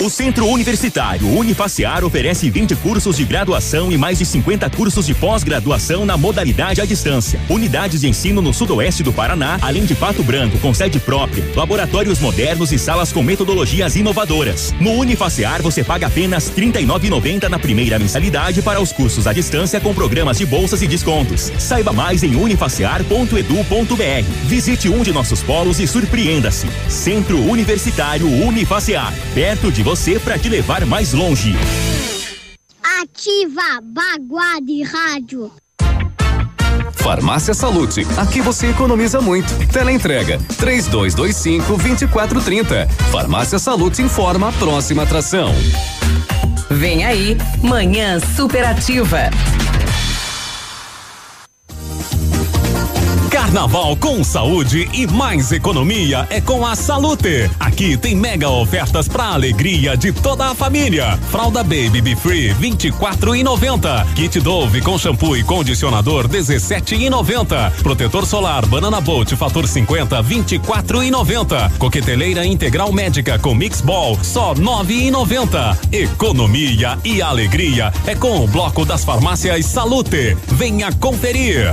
O Centro Universitário Unifacear oferece 20 cursos de graduação e mais de 50 cursos de pós-graduação na modalidade à distância. Unidades de ensino no sudoeste do Paraná, além de Pato Branco com sede própria, laboratórios modernos e salas com metodologias inovadoras. No Unifacear você paga apenas R$ 39,90 na primeira mensalidade para os cursos à distância com programas de bolsas e descontos. Saiba mais em unifacear.edu.br. Visite um de nossos polos e surpreenda-se. Centro Universitário Unifacear, perto de você para te levar mais longe. Ativa Baguá de Rádio. Farmácia Salute, aqui você economiza muito. Teleentrega, três dois, dois cinco, vinte e quatro, trinta. Farmácia Salute informa a próxima atração. Vem aí, Manhã Superativa. Carnaval com saúde e mais economia é com a Salute. Aqui tem mega ofertas para alegria de toda a família. Fralda Baby Be Free 24 e 90. Kit Dove com shampoo e condicionador 17 e 90. Protetor solar Banana Bolt fator 50 24 e 90. Coqueteleira integral médica com Mix Ball só 9 e 90. Economia e alegria é com o bloco das farmácias Salute. Venha conferir.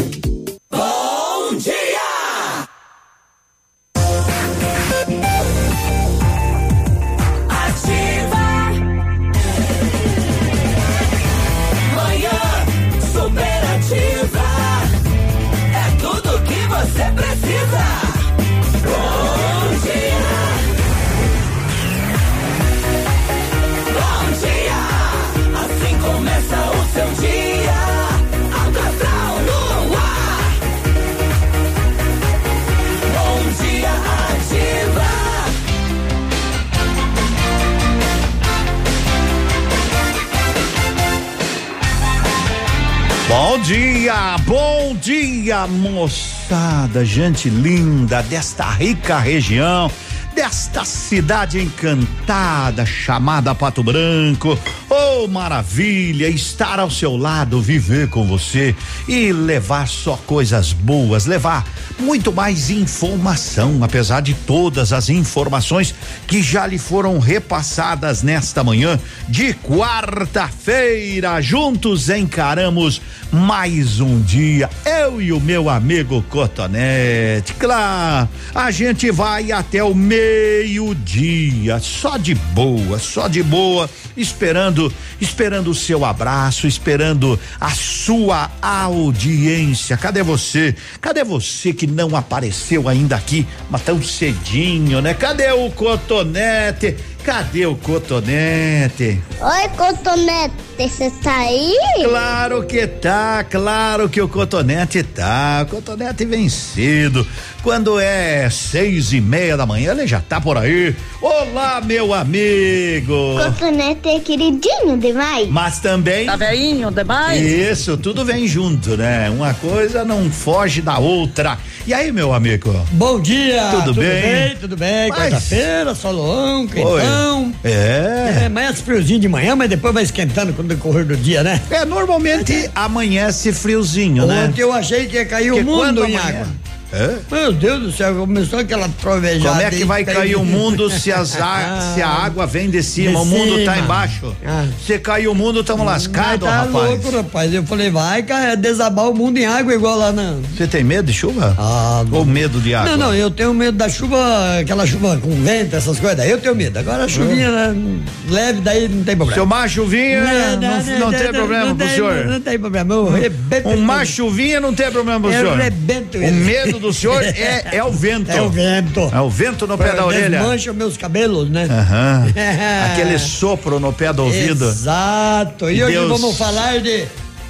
Dia, bom dia, moçada, gente linda desta rica região, desta cidade encantada chamada Pato Branco. Oh, maravilha estar ao seu lado, viver com você e levar só coisas boas, levar muito mais informação, apesar de todas as informações que já lhe foram repassadas nesta manhã de quarta-feira. Juntos encaramos mais um dia. Eu e o meu amigo Cotonete. Claro, a gente vai até o meio-dia, só de boa, só de boa, esperando, esperando o seu abraço, esperando a sua audiência. Cadê você? Cadê você que não apareceu ainda aqui, mas tão cedinho, né? Cadê o Cotonete? Cadê o Cotonete? Oi, Cotonete, você tá aí? Claro que tá, claro que o Cotonete tá. O Cotonete vencido. Quando é seis e meia da manhã, ele já tá por aí. Olá, meu amigo. Cotonete é queridinho demais. Mas também. Tá veinho demais? Isso, tudo vem junto, né? Uma coisa não foge da outra. E aí, meu amigo? Bom dia! Tudo, tudo bem? bem? Tudo bem, Mas- quarta-feira, solão, Oi. Quentão. É. É, amanhece friozinho de manhã, mas depois vai esquentando com o decorrer do dia, né? É, normalmente amanhece friozinho, né? Ontem eu achei que ia cair Porque o mundo em amanhã- água. É? Meu Deus do céu, começou aquela trovejada. Como é que vai tá cair o mundo se, as a, se a água vem de cima? De o mundo tá cima. embaixo. Ah. Se cair o mundo, estamos lascados, tá rapaz. louco, rapaz. Eu falei, vai cara, desabar o mundo em água igual lá na. Você tem medo de chuva? Ah, Ou medo de água? Não, não, eu tenho medo da chuva, aquela chuva com vento, essas coisas. Eu tenho medo. Agora a chuvinha né, leve, daí não tem problema. Seu mar chuvinha, não, não tem problema não pro senhor. Não tem problema. Eu rebento. Um mar chuvinha não tem problema pro Eu senhor. rebento O medo do senhor é, é o vento. É o vento. É o vento no pé da orelha. Desmancha meus cabelos, né? Aham. Aquele sopro no pé do ouvido. Exato. E, E hoje Deus- vamos falar de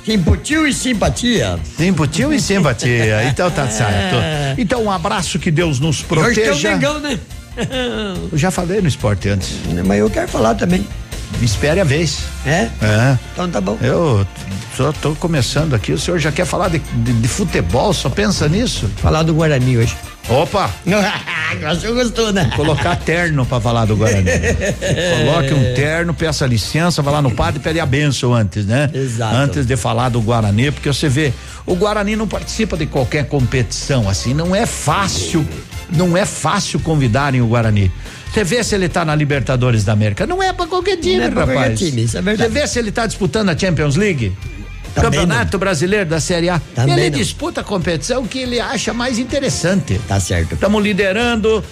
simpatia e simpatia. Simpatia e simpatia. Então tá certo. Então um abraço, que Deus nos Hoje tem proteja. Mengão, né? Eu já falei no esporte antes. Mas eu quero falar também. Me espere a vez. É? É. Então tá bom. Eu só tô começando aqui. O senhor já quer falar de, de- de futebol? Só pensa nisso? Falar do Guarani hoje. Opa! senhor gostou, né? Colocar terno pra falar do Guarani. Coloque um terno, peça licença, vai lá no padre e pede a benção antes, né? Exato. Antes de falar do Guarani, porque você vê, o Guarani não participa de qualquer competição, assim, não é fácil, não é fácil convidarem o Guarani. Você vê se ele tá na Libertadores da América. Não é pra qualquer time, Não é pra rapaz. time, isso é verdade. Você vê se ele tá disputando a Champions League. Também Campeonato Brasileiro da Série A. Também ele não. disputa a competição que ele acha mais interessante. Tá certo. Estamos liderando.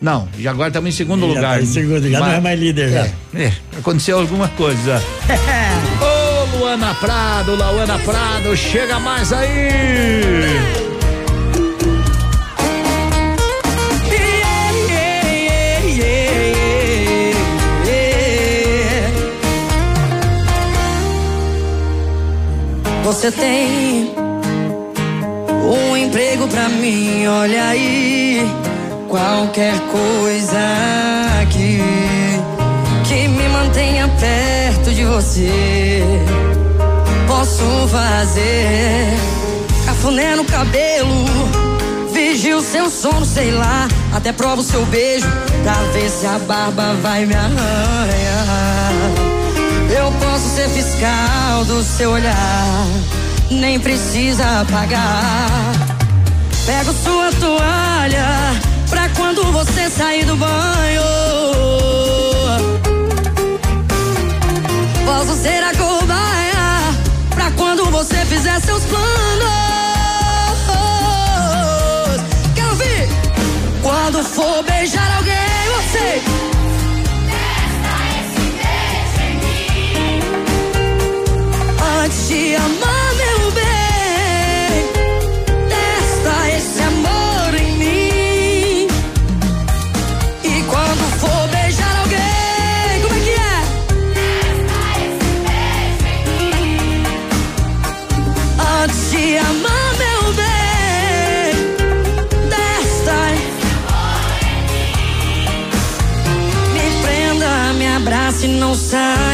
Não, já agora estamos em segundo Já lugar. tá em segundo, já não é mais líder, já. É, é, aconteceu alguma coisa. Ô, Luana Prado, Luana Prado, chega mais aí. Você tem um emprego pra mim, olha aí. Qualquer coisa aqui que me mantenha perto de você. Posso fazer cafuné no cabelo, vigio seu sono, sei lá. Até provo seu beijo pra ver se a barba vai me arranhar. Eu posso ser fiscal do seu olhar, nem precisa pagar. Pego sua toalha pra quando você sair do banho. Posso ser a cobaia pra quando você fizer seus planos. Quero ouvir. Quando for beijar alguém, você. Antes de amar meu bem, testa esse amor em mim. E quando for beijar alguém, como é que é? Antes de amar meu bem, testa Me prenda, me abrace e não saia.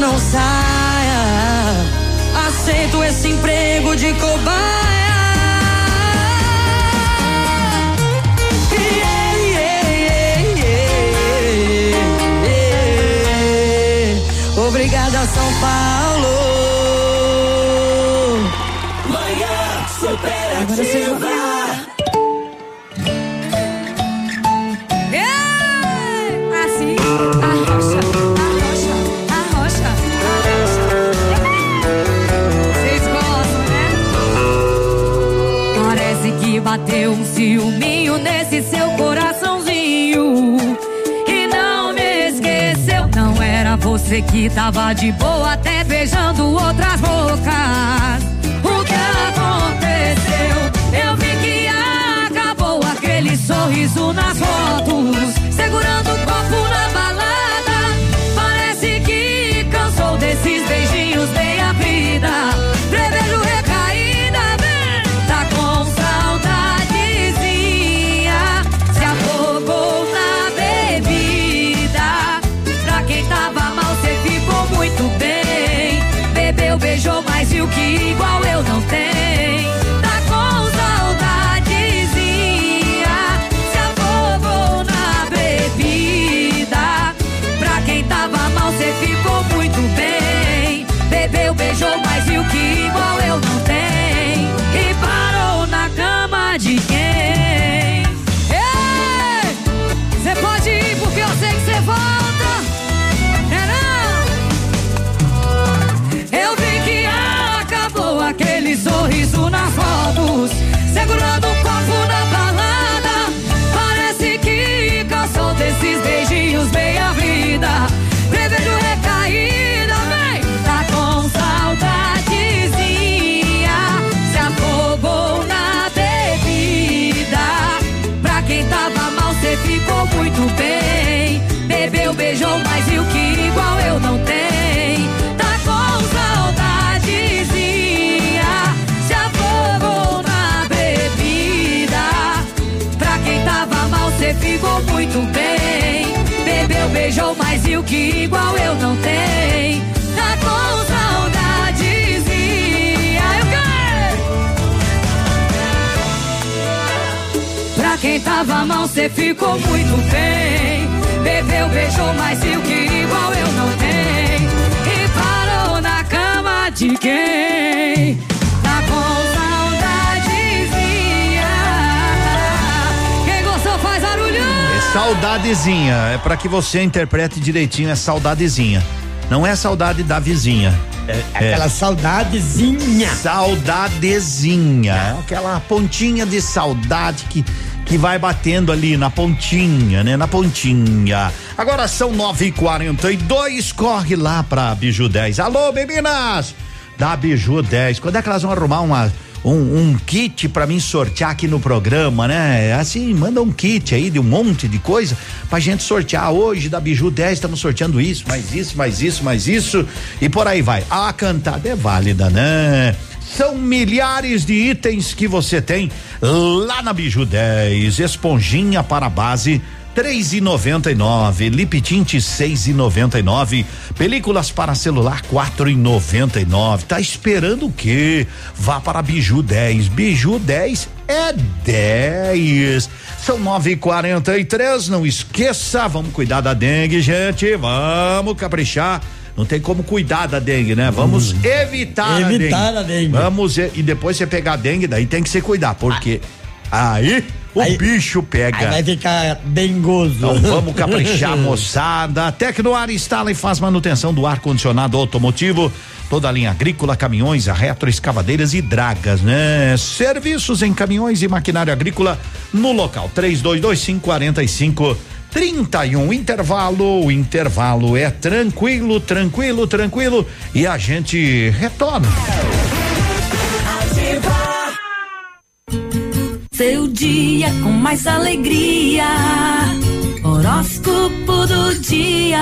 Não saia. Aceito esse emprego de cobaia. Obrigada, São Paulo. Manhã superativa. Ciúminho nesse seu coraçãozinho. E não me esqueceu. Não era você que tava de boa, até beijando outras bocas. O que aconteceu? Eu vi que acabou aquele sorriso nas sorriso nas fotos, segurando o copo na balada. Parece que cansou desses beijinhos meia vida. Muito bem. Bebeu, beijou, mas viu que igual eu não tem. Tá com saudadezinha. Eu quero. Pra quem tava mal, cê ficou muito bem. Bebeu, beijou, mas viu que igual eu não tenho. E parou na cama de quem? Saudadezinha. É pra que você interprete direitinho, é saudadezinha. Não é saudade da vizinha. É, Aquela saudadezinha. Saudadezinha. Aquela pontinha de saudade que, que vai batendo ali na pontinha, né? Na pontinha. Agora são nove e quarenta e dois, corre lá pra Biju 10. Alô, meninas! Da Biju 10. Quando é que elas vão arrumar uma, um, um kit pra mim sortear aqui no programa, né? Assim, manda um kit aí de um monte de coisa pra gente sortear. Hoje da Biju 10 estamos sorteando isso, mais isso, mais isso, mais isso e por aí vai. A cantada é válida, né? São milhares de itens que você tem lá na Biju 10. Esponjinha para base três e noventa e nove, lip tint seis e noventa e nove, películas para celular quatro e noventa e nove. Tá esperando o quê? Vá para Biju 10. Biju 10 é 10. São nove e quarenta e três. Não esqueça, vamos cuidar da dengue, gente. Vamos caprichar. Não tem como cuidar da dengue, né? Vamos evitar, Evitar a a dengue. dengue. Vamos e, e depois você pegar a dengue, daí tem que se cuidar, porque aí o Aí- bicho pega. Vai ficar dengoso. Então vamos caprichar, moçada. Tecnoar instala e faz manutenção do ar-condicionado automotivo. Toda a linha agrícola, caminhões, retroescavadeiras e dragas, né? Serviços em caminhões e maquinário agrícola no local. 3225 45 31 intervalo, o intervalo é tranquilo, tranquilo, tranquilo e a gente retorna. Seu dia com mais alegria. Horóscopo do dia.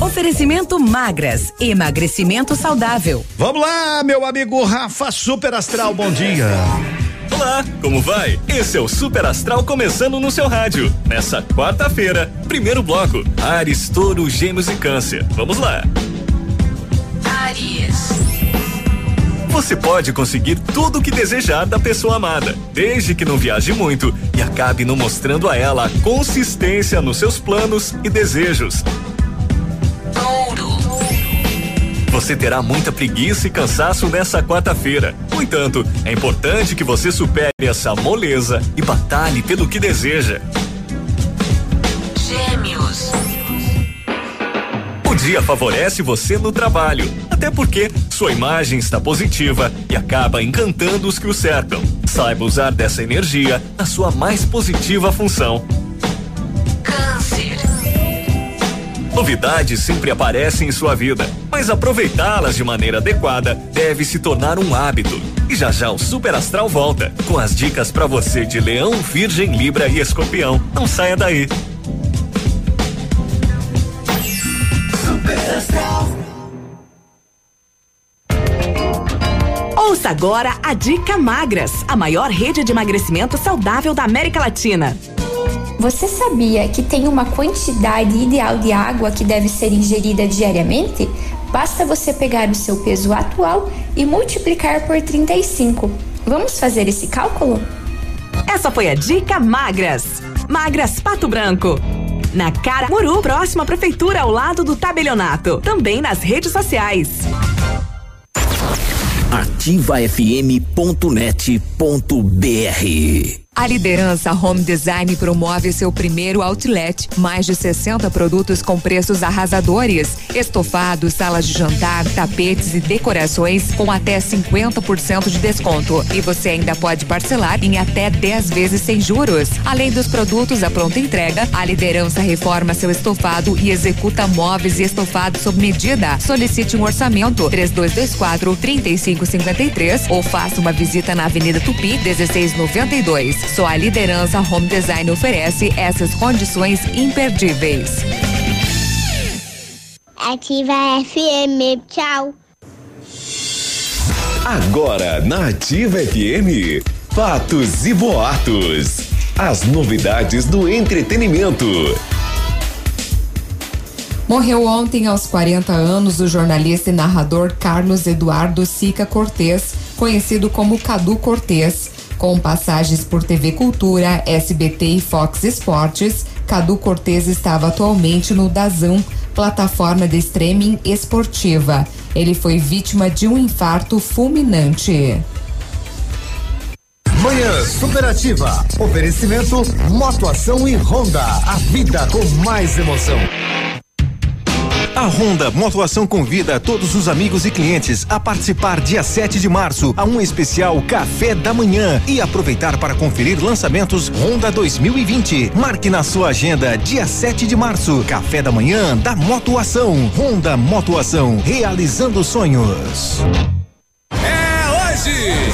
Oferecimento magras, emagrecimento saudável. Vamos lá, meu amigo Rafa Super Astral, bom dia. Olá, como vai? Esse é o Super Astral começando no seu rádio. Nessa quarta-feira, primeiro bloco: Ares, Touro, Gêmeos e Câncer. Vamos lá. Aries. Você pode conseguir tudo o que desejar da pessoa amada, desde que não viaje muito e acabe não mostrando a ela a consistência nos seus planos e desejos. Você terá muita preguiça e cansaço nessa quarta-feira. No entanto, é importante que você supere essa moleza e batalhe pelo que deseja. Gêmeos. O dia favorece você no trabalho, até porque sua imagem está positiva e acaba encantando os que o cercam. Saiba usar dessa energia na sua mais positiva função. Câncer. Novidades sempre aparecem em sua vida, mas aproveitá-las de maneira adequada deve se tornar um hábito. E já já o Super Astral volta com as dicas para você de Leão, Virgem, Libra e Escorpião. Não saia daí. Ouça agora a Dica Magras, a maior rede de emagrecimento saudável da América Latina. Você sabia que tem uma quantidade ideal de água que deve ser ingerida diariamente? Basta você pegar o seu peso atual e multiplicar por 35. Vamos fazer esse cálculo? Essa foi a Dica Magras. Magras Pato Branco. Na Cara Muru, próxima prefeitura ao lado do tabelionato. Também nas redes sociais. ativafm.net.br a liderança Home Design promove seu primeiro outlet. Mais de 60 produtos com preços arrasadores: estofados, salas de jantar, tapetes e decorações com até 50% de desconto. E você ainda pode parcelar em até 10 vezes sem juros. Além dos produtos à pronta entrega, a liderança reforma seu estofado e executa móveis e estofados sob medida. Solicite um orçamento 3224 3553 ou faça uma visita na Avenida Tupi 1692. Só a liderança Home Design oferece essas condições imperdíveis. Ativa FM, tchau. Agora na Ativa FM, fatos e boatos. As novidades do entretenimento. Morreu ontem aos 40 anos o jornalista e narrador Carlos Eduardo Sica Cortez, conhecido como Cadu Cortez. Com passagens por TV Cultura, SBT e Fox Esportes, Cadu Cortez estava atualmente no Dazão, plataforma de streaming esportiva. Ele foi vítima de um infarto fulminante. Manhã Superativa. Oferecimento Motoação e Honda. A vida com mais emoção. A Honda Motoação convida todos os amigos e clientes a participar dia 7 de março a um especial Café da Manhã e aproveitar para conferir lançamentos Honda 2020. Marque na sua agenda dia 7 de março, Café da Manhã da Motoação. Honda Motoação, realizando sonhos. É hoje!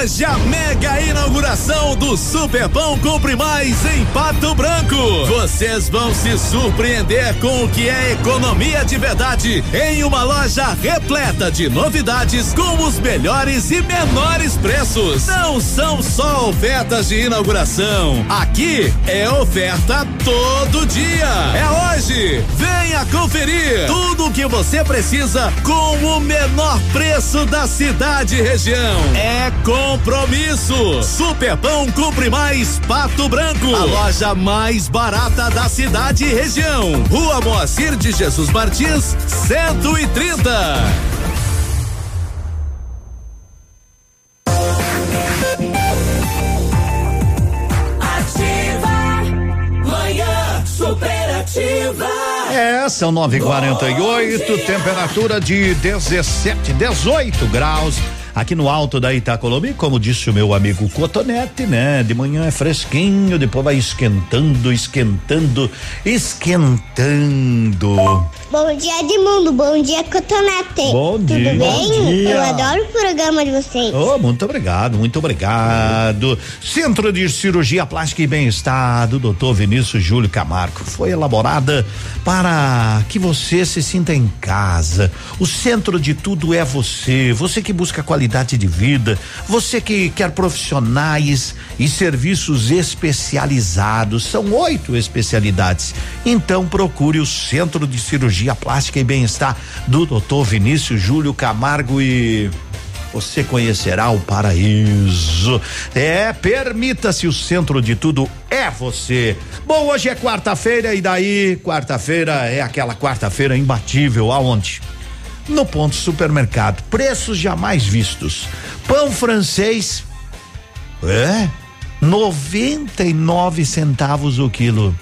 Hoje a mega inauguração do Super Pão Compre Mais em Pato Branco. Vocês vão se surpreender com o que é economia de verdade em uma loja repleta de novidades com os melhores e menores preços. Não são só ofertas de inauguração. Aqui é oferta todo dia. É hoje. Venha conferir tudo o que você precisa com o menor preço da cidade e região. É compromisso. Super Pão Cumpre Mais Pato Branco. A loja mais barata da cidade e região. Rua Moacir de Jesus Martins, 130. Ativa. Manhã superativa. É, são 9:48, temperatura de 17, 18 graus. Aqui no alto da Itacolomi, como disse o meu amigo Cotonete, né? De manhã é fresquinho, depois vai esquentando, esquentando, esquentando. Bom dia, Edmundo. Bom dia, Cotonete. Bom Tudo dia. bem? Bom dia. Eu adoro o programa de vocês. Oh, muito obrigado, muito obrigado. Centro de Cirurgia Plástica e Bem-Estar do Dr. Vinícius Júlio Camargo foi elaborada para que você se sinta em casa. O centro de tudo é você. Você que busca qualidade de vida, você que quer profissionais e serviços especializados. São oito especialidades. Então procure o Centro de Cirurgia Plástica e Bem-Estar do Dr. Vinícius Júlio Camargo e você conhecerá o paraíso. É, permita-se o centro de tudo é você. Bom, hoje é quarta-feira e daí, quarta-feira é aquela quarta-feira imbatível aonde? No ponto supermercado, preços jamais vistos. Pão francês é 99 centavos o quilo.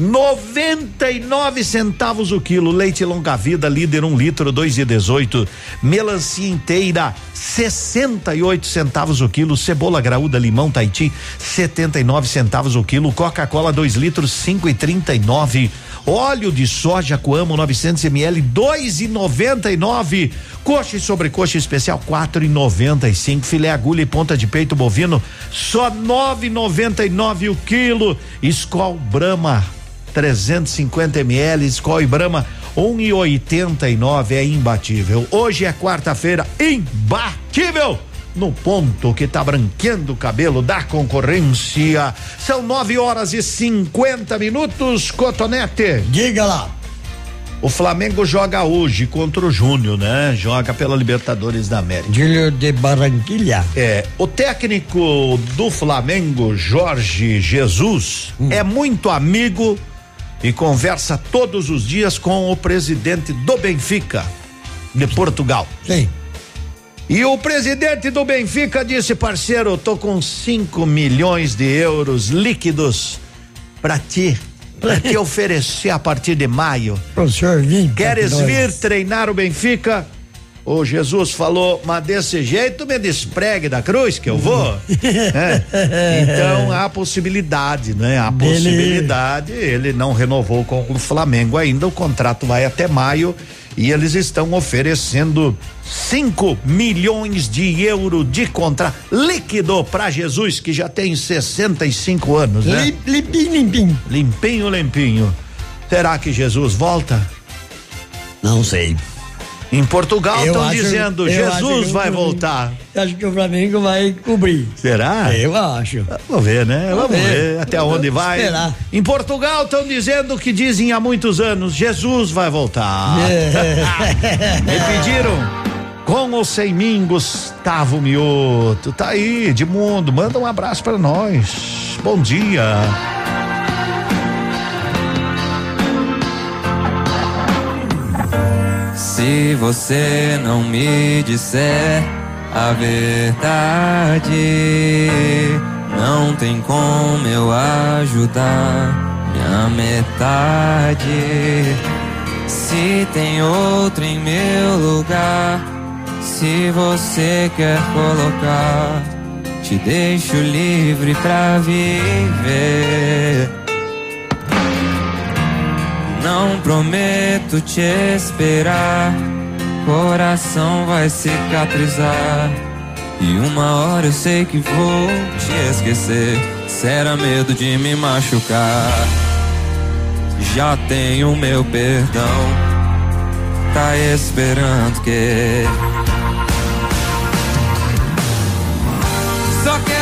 99 centavos o quilo. Leite longa vida, líder um litro, dois e dezoito. Melancia inteira, 68 centavos o quilo. Cebola graúda, limão Taiti, 79 centavos o quilo. Coca-Cola, dois litros, cinco e trinta e nove. Óleo de soja Coamo 900 ml 2,99. Coxa e sobrecoxa especial 4,95. Filé agulha e ponta de peito bovino só 9,99 o quilo. Skol Brahma 350 ml. Skol e Brahma 1,89 é imbatível. Hoje é quarta-feira, imbatível! No ponto que tá branqueando o cabelo da concorrência. São nove horas e 50 minutos, Cotonete. Diga lá. O Flamengo joga hoje contra o Júnior, né? Joga pela Libertadores da América. Júnior de Barranquilha. É, o técnico do Flamengo, Jorge Jesus, Hum. é muito amigo e conversa todos os dias com o presidente do Benfica, de Portugal. Sim. E o presidente do Benfica disse, parceiro, tô com 5 milhões de euros líquidos pra ti, pra te oferecer a partir de maio. Pro senhor vir. Queres vir treinar o Benfica? O Jesus falou, mas desse jeito me despregue da cruz que eu vou. É. Então há possibilidade, né? Há possibilidade. Ele não renovou com o Flamengo ainda. O contrato vai até maio e eles estão oferecendo 5 milhões de euros de contrato líquido para Jesus que já tem 65 anos, né? Lim- Limpinho, limpinho. Limpinho, limpinho. Será que Jesus volta? Não sei. Em Portugal estão dizendo eu Jesus vai voltar. Acho que o Flamengo vai cobrir. Será? Eu acho. Vamos ver, né? Vamos, Vamos ver. ver. até onde vai. esperar. Em Portugal estão dizendo que dizem há muitos anos: Jesus vai voltar. É. Me pediram. Com ou sem mim, Gustavo Mioto. Tá aí, de mundo. Manda um abraço pra nós. Bom dia. Se você não me disser a verdade, não tem como eu ajudar minha metade. Se tem outro em meu lugar, se você quer colocar, te deixo livre pra viver. Não prometo te esperar, coração vai cicatrizar. E uma hora eu sei que vou te esquecer. Será medo de me machucar. Já tenho meu perdão, tá esperando que. Só que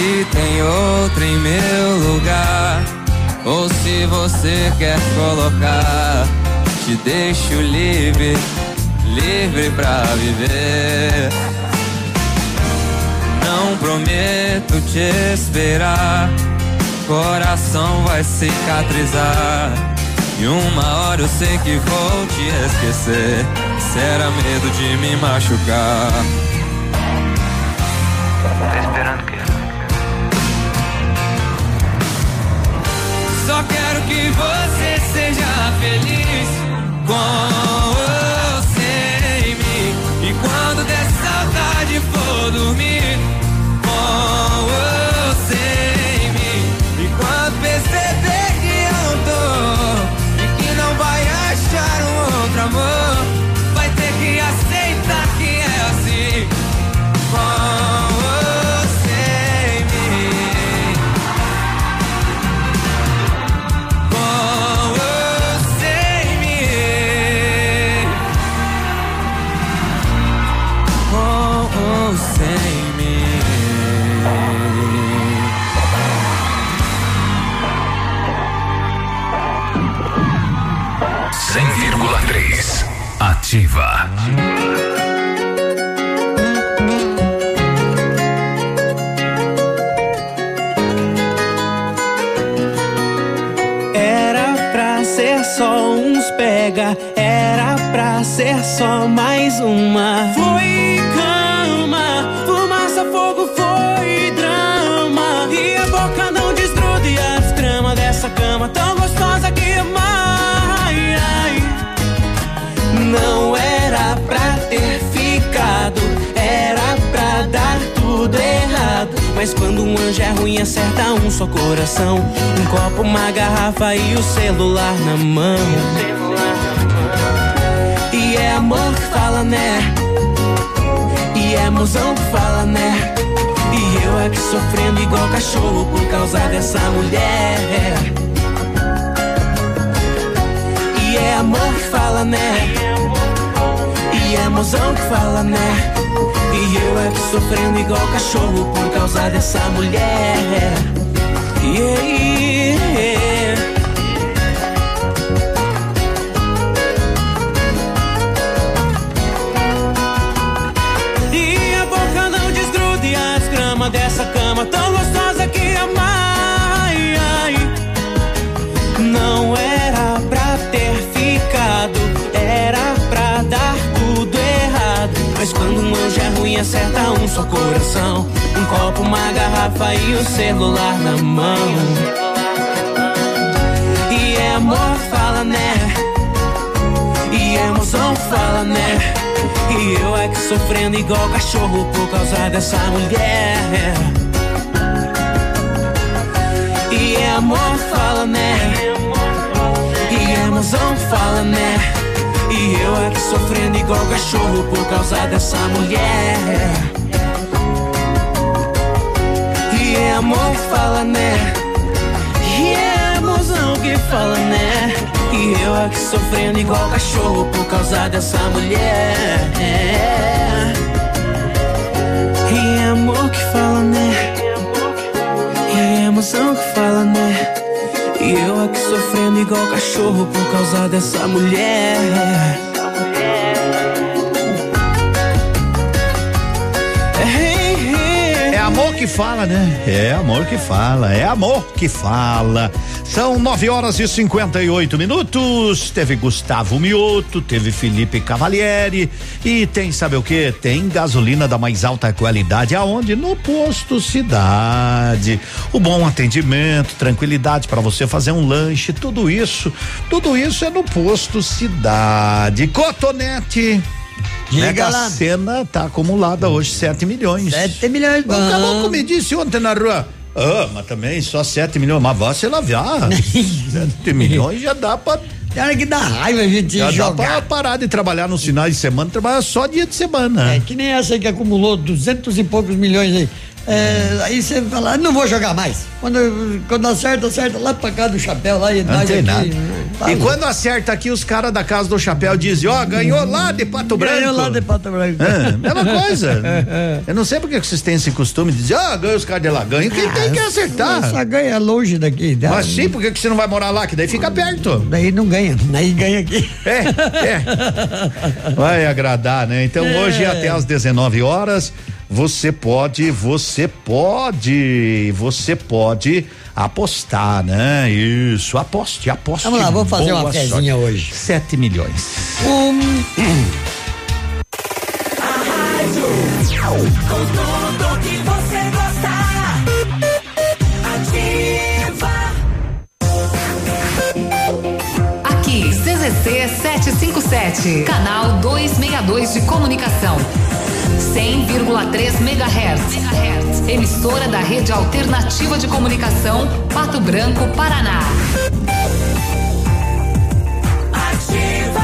Se tem outro em meu lugar, ou se você quer colocar, te deixo livre, livre pra viver. Não prometo te esperar, coração vai cicatrizar. E uma hora eu sei que vou te esquecer. Será medo de me machucar. Tá esperando o seja feliz com você em mim. E quando der saudade for dormir cotonete. Era pra ser só uns pega, era pra ser só mais uma. Mas quando um anjo é ruim, acerta um só coração. Um copo, uma garrafa e o celular na mão. E é amor que fala, né? E é mozão que fala, né? E eu aqui sofrendo igual cachorro por causa dessa mulher. E é amor que fala, né? E é mozão que fala, né? E eu aqui sofrendo igual cachorro por causa dessa mulher. Yeah, yeah. E a boca não desgruda e as gramas dessa cama tão gostosa acerta um só coração. Um copo, uma garrafa e o celular na mão. E é amor fala, né? E é emoção fala, né? E eu é que sofrendo igual cachorro por causa dessa mulher. E é amor fala, né? E é emoção fala, né? E eu é que sofrendo igual cachorro por causa dessa mulher. E é amor que fala, né? E é emoção que fala, né? E eu aqui sofrendo igual cachorro por causa dessa mulher. E é amor que fala, né? E é emoção que fala? E eu aqui sofrendo igual cachorro por causa dessa mulher. É amor que fala, né? É amor que fala, é amor que fala. São nove horas e 58 minutos. Teve Gustavo Mioto, teve Felipe Cavalieri e tem, sabe o que? Tem gasolina da mais alta qualidade. Aonde? No posto Cidade. O bom atendimento, tranquilidade para você fazer um lanche, tudo isso, tudo isso é no posto Cidade. Cotonete. Diga Mega lá. Sena tá acumulada hoje 7 milhões. 7 milhões, O bom. caboclo me disse ontem na rua. Ah, mas também só 7 milhões. Mas vai se lavar. 7 milhões já dá pra. Tem hora que dá raiva a gente Já dá jogar. pra parar de trabalhar nos finais de semana, trabalhar só dia de semana. É que nem essa aí que acumulou duzentos e poucos milhões aí. É, aí você fala, não vou jogar mais. Quando, quando acerta, acerta lá pra cá do chapéu lá e nós aqui. nada. tá e louco. quando acerta aqui, os caras da casa do chapéu dizem, ó, ganhou lá de Pato Branco. Ganhou lá de Pato Branco. É, mesma coisa. Eu não sei porque que vocês têm esse costume de dizer, ah, ganhou os caras de lá. Ganha quem tem que acertar. Só ganha longe daqui. dá- Mas sim, por que que você não vai morar lá? Que daí fica perto. Daí não ganha, daí ganha aqui. É, é. Vai agradar, né? Então É. hoje até às 19 horas você pode, você pode, você pode apostar, né? Isso, aposte, aposte. Vamos lá, vamos fazer uma fezinha hoje. 7 milhões. Um, Com tudo que você gosta. Ativa. Aqui, CZC 757, canal 262 de comunicação. 100,3 MHz. Emissora da Rede Alternativa de Comunicação, Pato Branco, Paraná. Ativa.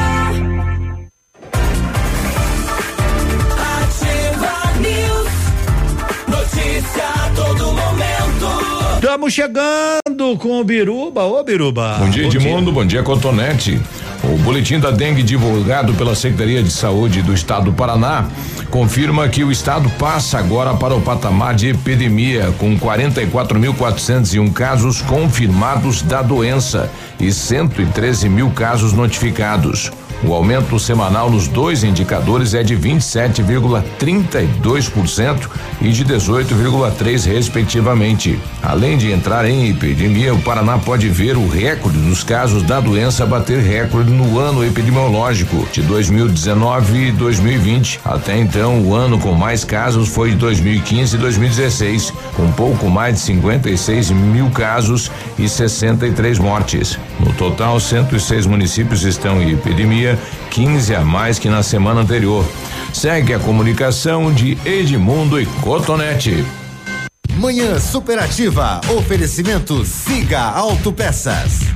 Ativa News. Notícia a todo momento. Estamos chegando com o Biruba. Ô, Biruba. Bom dia, Edmundo. Bom dia, Cotonete. O boletim da dengue divulgado pela Secretaria de Saúde do Estado do Paraná confirma que o estado passa agora para o patamar de epidemia, com 44.401 casos confirmados da doença e 113 mil casos notificados. O aumento semanal nos dois indicadores é de 27,32% e de 18,3 respectivamente. Além de entrar em epidemia, o Paraná pode ver o recorde dos casos da doença bater recorde no ano epidemiológico de 2019 e 2020. Até então, o ano com mais casos foi de 2015 e 2016, com pouco mais de 56 mil casos e 63 mortes. No total, 106 municípios estão em epidemia, 15 a mais que na semana anterior. Segue a comunicação de Edmundo e Cotonete. Manhã Superativa. Oferecimento Siga Autopeças.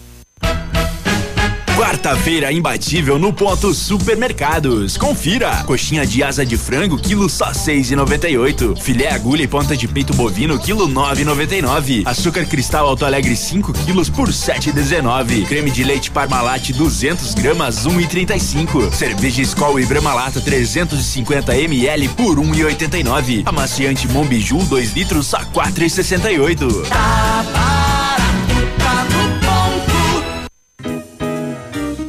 Quarta-feira imbatível no Ponto Supermercados. Confira. Coxinha de asa de frango, quilo só seis e noventa e oito. Filé agulha e ponta de peito bovino, quilo nove e noventa e nove. Açúcar cristal Alto Alegre 5 quilos por sete e dezenove. Creme de leite Parmalat 200 gramas, um e trinta e cinco. Cerveja Skol e Brahma Lata 350 ml por um e oitenta e nove. Amaciante Mombiju 2 litros só quatro e sessenta e oito.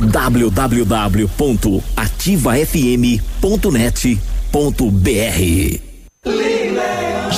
www.ativafm.net.br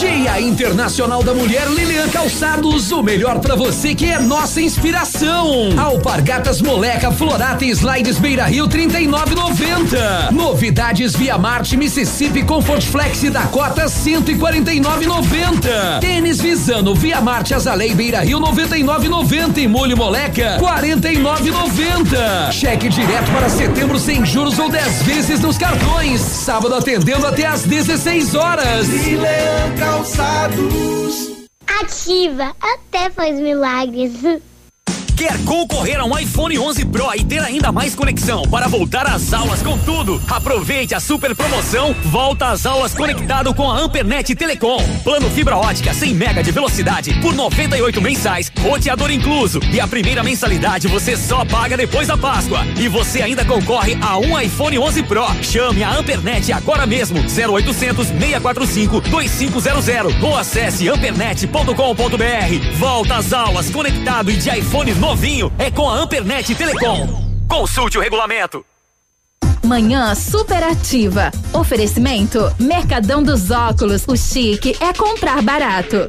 Dia Internacional da Mulher Lilian Calçados, o melhor pra você que é nossa inspiração. Alpargatas Moleca Florata e Slides Beira Rio 39,90. Novidades Via Marte Mississippi Comfort Flex Dakota 149,90. Tênis Visano Via Marte Azalei Beira Rio 99,90 e Molho Moleca 49,90. Cheque direto para setembro sem juros ou 10 vezes nos cartões. Sábado atendendo até às 16 horas. Leão Calçados. Ativa, até faz milagres. Quer concorrer a um iPhone 11 Pro e ter ainda mais conexão para voltar às aulas com tudo? Aproveite a super promoção Volta às aulas conectado com a Ampernet Telecom. Plano fibra ótica 100 mega de velocidade por 98 mensais, roteador incluso. E a primeira mensalidade você só paga depois da Páscoa. E você ainda concorre a um iPhone 11 Pro. Chame a Ampernet agora mesmo 0800 645 2500 ou acesse ampernet.com.br. Volta às aulas conectado e de iPhone novinho é com a Ampernet Telecom. Consulte o regulamento. Manhã superativa. Oferecimento Mercadão dos Óculos. O chique é comprar barato.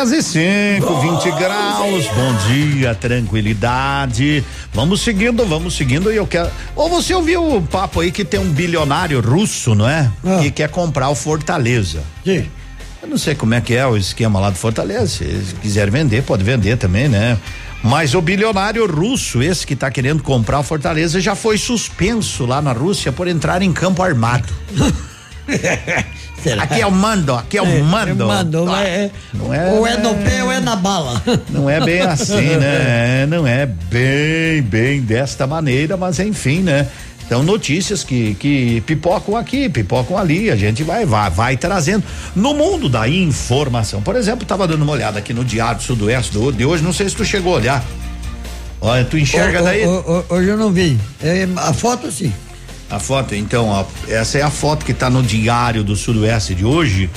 10 e 5, 20 graus. Bom dia, tranquilidade. Vamos seguindo, vamos seguindo. E eu quero. Ou você ouviu o papo aí que tem um bilionário russo, não é? Que quer comprar o Fortaleza. Sim. Eu não sei como é que é o esquema lá do Fortaleza. Se quiser vender, pode vender também, né? Mas o bilionário russo, esse que está querendo comprar o Fortaleza, já foi suspenso lá na Rússia por entrar em campo armado. Aqui é o mando, aqui é o mando. mando, é, Não é, ou é no pé ou é na bala. Não é bem assim, né? É, Não é bem, bem desta maneira, mas enfim, né? Então, notícias que, que pipocam aqui, pipocam ali, a gente vai, vai, vai trazendo. No mundo da informação, por exemplo, tava dando uma olhada aqui no Diário Sudoeste do, de hoje, não sei se tu chegou a olhar. Olha, tu enxerga Ho- daí? ho- ho- Hoje eu não vi. É, a foto sim. A foto, então, ó, essa é a foto que está no Diário do Sudoeste de hoje.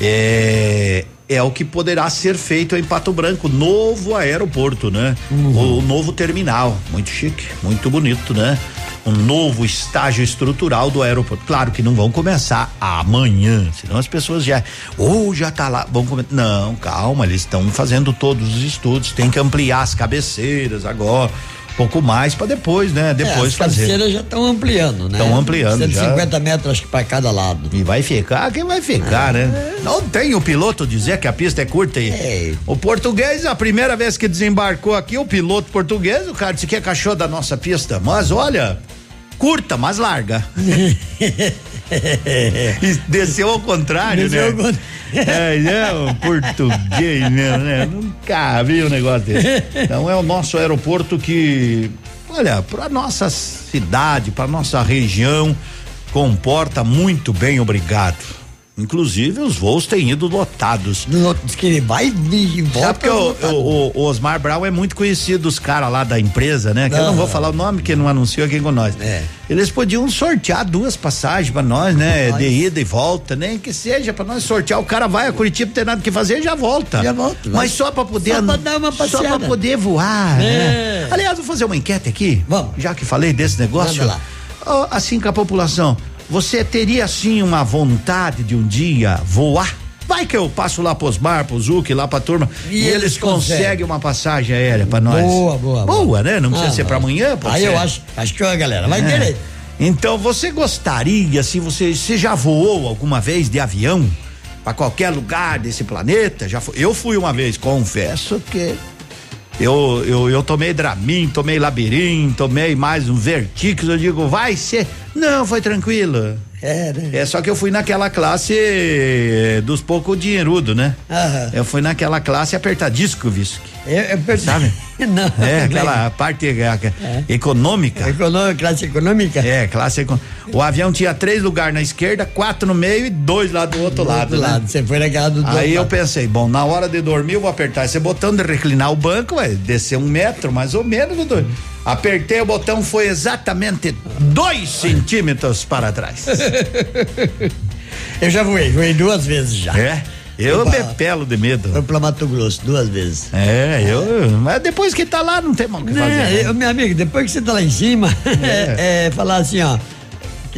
É, é o que poderá ser feito em Pato Branco, novo aeroporto, né? O novo terminal, muito chique, muito bonito, né? Um novo estágio estrutural do aeroporto. Claro que não vão começar amanhã, senão as pessoas já, ou já tá lá, vão começar. Não, calma, eles estão fazendo todos os estudos, tem que ampliar as cabeceiras agora, pouco mais para depois, né? Depois é, as fazer. cabeceiras já estão ampliando, né? Tão ampliando já. 150 metros acho que para cada lado. E vai ficar quem vai ficar, né? Não tem o piloto dizer que a pista é curta e o português, a primeira vez que desembarcou aqui, o piloto português, o cara disse que é cachorro da nossa pista, mas olha, curta, mas larga. desceu ao contrário, Desceu né? ao contrário. É, é o português mesmo, né? Nunca vi um negócio desse. Então é o nosso aeroporto que, olha, para nossa cidade, para nossa região, comporta muito bem, obrigado. Inclusive os voos têm ido lotados. Diz que ele vai e volta. É porque o, o- o Osmar Brown é muito conhecido dos caras lá da empresa, né? Que eu não vou falar o nome, que não anunciou aqui com nós. É. Eles podiam sortear duas passagens pra nós, né? De ida e volta, nem que seja pra nós sortear. O cara vai a Curitiba, não tem nada que fazer, já volta. Já volta, vai. Mas só pra poder. Só pra dar uma Só passeada. pra poder voar, É. né? Aliás, vou fazer uma enquete aqui. Vamos. Já que falei desse negócio. Manda lá. Assim com a população, você teria assim uma vontade de um dia voar? Vai que eu passo lá pros bar, pro Zuc, lá pra turma, e, E eles, conseguem conseguem. uma passagem aérea pra nós. Boa, boa, boa. Boa, né? Não precisa Ah, ser pra amanhã, pode Aí ser. eu acho, acho que a galera vai É. Então, você gostaria, se você, você já voou alguma vez de avião pra qualquer lugar desse planeta? Já foi, eu fui uma vez, confesso que eu, eu, eu tomei Dramin, tomei Labirinto, tomei mais um Vertix, eu digo, vai ser. Não, foi tranquilo. É, né? É só que eu fui naquela classe eh, dos pouco dinheirudo, né? Aham. Eu fui naquela classe apertadisco, Visc. Eu perce- Sabe? Não. É, aquela parte eh, econômica. Econômica, classe econômica? É, classe econ... O avião tinha três lugares na esquerda, quatro no meio e dois lá do outro Do lado. outro né? lado, você foi naquela do do Aí eu lado. pensei, bom, na hora de dormir eu vou apertar esse botão de reclinar o banco, vai descer um metro, mais ou menos. Doutor. Apertei o botão, foi exatamente dois centímetros para trás. Eu já voei, voei duas vezes já. É? Eu pra- me pelo de medo. Foi pra Mato Grosso, duas vezes. É, eu. Mas depois que tá lá, não tem mais o que fazer. Né, né? eu, meu amigo, depois que você tá lá em cima, é, é, falar assim, ó.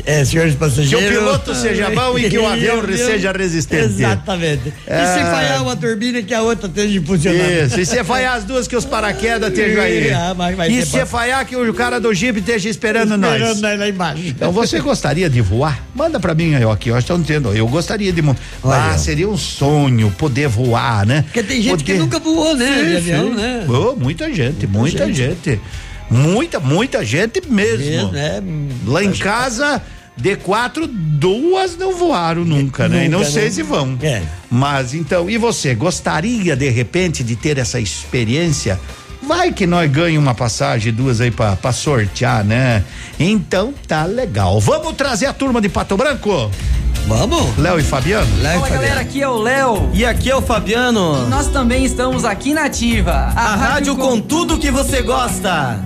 É, senhores Que o passageiros. piloto seja bom e que o avião seja resistente. Exatamente. É. E se falhar uma turbina que a outra esteja funcionando. Isso, e se falhar as duas que os paraquedas estejam aí. Ah, mas vai e se pa- falhar que o cara do Jeep esteja esperando, nós. Esperando nós lá embaixo. Então você gostaria de voar? Manda pra mim aí, ó, aqui, ó, estão dizendo, eu gostaria de, ah, seria um sonho poder voar, né? Porque tem gente que nunca voou, né, de avião, né? Oh, muita gente, muita, gente. Muita, muita gente mesmo. Mesmo, é. Lá em casa, de quatro, duas não voaram nunca, né? E não sei né? se vão. É. Mas então, e você, gostaria de repente de ter essa experiência? Vai que nós ganhamos uma passagem, duas aí pra, pra sortear, né? Então tá legal. Vamos trazer a turma de Pato Branco? Vamos. Léo e Fabiano? Léo Fala galera, aqui é o Léo. E aqui é o Fabiano. Nós também estamos aqui na Ativa. A rádio com tudo que você gosta.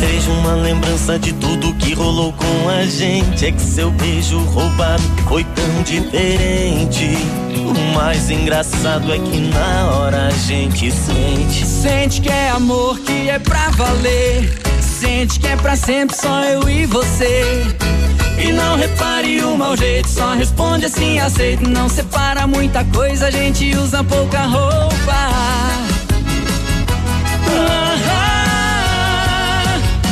Vejo uma lembrança de tudo que rolou com a gente. É que seu beijo roubado foi tão diferente. O mais engraçado é que na hora a gente sente. Sente que é amor, que é pra valer. Sente que é pra sempre só eu e você. E não repare o mau jeito, só responde assim, aceito. Não separa muita coisa, a gente usa pouca roupa.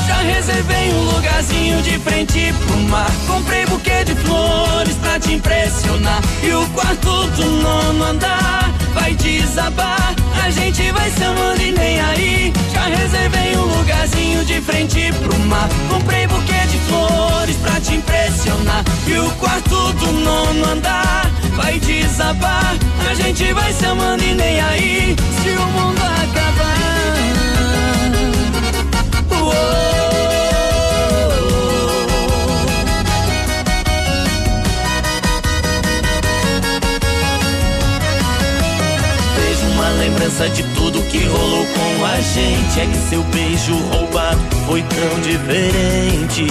Já reservei um lugarzinho de frente pro mar. Comprei buquê de flores pra te impressionar. E o quarto do nono andar vai desabar. A gente vai se amando e nem aí. Já reservei um lugarzinho de frente pro mar. Comprei buquê de flores pra te impressionar. E o quarto do nono andar vai desabar. A gente vai se amando e nem aí. Se o mundo lembrança de tudo que rolou com a gente. É que seu beijo roubado foi tão diferente.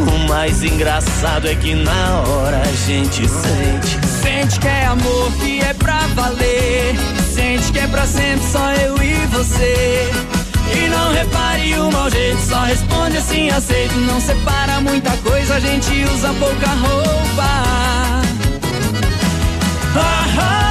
O mais engraçado é que na hora a gente sente. Sente que é amor, que é pra valer. Sente que é pra sempre, só eu e você. E não repare o mau jeito, só responde assim, aceito. Não separa muita coisa, a gente usa pouca roupa. Ah, ah,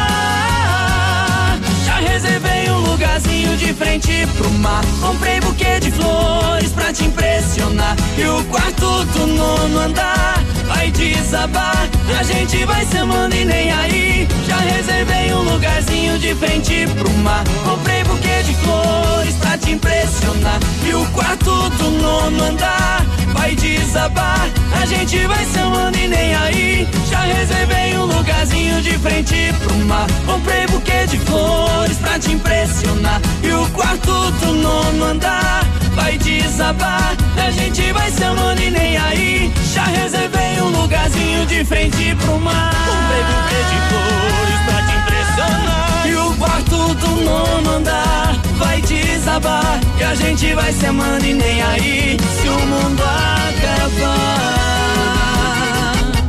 lugarzinho de frente pro mar. Comprei buquê de flores pra te impressionar. E o quarto do nono andar vai desabar. A gente vai se amando e nem aí. Já reservei um lugarzinho de frente pro mar. Comprei buquê de flores pra te impressionar. E o quarto do nono andar vai desabar. A gente vai se amando e nem aí. Já reservei um lugarzinho de frente pro mar. Comprei buquê de flores pra te impressionar. E o quarto do nono andar vai desabar. A gente vai se amando e nem aí. Já reservei um lugarzinho de frente pro mar. Comprei buquê de flores pra te impressionar. E o quarto do nono andar vai desabar. E a gente vai se amando e nem aí. Se o mundo acabar.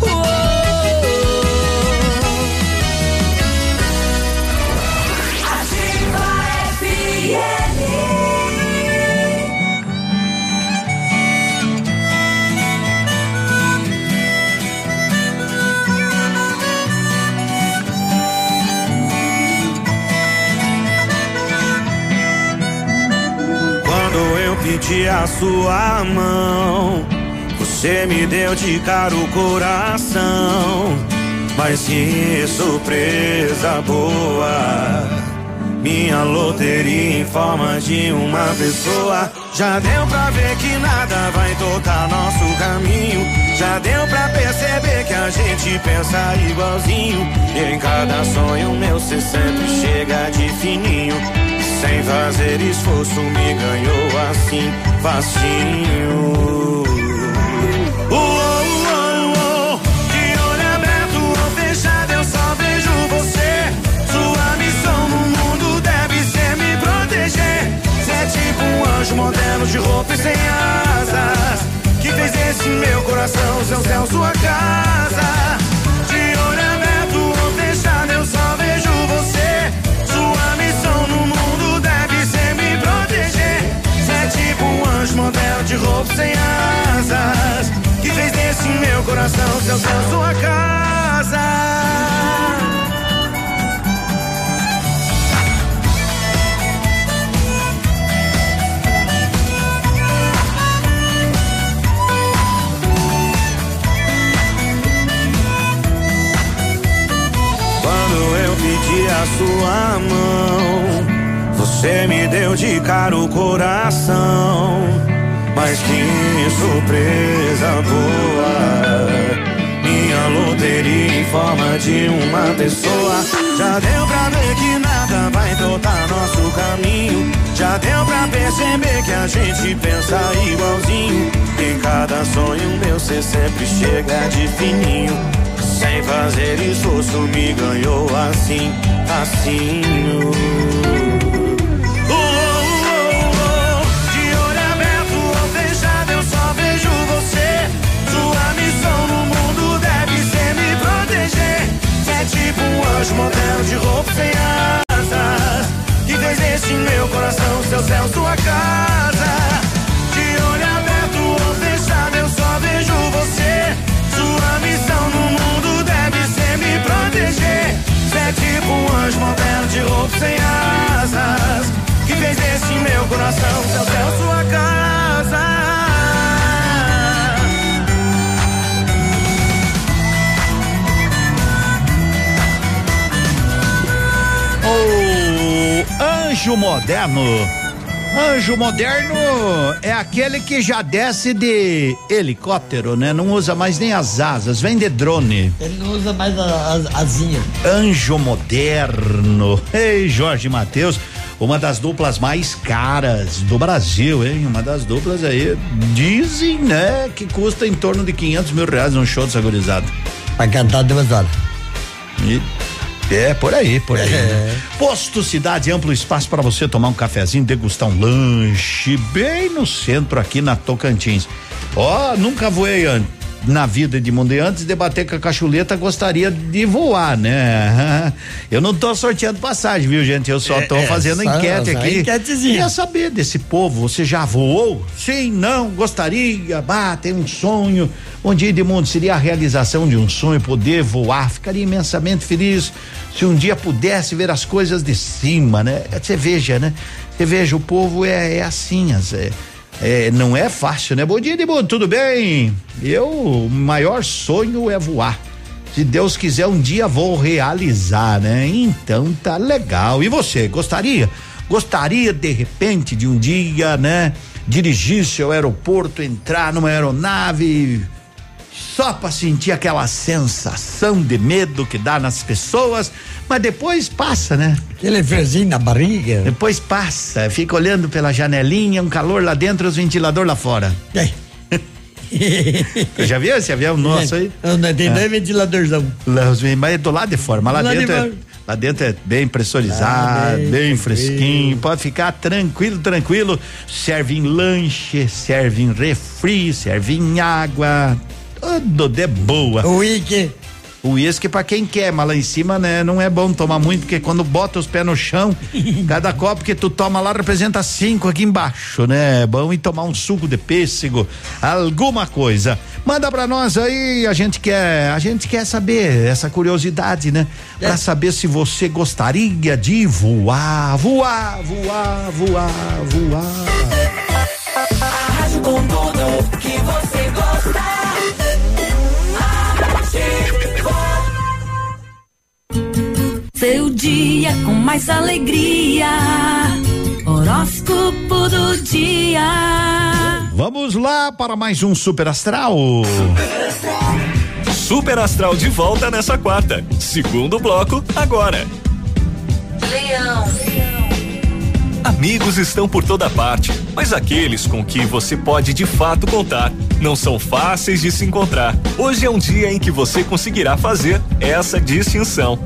Quando pedi a sua mão, você me deu de cara o coração. Mas que surpresa boa! Minha loteria em forma de uma pessoa. Já deu pra ver que nada vai tocar nosso caminho. Já deu pra perceber que a gente pensa igualzinho. E em cada sonho meu cê sempre chega de fininho. Sem fazer esforço me ganhou assim, facinho. Oh, oh, oh. De olho aberto ou fechado eu só vejo você. Sua missão no mundo deve ser me proteger. Você é tipo um anjo moderno de roupa e sem asas. Que fez esse meu coração seu céu, sua casa. Anjo moderno de roupa sem asas. Que fez desse meu coração seu céu, sua casa. Quando eu pedi a sua mão, você me deu de cara o coração. Mas que surpresa boa! Minha loteria em forma de uma pessoa. Já deu pra ver que nada vai tocar nosso caminho. Já deu pra perceber que a gente pensa igualzinho. Em cada sonho meu, cê sempre chega de fininho. Sem fazer esforço me ganhou assim, assim. tipo um anjo modelo de roupa sem asas. Que fez este meu coração, seu céu, sua casa. De olho aberto ou fechado, eu só vejo você. Sua missão no mundo deve ser me proteger. Você é tipo um anjo modelo de roupa sem asas. Que fez este meu coração, seu céu, sua casa. Anjo moderno é aquele que já desce de helicóptero, né? Não usa mais nem as asas, vem de drone. Ele não usa mais as asinhas. Anjo moderno. Ei, Jorge Matheus, uma das duplas mais caras do Brasil, hein? Uma das duplas aí, dizem, né, que custa em torno de 500 mil reais um show desagorizado. Pra cantar duas horas. E é, por aí, por aí. né? Posto Cidade, amplo espaço para você tomar um cafezinho, degustar um lanche, bem no centro aqui na Tocantins. Ó, nunca voei an- na vida de mundo e antes de bater com a cachuleta gostaria de voar, né? Eu não tô sorteando passagem, viu, gente? Eu só É, tô é, fazendo enquete só aqui. enquetezinha. Queria saber desse povo, você já voou? Sim, não, gostaria, bah, tem um sonho. Um dia, Edmundo, seria a realização de um sonho, poder voar, ficaria imensamente feliz se um dia pudesse ver as coisas de cima, né? Você veja, né? Você veja, o povo é, é assim, as- é, é, não é fácil, né? Bom dia, Edmundo, tudo bem? Eu, o maior sonho é voar. Se Deus quiser, um dia vou realizar, né? Então tá legal. E você, gostaria? Gostaria de repente de um dia, né? Dirigir-se ao aeroporto, entrar numa aeronave só para sentir aquela sensação de medo que dá nas pessoas, mas depois passa, né? Aquele friozinho na barriga. Depois passa, fica olhando pela janelinha, um calor lá dentro, os ventilador lá fora. Eu já viu esse avião nosso aí? Não, não tem É. nem ventiladorzão. Mas é do lado de fora, mas lá, Lá de dentro é, fora. lá dentro é bem pressurizado, Ah, bem, bem fresquinho, pode ficar tranquilo, tranquilo. Serve em lanche, serve em refri, serve em água, tudo de boa. O uísque. O uísque pra quem quer, mas lá em cima, né, não é bom tomar muito, porque quando bota os pés no chão, cada copo que tu toma lá representa cinco aqui embaixo, né? É bom ir tomar um suco de pêssego, alguma coisa. Manda pra nós aí, a gente quer, a gente quer saber essa curiosidade, né? Pra saber se você gostaria de voar, voar, voar, voar, voar. A rádio com tudo que você Seu dia com mais alegria. Horóscopo do dia. Vamos lá para mais um Super Astral. Super Astral de volta nessa quarta. Segundo bloco, agora. Leão. Amigos estão por toda parte, mas aqueles com que você pode de fato contar não são fáceis de se encontrar. Hoje é um dia em que você conseguirá fazer essa distinção.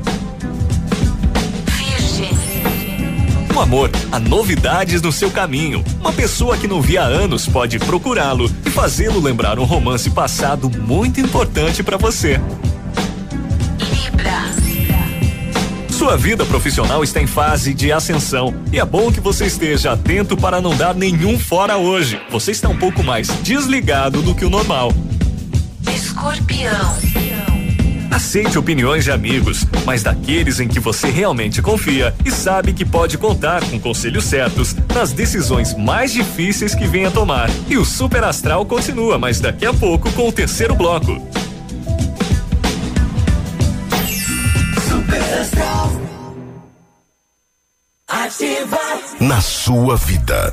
No amor, há novidades no seu caminho. Uma pessoa que não via há anos pode procurá-lo e fazê-lo lembrar um romance passado muito importante para você. Sua vida profissional está em fase de ascensão e é bom que você esteja atento para não dar nenhum fora hoje. Você está um pouco mais desligado do que o normal. Escorpião. Aceite opiniões de amigos, mas daqueles em que você realmente confia e sabe que pode contar com conselhos certos nas decisões mais difíceis que venha tomar. E o Super Astral continua, mas daqui a pouco com o terceiro bloco. Super Astral. Ativa. Na sua vida.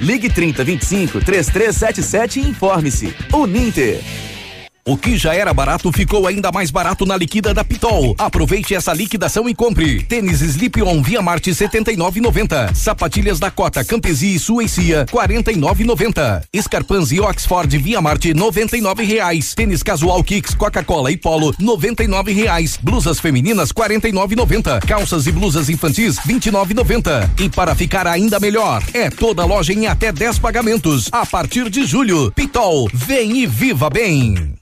Ligue 3025 3377 e informe-se. Uninter. O que já era barato ficou ainda mais barato na liquida da Pitol. Aproveite essa liquidação e compre. Tênis Slip-On Via Marte 79,90. Sapatilhas da Cota Campesi e Suecia 49,90. Escarpans e Oxford Via Marte 99 reais. Tênis Casual Kicks Coca-Cola e Polo 99 reais. Blusas femininas 49,90. Calças e blusas infantis 29,90. E para ficar ainda melhor, é toda loja em até 10 pagamentos. A partir de julho, Pitol, vem e viva bem.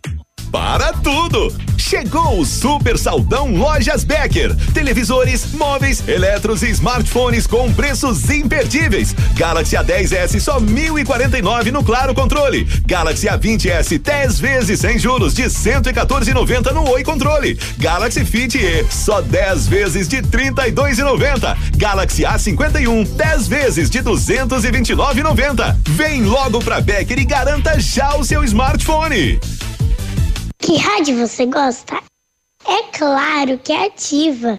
Para tudo! Chegou o Super Saldão Lojas Becker. Televisores, móveis, eletros e smartphones com preços imperdíveis. Galaxy A10s só 1.049 no Claro Controle. Galaxy A20s 10 vezes sem juros de 114,90 no Oi Controle. Galaxy Fit E só 10 vezes de 32,90. Galaxy A51 10 vezes de 229,90. Vem logo pra Becker e garanta já o seu smartphone. Que rádio você gosta? É claro que é ativa.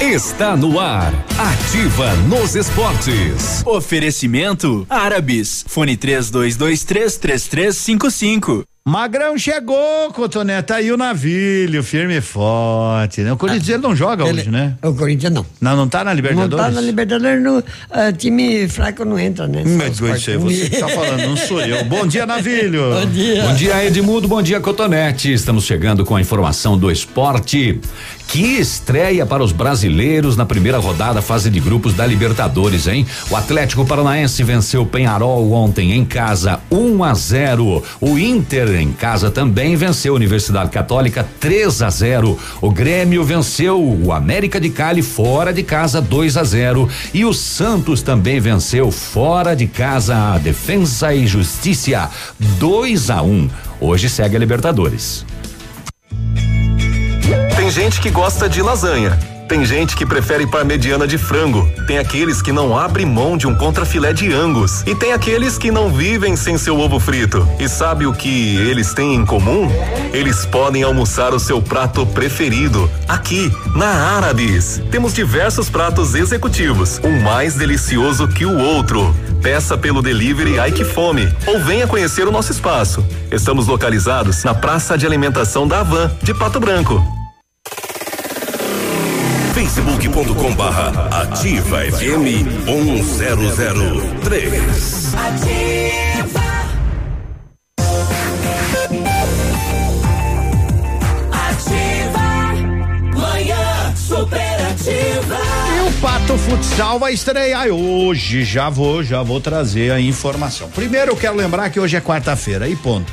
Está no ar. Ativa nos esportes. Oferecimento Árabes. Fone 3223 3355. Magrão chegou, Cotoneta, aí o navilho, firme e forte, né? O Corinthians ele não joga Ele- hoje, né? O Corinthians não. Não, não tá na Libertadores? Não tá na Libertadores, no, ah, time fraco não entra, né? Os do céu, você que tá falando, não sou eu. Bom dia, Navilho. Bom dia. Bom dia, Edmundo. Bom dia, Cotonete. Estamos chegando com a informação do esporte. Que estreia para os brasileiros na primeira rodada, fase de grupos da Libertadores, hein? O Atlético Paranaense venceu o Penharol ontem em casa, 1 a 0. O Inter em casa também venceu a Universidade Católica 3 a 0. O Grêmio venceu o América de Cali fora de casa 2 a 0. E o Santos também venceu fora de casa a Defensa e Justiça 2 a 1. Hoje segue a Libertadores. Tem gente que gosta de lasanha. Tem gente que prefere parmegiana de frango. Tem aqueles que não abrem mão de um contrafilé de angus. E tem aqueles que não vivem sem seu ovo frito. E sabe o que eles têm em comum? Eles podem almoçar o seu prato preferido aqui na Árabes. Temos diversos pratos executivos, um mais delicioso que o outro. Peça pelo delivery Ai Que Fome ou venha conhecer o nosso espaço. Estamos localizados na Praça de Alimentação da Havan, de Pato Branco. facebook.com barra ativa FM 1003. Ativa. Manhã superativa. O Pato Futsal vai estrear hoje. Já vou, já vou trazer a informação. Primeiro eu quero lembrar que hoje é quarta-feira e ponto.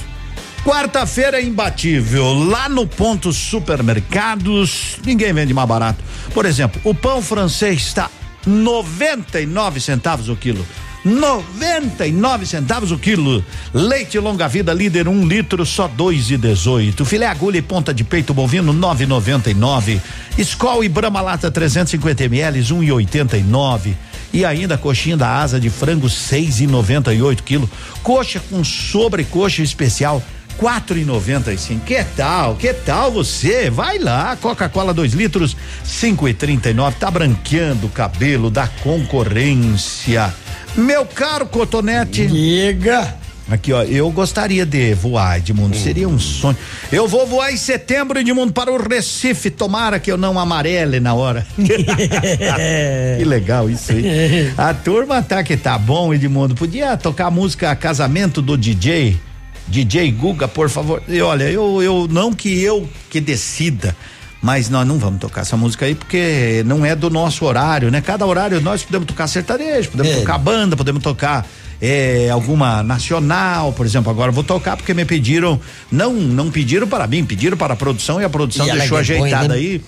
Quarta-feira é imbatível. Lá no ponto supermercados, ninguém vende mais barato. Por exemplo, o pão francês está 99 centavos o quilo. 99 centavos o quilo. Leite longa vida líder um litro só dois e dezoito. Filé agulha e ponta de peito bovino 9,99. Skol e Brahma lata 350 ml um e oitenta e nove. E ainda coxinha da asa de frango seis e noventa e oito quilo. Coxa com sobrecoxa especial quatro e noventa e cinco. Que tal? Que tal você? Vai lá, Coca-Cola 2 litros, cinco e trinta e nove. Tá branqueando o cabelo da concorrência. Meu caro Cotonete. Diga. Aqui, ó, eu gostaria de voar, Edmundo, seria um sonho. Eu vou voar em setembro, Edmundo, para o Recife, tomara que eu não amarele na hora. que legal isso aí. A turma tá que tá bom, Edmundo, podia tocar a música Casamento do DJ? DJ Guga, por favor. E olha, eu, eu não que eu que decida, mas nós não vamos tocar essa música aí porque não é do nosso horário, né? Cada horário nós podemos tocar sertanejo, podemos É. tocar banda, podemos tocar é, alguma nacional, por exemplo. Agora eu vou tocar porque me pediram, não não pediram para mim, pediram para a produção e a produção E deixou põe, ajeitada né? aí.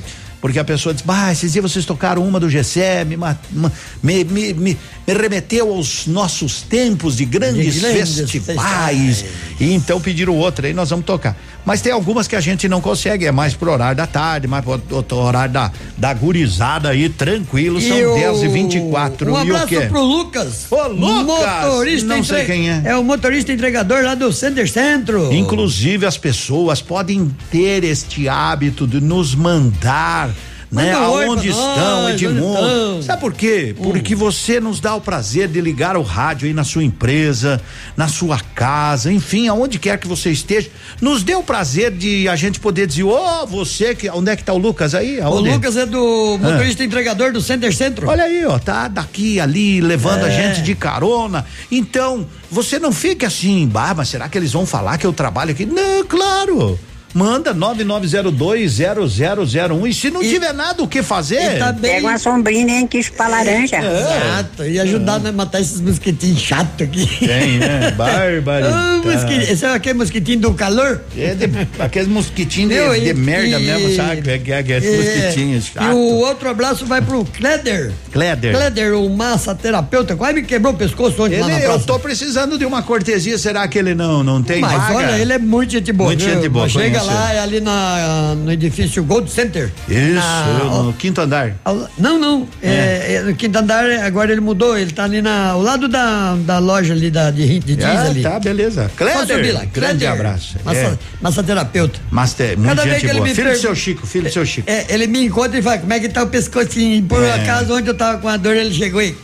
Porque a pessoa diz, bah, esses dias vocês tocaram uma do GCE, me, me, me, me, me remeteu aos nossos tempos de grandes, De grandes festivais. E então pediram outra, aí nós vamos tocar. Mas tem algumas que a gente não consegue, é mais pro horário da tarde, mais pro horário da, da gurizada aí, tranquilo, são E o- 10 e 24 Um e o abraço pro Lucas. Ô, Lucas! Motorista Não sei quem é. É o motorista entregador lá do Center Centro. Inclusive as pessoas podem ter este hábito de nos mandar né? Um Aonde estão, nós, Edmundo? Sabe por quê? Porque você nos dá o prazer de ligar o rádio aí na sua empresa, na sua casa, enfim, aonde quer que você esteja. Nos dê o prazer de a gente poder dizer, ô, você que, onde é que tá o Lucas aí? O Aonde? Lucas é do motorista entregador do Center Centro. Olha aí, ó, tá daqui, ali, levando a É. gente de carona. Então, você não fique assim, bah, mas será que eles vão falar que eu trabalho aqui? Não, claro. Manda 99020001 e se não tiver nada o que fazer. tá bem- Pega uma sombrinha nem quis pra laranja. Exato, e ajudar a matar esses mosquitinhos chatos aqui. Tem, né? Barbaridade. Ah, mosqui- Esse é aquele mosquitinho do calor? É de, aqueles mosquitinhos de, de e- merda e- mesmo, sabe? É, é, é, É, mosquitinhos E chato. o outro abraço vai pro Kleder. Kleder. Kleder, o massoterapeuta, quase me quebrou o pescoço ontem lá Ele, na eu praça. tô precisando de uma cortesia, será que ele não, não tem Mas vaga? olha, ele é muito gente boa. Muito gente boa, Chega. Lá, é ali na, no edifício Gold Center. Isso, Na- no quinto andar. ao- não, não. É. é no quinto andar, agora ele mudou. Ele tá ali na, ao lado da, da loja ali da, de, de jeans Ah, ali. tá, beleza. Subir lá. grande abraço. Massa, É. Massoterapeuta. Master, muito Cada vez gente que ele boa. me Filho do seu Chico, filho do seu Chico. É, ele me encontra e fala, como é que tá o pescocinho? Por É. acaso, onde eu tava com a dor, ele chegou e...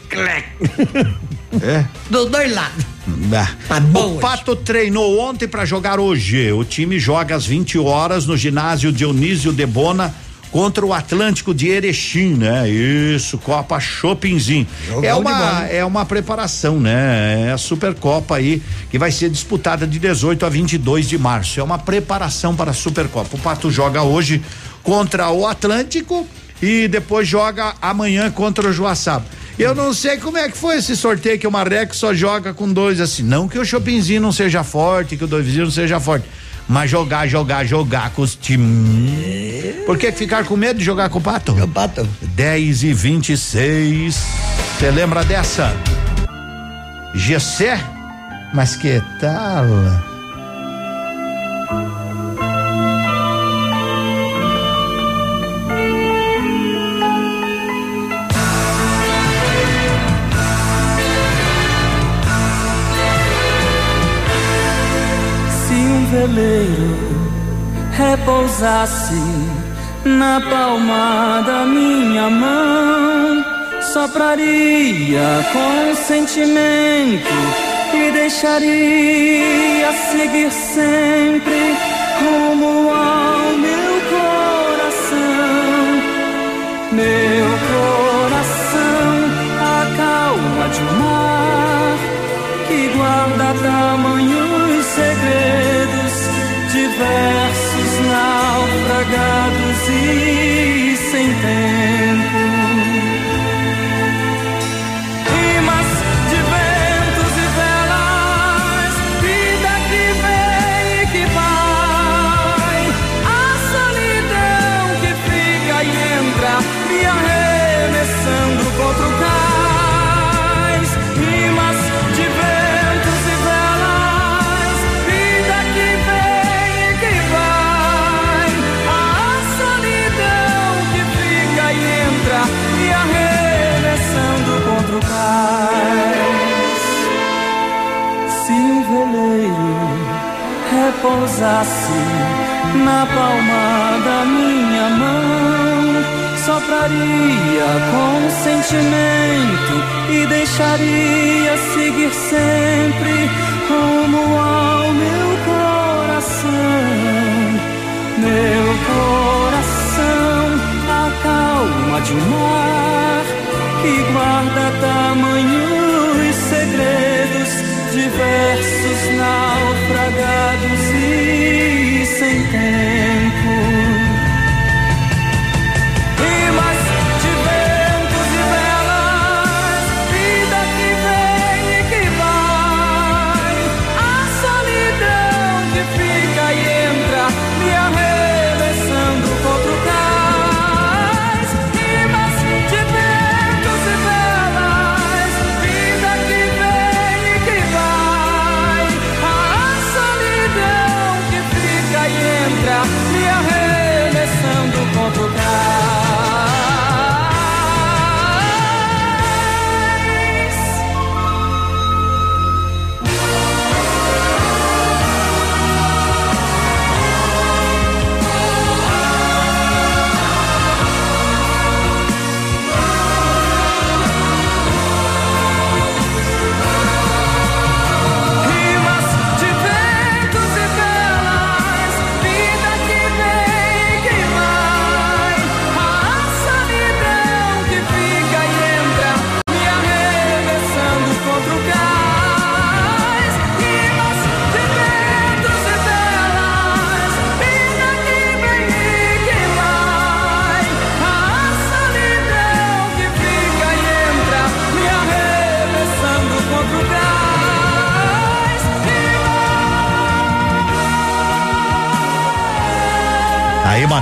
É. Dos dois lados. Tá bom o Pato treinou ontem pra jogar hoje. O time joga às 20 horas no ginásio Dionísio de Bona contra o Atlântico de Erechim, né? Isso, Copa Shoppingzinho. Jogão É uma, é uma preparação, né? É a Supercopa aí que vai ser disputada de 18 a 22 de março. É uma preparação para a Supercopa. O Pato joga hoje contra o Atlântico e depois joga amanhã contra o Joaçaba. Eu não sei como é que foi esse sorteio que o Marreco só joga com dois assim. Não que o Chopinzinho não seja forte, que o Doizinho não seja forte. Mas jogar, jogar, jogar com os times. Por que ficar com medo de jogar com o Pato? O Pato. 10 e 26. Você lembra dessa? Gessé? Mas que tal? Repousasse na palma da minha mão, sopraria com sentimento e deixaria seguir sempre rumo ao meu coração. Meu naufragados e repousasse na palma da minha mão, sopraria com sentimento e deixaria seguir sempre rumo ao meu coração. Meu coração, a calma de um mar que guarda tamanhos segredos, diversos naufragados e sem tempo.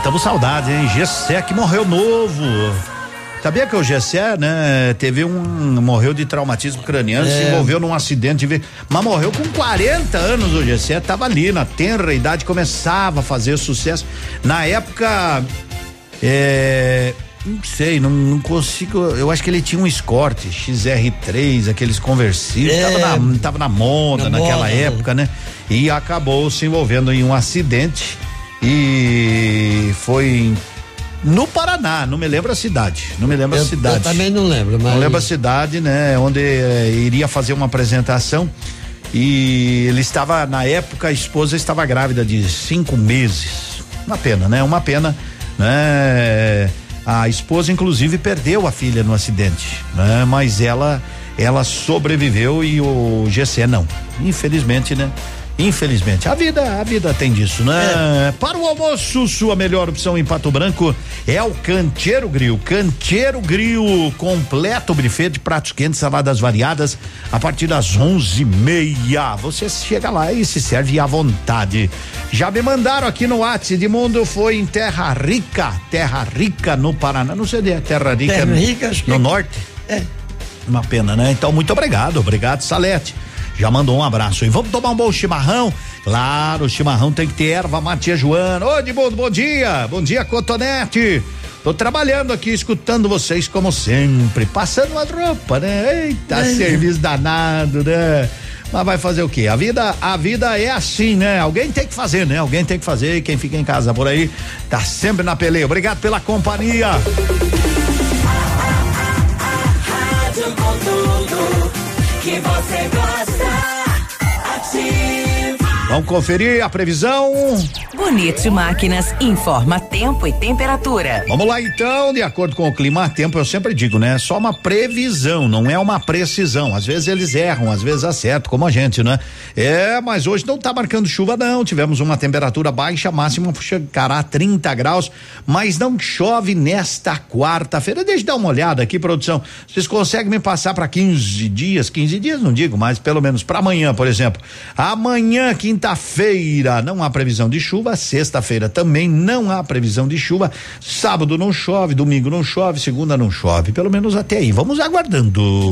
Matamos saudade, hein? Gessé que morreu novo. Sabia que o Gessé, né, teve um. morreu de traumatismo craniano, É. se envolveu num acidente, de- mas morreu com 40 anos. O Gessé tava ali, na tenra idade, começava a fazer sucesso. Na época. É. Não sei, não, não consigo. Eu acho que ele tinha um Escort XR3, aqueles conversíveis. É. Tava, na, tava na moda Na naquela moda, época, né? E acabou se envolvendo em um acidente e foi no Paraná, não me lembro a cidade. Não me lembro Eu- a cidade. eu também não lembro, mas- Não lembro a cidade, né? Onde eh, iria fazer uma apresentação e ele estava, na época, a esposa estava grávida de cinco meses. Uma pena, né? Uma pena, né? A esposa, inclusive, perdeu a filha no acidente, né? Mas ela, ela sobreviveu e o GC não. Infelizmente, né? Infelizmente, a vida, a vida tem disso, né? Para o almoço, sua melhor opção em Pato Branco é o Canteiro Grill. Canteiro Grill, completo buffet de pratos quentes, saladas variadas, a partir das onze e meia. Você chega lá e se serve à vontade. Já me mandaram aqui no WhatsApp, Edmundo foi em Terra Rica, Terra Rica no Paraná. Não sei onde é Terra Rica. Terra no- Rica, que no é- norte. É. Uma pena, né? Então, muito obrigado, obrigado, Salete. Já mandou um abraço. E vamos tomar um bom chimarrão? Claro, o chimarrão tem que ter erva Matia Joana. Ô, Edmundo, bom dia. Bom dia, Cotonete. Tô trabalhando aqui, escutando vocês como sempre, passando as roupas, né? Eita, É. serviço danado, né? Mas vai fazer o quê? A vida, a vida é assim, né? Alguém tem que fazer, né? Alguém tem que fazer e quem fica em casa por aí tá sempre na peleia. Obrigado pela companhia. Que você gosta. Vamos conferir a previsão. Bonito Máquinas informa tempo e temperatura. Vamos lá então, de acordo com o clima tempo, eu sempre digo, né? Só uma previsão, não é uma precisão. Às vezes eles erram, às vezes acertam, como a gente, né? É, mas hoje não tá marcando chuva não, tivemos uma temperatura baixa, máxima chegará a 30 graus, mas não chove nesta quarta-feira. Deixa eu dar uma olhada aqui, produção. Vocês conseguem me passar para 15 dias? 15 dias não digo, mas pelo menos para amanhã, por exemplo. Amanhã, quinta-feira, não há previsão de chuva, sexta-feira também não há previsão de chuva, sábado não chove, domingo não chove, segunda não chove, pelo menos até aí. Vamos aguardando.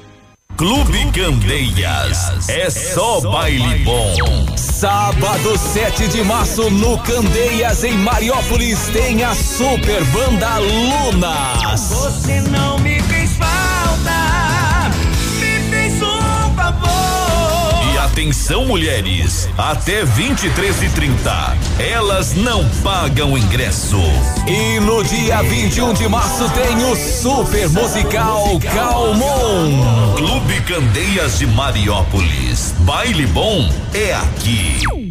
Clube Candeias. É só baile bom. Sábado 7 de março no Candeias, em Mariópolis, tem a Super Banda Lunas. Você não me atenção, mulheres, até 23 e 30 elas não pagam ingresso. E no dia 21 de março tem o super musical Calmon. Clube Candeias de Mariópolis. Baile bom é aqui.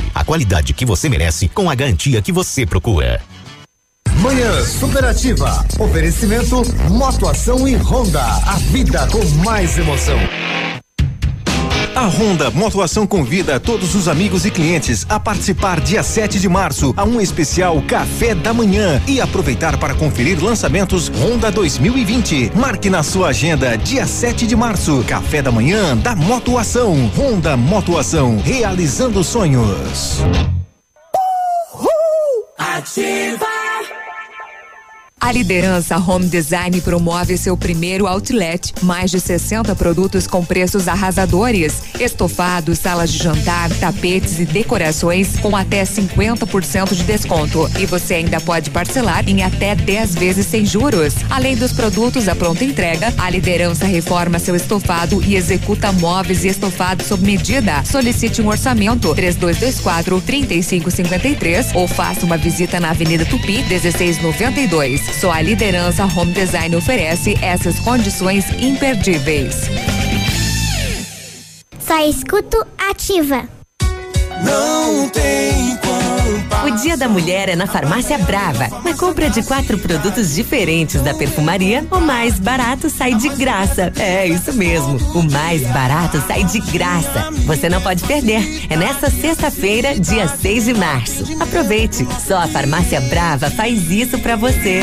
a qualidade que você merece com a garantia que você procura. Manhã Superativa. Oferecimento Motoação e Honda. A vida com mais emoção. A Honda Motoação convida todos os amigos e clientes a participar dia 7 de março a um especial Café da Manhã e aproveitar para conferir lançamentos Honda 2020. Marque na sua agenda dia 7 de março, Café da Manhã da Motoação. Honda Motoação, realizando sonhos. Ativa. A liderança Home Design promove seu primeiro outlet. Mais de 60 produtos com preços arrasadores. Estofados, salas de jantar, tapetes e decorações com até 50% de desconto. E você ainda pode parcelar em até 10 vezes sem juros. Além dos produtos à pronta entrega, a liderança reforma seu estofado e executa móveis e estofados sob medida. Solicite um orçamento 3224 3553 ou faça uma visita na Avenida Tupi 1692. Só a liderança Home Design oferece essas condições imperdíveis. Só escuto ativa. Não tem O Dia da Mulher é na Farmácia Brava. Na compra de quatro produtos diferentes da perfumaria, o mais barato sai de graça. É isso mesmo. O mais barato sai de graça. Você não pode perder. É nesta sexta-feira, dia 6 de março. Aproveite. Só a Farmácia Brava faz isso pra você.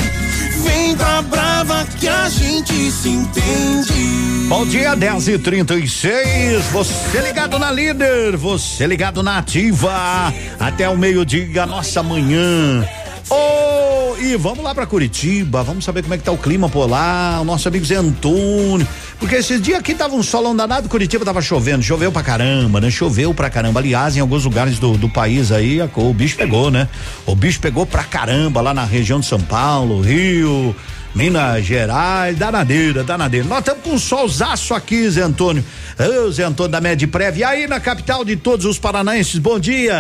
Vem pra brava que a gente se entende. Bom dia, 10 e 36 Você ligado na líder, você ligado na ativa. Até o meio-dia, nossa manhã. Oh, e vamos lá pra Curitiba, vamos saber como é que tá o clima por lá, o nosso amigo Zé Antônio. Porque esses dias aqui tava um solão danado, Curitiba tava chovendo, choveu pra caramba, né? Choveu pra caramba. Aliás, em alguns lugares do, do país aí, a- o bicho pegou, né? O bicho pegou pra caramba lá na região de São Paulo, Rio, Minas Gerais, danadeira, danadeira. Nós estamos com um solzaço aqui, Zé Antônio. Ô, Zé Antônio da Medprev. E aí, na capital de todos os paranaenses, bom dia.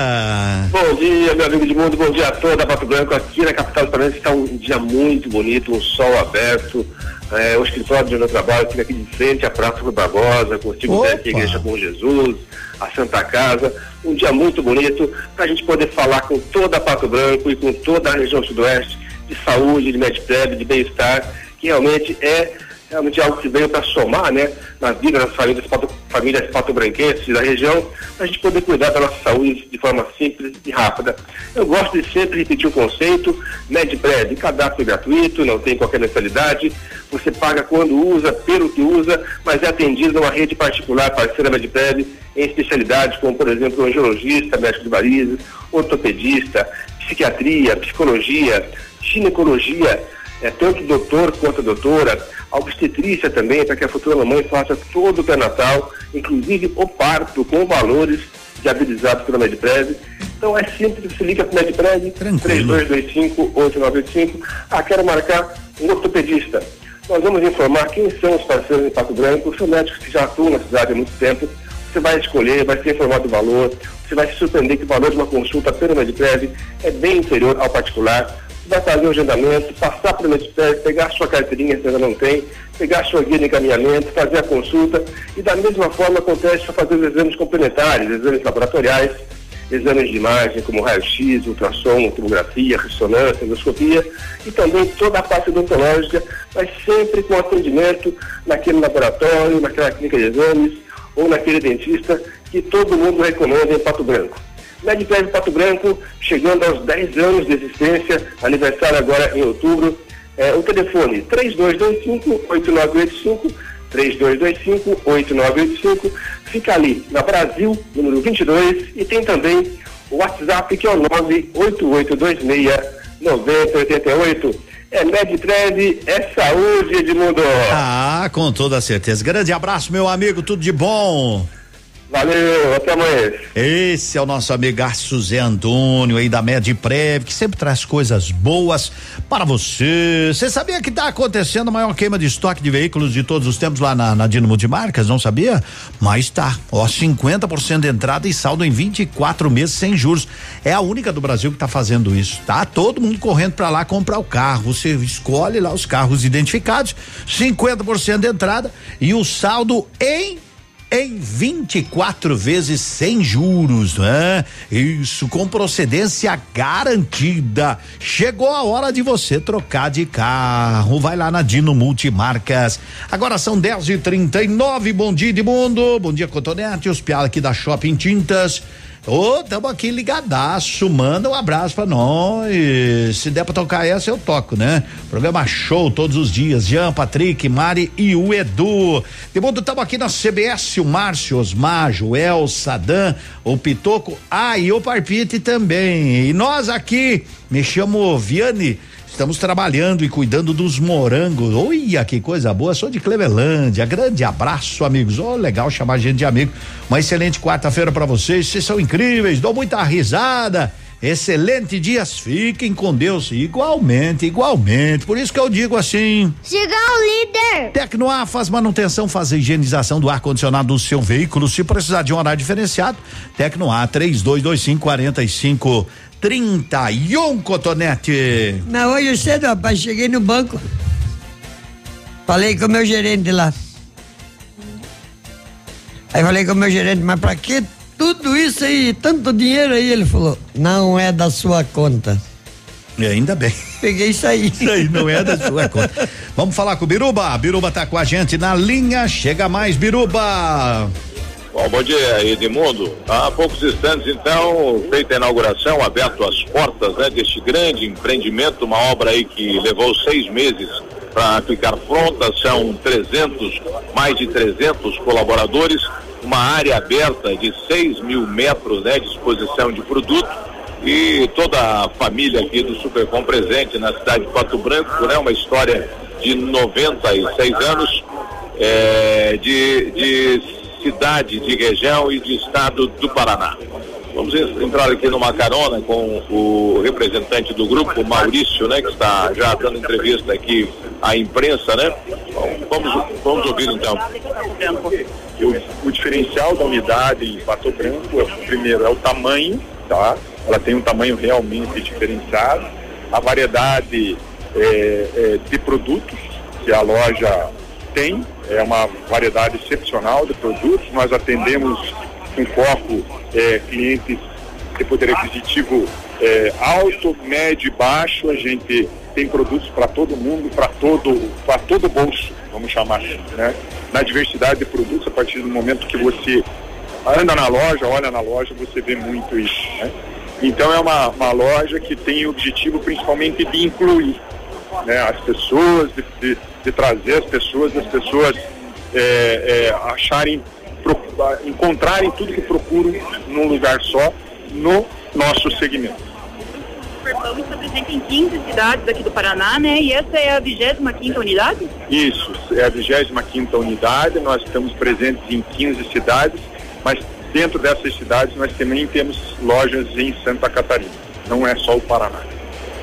Bom dia, meu amigo de mundo, bom dia a toda Pato Branco. Aqui na capital do Paraná está um dia muito bonito, um sol aberto. É, o escritório onde eu trabalho fica aqui de frente à Praça Rui Barbosa, aqui a Igreja Bom Jesus, a Santa Casa. Um dia muito bonito para a gente poder falar com toda a Pato Branco e com toda a região sudoeste de saúde, de medicare, de bem-estar, que realmente é realmente algo que veio para somar, né, na vida das famílias, famílias patobranquenses da região, para a gente poder cuidar da nossa saúde de forma simples e rápida. Eu gosto de sempre repetir o conceito, MedPrev, cadastro gratuito, não tem qualquer mensalidade, você paga quando usa, pelo que usa, mas é atendido numa rede particular, parceira MedPrev, em especialidades como, por exemplo, angiologista, médico de varizes, ortopedista, psiquiatria, psicologia, ginecologia, é, tanto doutor quanto doutora, obstetrícia também, para que a futura mamãe faça todo o pré-natal, inclusive o parto, com valores viabilizados pela Medprev. Então é simples, se liga para o Medprev, 3225-8985. Ah, quero marcar um ortopedista. Nós vamos informar quem são os parceiros em Pato Branco, são médicos que já atuam na cidade há muito tempo. Você vai escolher, vai ser informado do valor, você vai se surpreender que o valor de uma consulta pelo Medprev é bem inferior ao particular vai fazer o agendamento, passar para o Medicare, pegar sua carteirinha se ainda não tem, pegar sua guia de encaminhamento, fazer a consulta e da mesma forma acontece para fazer os exames complementares, exames laboratoriais, exames de imagem como raio-x, ultrassom, tomografia, ressonância, endoscopia e também toda a parte odontológica, mas sempre com atendimento naquele laboratório, naquela clínica de exames ou naquele dentista que todo mundo recomenda em Pato Branco. Medprev Pato Branco, chegando aos 10 anos de existência, aniversário agora em outubro. É, o telefone 3225-8985, 3225-8985, fica ali na Brasil, número 22, e tem também o WhatsApp que é o 98826-9088. É Medprev, é saúde, Edmundo. Ah, com toda certeza. Grande abraço, meu amigo, tudo de bom. Valeu, até amanhã. Esse é o nosso amigaço Zé Antônio aí da Medprev, que sempre traz coisas boas para você. Você sabia que está acontecendo a maior queima de estoque de veículos de todos os tempos lá na, na Dino Multimarcas? Não sabia? Mas tá. Ó, 50% de entrada e saldo em 24 meses sem juros. É a única do Brasil que está fazendo isso. Tá todo mundo correndo para lá comprar o carro. Você escolhe lá os carros identificados, 50% de entrada e o saldo em em 24 vezes sem juros, né? Isso com procedência garantida. Chegou a hora de você trocar de carro. Vai lá na Dino Multimarcas. Agora são 10 e 39 Bom dia de mundo. Bom dia, Cotonete. Os piadas aqui da Shopping Tintas. Ô, tamo aqui ligadaço, manda um abraço pra nós. Se der pra tocar essa, eu toco, né? Programa show todos os dias. Jean, Patrick, Mari e o Edu. De mundo, tamo aqui na CBS, o Márcio, Osmar, Joel, Sadam, o Pitoco, ah, e o Parpite também. E nós aqui Me chamo Viane. Estamos trabalhando e cuidando dos morangos. Olha que coisa boa, sou de Clevelândia. Grande abraço, amigos. Oh, legal chamar a gente de amigo. Uma excelente quarta-feira para vocês. Vocês são incríveis, dou muita risada. Excelente dias, fiquem com Deus igualmente, igualmente. Por isso que eu digo assim. Siga o líder. Tecnoar faz manutenção, faz higienização do ar-condicionado do seu veículo. Se precisar de um horário diferenciado, Tecnoar 3225 45 31 Cotonete. Não, hoje cedo, rapaz, cheguei no banco. Falei com o meu gerente lá. Aí falei com o meu gerente, mas pra que tudo isso aí, tanto dinheiro aí? Ele falou, não é da sua conta. E ainda bem. Peguei isso aí. Isso aí não é da sua conta. Vamos falar com o Biruba. Biruba tá com a gente na linha. Chega mais, Biruba. Bom, bom dia, Edmundo. Há poucos instantes, então, feita a inauguração, aberto as portas né, deste grande empreendimento, uma obra aí que levou seis meses para ficar pronta, são 300, mais de 300 colaboradores, uma área aberta de 6 mil metros né, de exposição de produto e toda a família aqui do Supercom presente na cidade de Pato Branco, né, uma história de 96 anos, é, de, de cidade, de região e de estado do Paraná. Vamos entrar aqui numa carona com o representante do grupo, Maurício, né, que está já dando entrevista aqui à imprensa, né? Vamos, vamos ouvir então. O, o diferencial da unidade em Pato Branco, é, primeiro, é o tamanho, tá? Ela tem um tamanho realmente diferenciado. A variedade é, é, de produtos que a loja tem, é uma variedade excepcional de produtos. Nós atendemos com foco é, clientes de poder aquisitivo é, alto, médio e baixo. A gente tem produtos para todo mundo, para todo, para todo bolso, vamos chamar assim, né? Na diversidade de produtos, a partir do momento que você anda na loja, olha na loja, você vê muito isso, né? Então é uma, uma loja que tem o objetivo principalmente de incluir né, as pessoas, de, de, de trazer as pessoas, as pessoas é, é, acharem, procu- encontrarem tudo que procuram num lugar só, no nosso segmento. Superpão está presente em 15 cidades aqui do Paraná, né? E essa é a 25 unidade? Isso, é a 25 unidade, nós estamos presentes em 15 cidades, mas dentro dessas cidades nós também temos lojas em Santa Catarina, não é só o Paraná.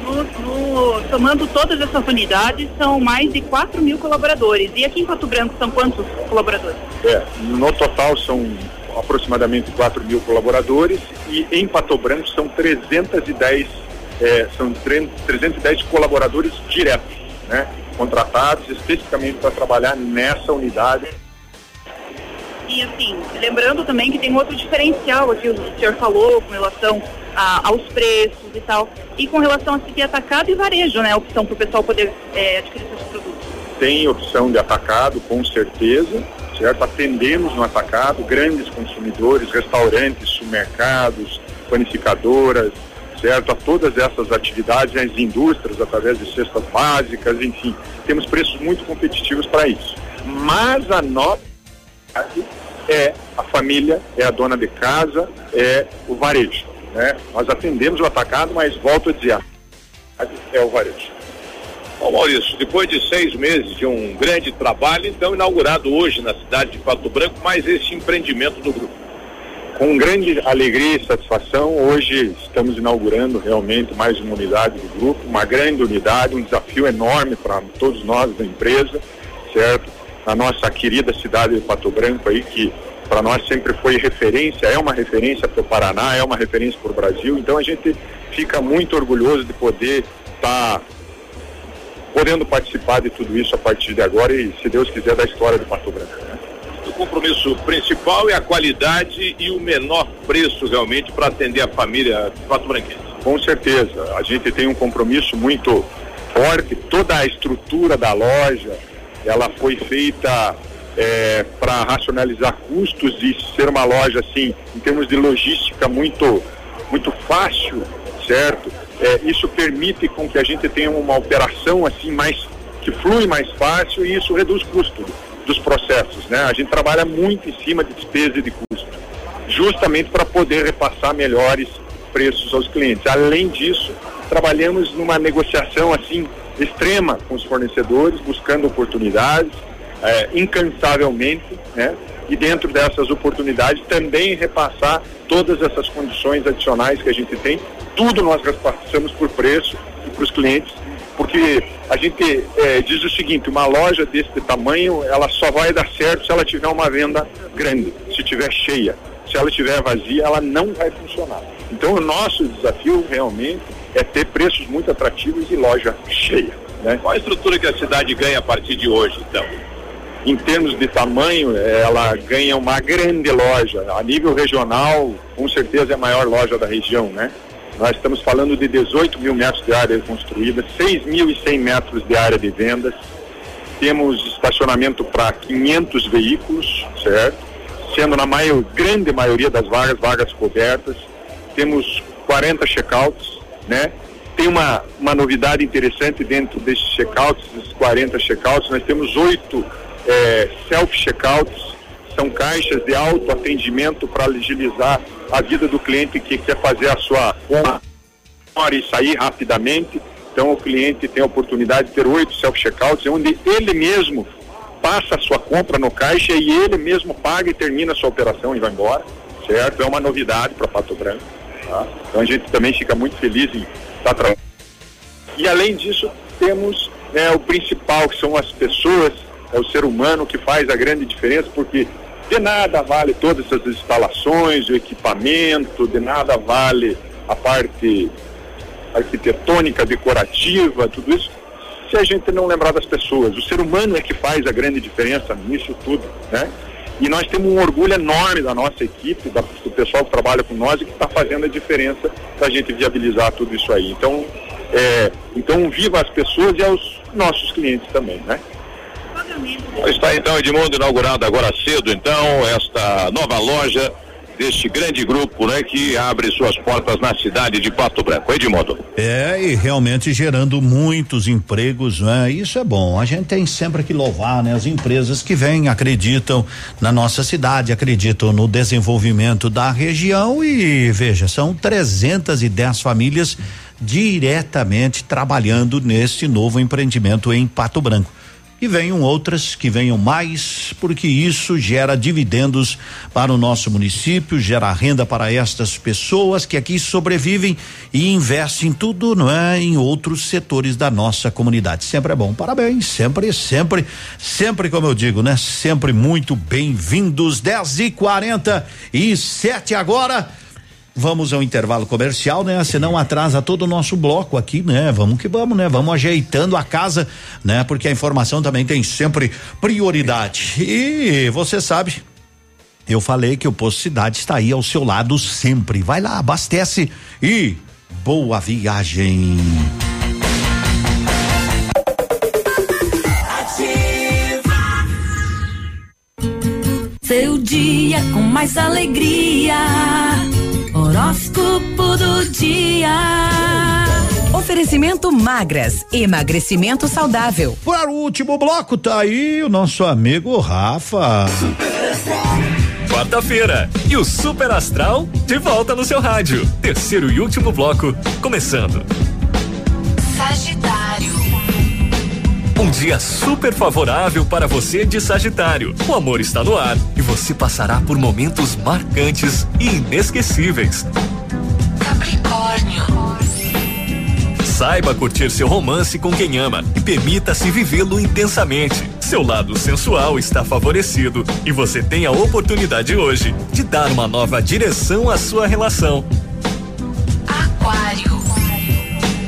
No, no- somando todas essas unidades, são mais de 4 mil colaboradores. E aqui em Pato Branco são quantos colaboradores? É, no total são aproximadamente 4 mil colaboradores e em Pato Branco são 310, é, são tre- 310 colaboradores diretos, né? Contratados especificamente para trabalhar nessa unidade. E assim, lembrando também que tem outro diferencial aqui, o senhor falou com relação a- aos preços e tal, e com relação a seguir atacado e varejo, né? A opção para o pessoal poder é, adquirir seus produtos. Tem opção de atacado, com certeza, certo? Atendemos no atacado grandes consumidores, restaurantes, supermercados, panificadoras, certo? A todas essas atividades, as indústrias, através de cestas básicas, enfim, temos preços muito competitivos para isso. Mas a nossa é a família, é a dona de casa, é o varejo, né? Nós atendemos o atacado, mas volto a dizer, é o varejo. Bom, Maurício, depois de seis meses de um grande trabalho, então inaugurado hoje na cidade de Pato Branco, mais este empreendimento do grupo. Com grande alegria e satisfação, hoje estamos inaugurando realmente mais uma unidade do grupo, uma grande unidade, um desafio enorme para todos nós da empresa, certo? Na nossa querida cidade de Pato Branco aí, que para nós sempre foi referência, é uma referência para o Paraná, é uma referência para o Brasil, então a gente fica muito orgulhoso de poder estar podendo participar de tudo isso a partir de agora e, se Deus quiser, da história de Pato Branco. né? O compromisso principal é a qualidade e o menor preço realmente para atender a família Pato Branquense. Com certeza, a gente tem um compromisso muito forte. Toda a estrutura da loja, ela foi feita para racionalizar custos e ser uma loja assim, em termos de logística muito, muito fácil, certo? É, isso permite com que a gente tenha uma operação assim mais que flui mais fácil e isso reduz custo dos processos, né? A gente trabalha muito em cima de despesa e de custo, justamente para poder repassar melhores preços aos clientes. Além disso, trabalhamos numa negociação assim extrema com os fornecedores, buscando oportunidades, é, incansavelmente, né? E dentro dessas oportunidades também repassar todas essas condições adicionais que a gente tem. Tudo nós repassamos por preço e para os clientes, porque a gente é, diz o seguinte: uma loja desse tamanho, ela só vai dar certo se ela tiver uma venda grande, se tiver cheia. Se ela estiver vazia, ela não vai funcionar. Então, o nosso desafio realmente é ter preços muito atrativos e loja cheia. Né? Qual a estrutura que a cidade ganha a partir de hoje, então? Em termos de tamanho, ela ganha uma grande loja. A nível regional, com certeza é a maior loja da região, né? Nós estamos falando de 18 mil metros de área construída, 6.100 metros de área de vendas. Temos estacionamento para 500 veículos, certo? Sendo na maior, grande maioria das vagas, vagas cobertas. Temos 40 checkouts, né? Tem uma, uma novidade interessante dentro desses checkouts, desses 40 checkouts, nós temos oito é, self-checkouts, são caixas de autoatendimento para agilizar a vida do cliente que quer fazer a sua compra e sair rapidamente. Então o cliente tem a oportunidade de ter oito self-checkouts, onde ele mesmo passa a sua compra no caixa e ele mesmo paga e termina a sua operação e vai embora, certo? É uma novidade para Pato Branco. Tá? Então a gente também fica muito feliz em estar trabalhando. E além disso, temos né, o principal, que são as pessoas, é o ser humano que faz a grande diferença, porque de nada vale todas essas instalações, o equipamento, de nada vale a parte arquitetônica, decorativa, tudo isso, se a gente não lembrar das pessoas. O ser humano é que faz a grande diferença nisso tudo, né? E nós temos um orgulho enorme da nossa equipe, do pessoal que trabalha com nós e que está fazendo a diferença para a gente viabilizar tudo isso aí. Então, é, então viva as pessoas e aos nossos clientes também, né? Está então, Edmundo, inaugurada agora cedo, então, esta nova loja deste grande grupo, né, que abre suas portas na cidade de Pato Branco. Edmundo. É, e realmente gerando muitos empregos, né? Isso é bom. A gente tem sempre que louvar, né? As empresas que vêm, acreditam na nossa cidade, acreditam no desenvolvimento da região e veja, são 310 famílias diretamente trabalhando neste novo empreendimento em Pato Branco. Que venham outras, que venham mais, porque isso gera dividendos para o nosso município, gera renda para estas pessoas que aqui sobrevivem e investem tudo, não é, em outros setores da nossa comunidade. Sempre é bom. Parabéns, sempre, sempre, sempre como eu digo, né? Sempre muito bem-vindos. 10 e 40 e sete agora. Vamos ao intervalo comercial, né? Senão atrasa todo o nosso bloco aqui, né? Vamos que vamos, né? Vamos ajeitando a casa, né? Porque a informação também tem sempre prioridade. E você sabe, eu falei que o Posto Cidade está aí ao seu lado sempre. Vai lá, abastece e boa viagem. Seu dia com mais alegria. Horóscopo do dia. Oferecimento magras, emagrecimento saudável. Para o último bloco tá aí o nosso amigo Rafa. Quarta-feira e o Super Astral de volta no seu rádio. Terceiro e último bloco começando. Sagitário. Dia super favorável para você de Sagitário. O amor está no ar e você passará por momentos marcantes e inesquecíveis. Capricórnio. Saiba curtir seu romance com quem ama e permita-se vivê-lo intensamente. Seu lado sensual está favorecido e você tem a oportunidade hoje de dar uma nova direção à sua relação. Aquário.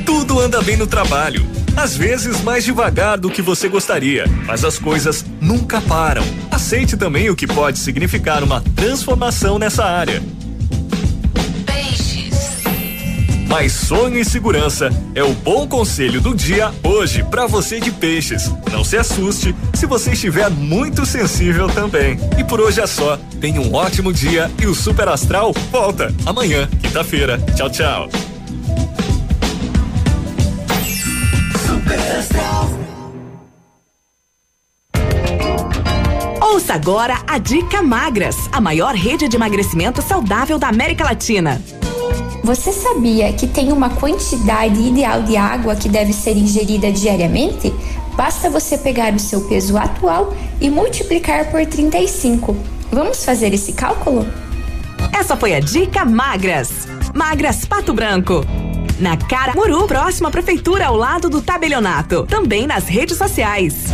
Tudo anda bem no trabalho. Às vezes mais devagar do que você gostaria, mas as coisas nunca param. Aceite também o que pode significar uma transformação nessa área. Peixes. Mas sonho e segurança é o bom conselho do dia hoje para você de peixes. Não se assuste se você estiver muito sensível também. E por hoje é só. Tenha um ótimo dia e o Super Astral volta amanhã, quinta-feira. Tchau, tchau. Ouça agora a Dica Magras, a maior rede de emagrecimento saudável da América Latina. Você sabia que tem uma quantidade ideal de água que deve ser ingerida diariamente? Basta você pegar o seu peso atual e multiplicar por 35. Vamos fazer esse cálculo? Essa foi a Dica Magras. Magras Pato Branco. Na Cara Muru, próxima prefeitura ao lado do tabelionato. Também nas redes sociais.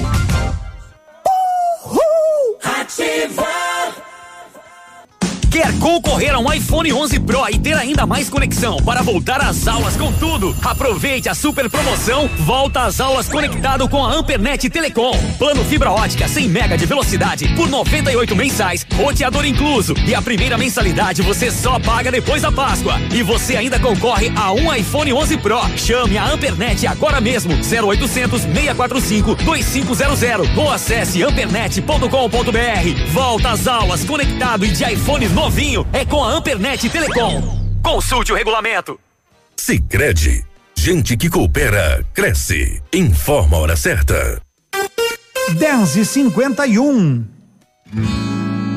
Quer concorrer a um iPhone 11 Pro e ter ainda mais conexão para voltar às aulas com tudo? Aproveite a super promoção Volta às aulas conectado com a Ampernet Telecom. Plano fibra ótica 100 mega de velocidade por 98 mensais, roteador incluso. E a primeira mensalidade você só paga depois da Páscoa. E você ainda concorre a um iPhone 11 Pro. Chame a Ampernet agora mesmo 0800 645 2500 ou acesse ampernet.com.br. Volta às aulas conectado e de iPhone novinho é com a Ampernet Telecom. Consulte o regulamento. Sicredi, gente que coopera cresce. Informa a hora certa. 10 e 51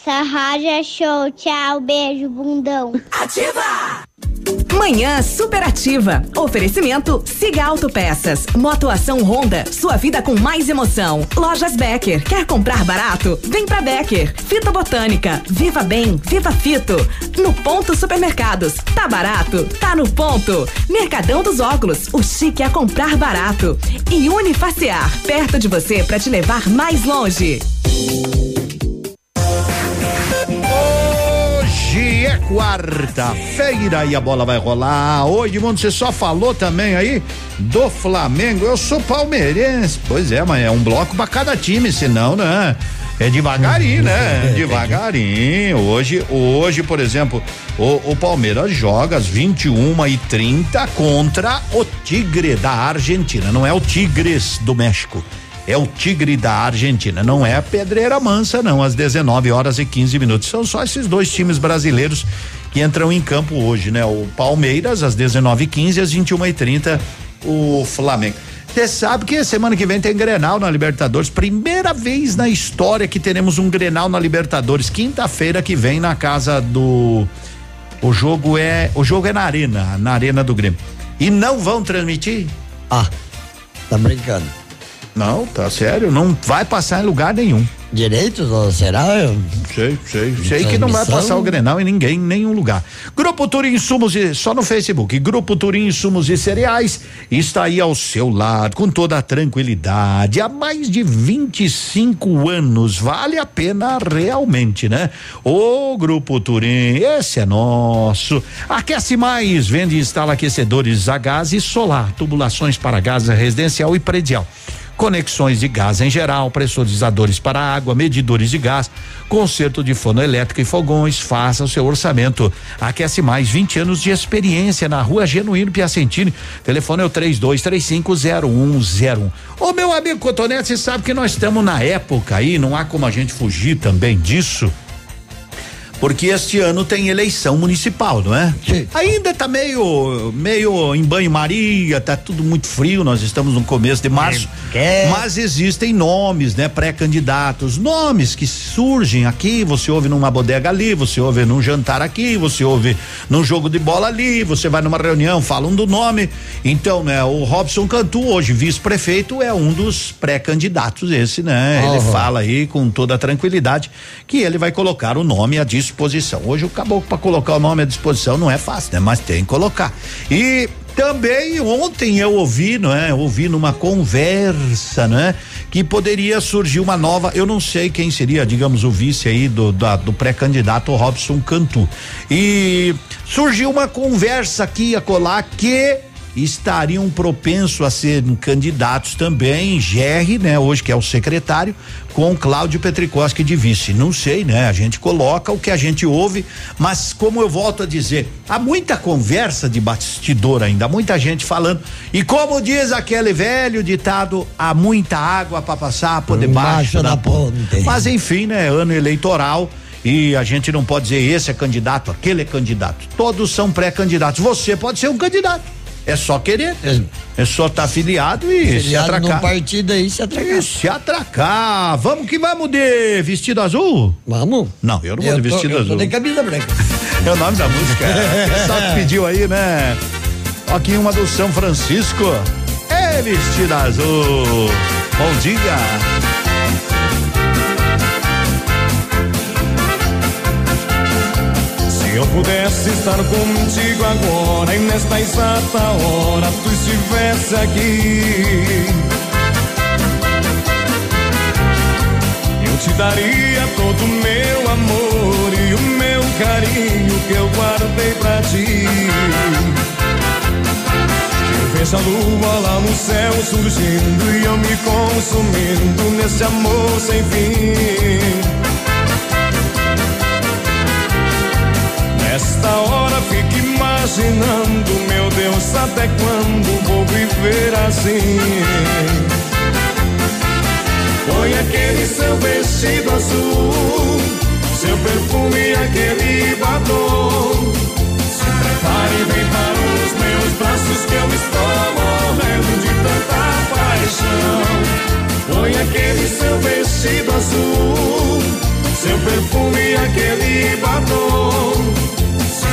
Essa rádio é show. Tchau, beijo, bundão. Ativa! Manhã superativa. Oferecimento Siga Autopeças. Motoação Honda. Sua vida com mais emoção. Lojas Becker. Quer comprar barato? Vem pra Becker. Fita Botânica. Viva Bem. Viva Fito. No Ponto Supermercados. Tá barato? Tá no ponto. Mercadão dos Óculos. O chique é comprar barato. E Unifacear. Perto de você pra te levar mais longe. É quarta-feira e a bola vai rolar. Oi, Edmundo, você só falou também aí do Flamengo. Eu sou palmeirense. Pois é, mas é um bloco pra cada time, senão, né? É devagarinho, né? Devagarinho. Hoje, hoje, por exemplo, o, o Palmeiras joga às 21 e 30 contra o Tigre da Argentina. Não é o Tigres do México. É o Tigre da Argentina, não é a Pedreira Mansa, não, às 19 horas e 15 minutos. São só esses dois times brasileiros que entram em campo hoje, né? O Palmeiras às 19h15 às 21 e 30 o Flamengo. Você sabe que semana que vem tem Grenal na Libertadores. Primeira vez na história que teremos um Grenal na Libertadores. Quinta-feira que vem na casa do. O jogo é. O jogo é na Arena, na Arena do Grêmio. E não vão transmitir? Ah, tá brincando. Não, tá sério. Não vai passar em lugar nenhum. Direitos, ou será? Sei, sei, sei que não vai passar o Grenal em ninguém, em nenhum lugar. Grupo Turim Insumos e só no Facebook. Grupo Turim Insumos e Cereais está aí ao seu lado com toda a tranquilidade. Há mais de 25 anos, vale a pena realmente, né? O Grupo Turim, esse é nosso. Aquece mais, vende e instala aquecedores a gás e solar, tubulações para gás residencial e predial conexões de gás em geral, pressurizadores para água, medidores de gás, conserto de forno elétrico e fogões. Faça o seu orçamento. Aquece mais 20 anos de experiência na rua Genuíno Piacentini. Telefone é o 32350101. Ô meu amigo Cotonete, você sabe que nós estamos na época aí, não há como a gente fugir também disso porque este ano tem eleição municipal, não é? Sim. Ainda tá meio meio em banho-maria, tá tudo muito frio, nós estamos no começo de março. É. Mas existem nomes, né, pré-candidatos, nomes que surgem aqui, você ouve numa bodega ali, você ouve num jantar aqui, você ouve num jogo de bola ali, você vai numa reunião, falam do nome. Então, né, o Robson Cantu, hoje vice-prefeito, é um dos pré-candidatos esse, né? Ele Uhum. fala aí com toda a tranquilidade que ele vai colocar o nome à disposição. Hoje o caboclo para colocar o nome à disposição não é fácil, né? Mas tem que colocar. E também ontem eu ouvi, não é? Ouvi numa conversa, né? Que poderia surgir uma nova, eu não sei quem seria, digamos, o vice aí do, da- do pré-candidato Robson Cantu. E surgiu uma conversa aqui a colar que estariam propensos a serem candidatos também, GR, né, hoje que é o secretário, com Cláudio Petricoski de vice. Não sei, né? A gente coloca o que a gente ouve, mas como eu volto a dizer, há muita conversa de bastidor ainda, muita gente falando. E como diz aquele velho ditado, há muita água para passar por debaixo da, ponte. Mas enfim, né? Ano eleitoral. E a gente não pode dizer esse é candidato, aquele é candidato. Todos são pré-candidatos. Você pode ser um candidato. É só querer. É, só estar tá afiliado e se Filiado atracar. num partido aí, se atracar. E se atracar. Vamos que vamos de vestido azul? Vamos. Não, eu não vou Eu de tô- vestido eu tô azul. de camisa branca. É o nome da música. Só que pediu aí, né? Aqui uma do São Francisco. É vestido azul. Bom dia. Eu pudesse estar contigo agora e nesta exata hora tu estivesse aqui, eu te daria todo o meu amor e o meu carinho que eu guardei pra ti. Eu vejo a lua lá no céu surgindo e eu me consumindo nesse amor sem fim. Nesta hora fico imaginando, meu Deus, até quando vou viver assim? Põe aquele seu vestido azul, seu perfume e aquele batom. Se prepare e para os meus braços que eu estou morrendo de tanta paixão. Põe aquele seu vestido azul, seu perfume e aquele batom.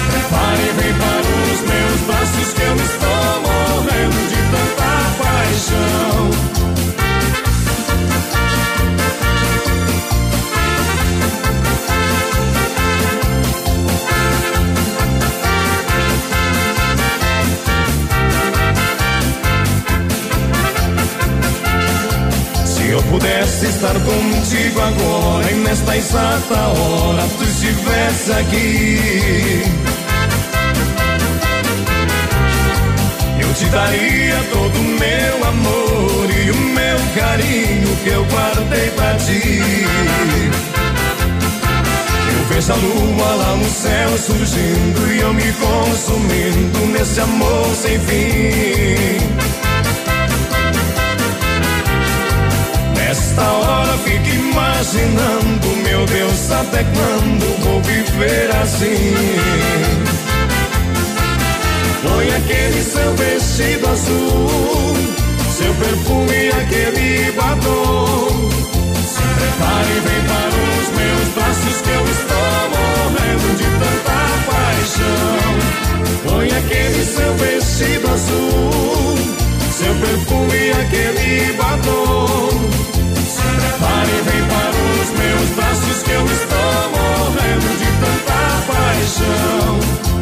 Se prepare e vem para os meus braços que eu estou morrendo de tanta paixão. Pudesse estar contigo agora e nesta exata hora tu estivesse aqui, eu te daria todo o meu amor e o meu carinho que eu guardei pra ti. Eu vejo a lua lá no céu surgindo e eu me consumindo nesse amor sem fim. Nesta hora fico imaginando, meu Deus, até quando vou viver assim? Põe aquele seu vestido azul, seu perfume e aquele batom. Se prepare e vem para os meus braços que eu estou morrendo de tanta paixão. Põe aquele seu vestido azul, seu perfume e aquele batom. Se prepare e vem para os meus braços que eu estou morrendo de tanta paixão.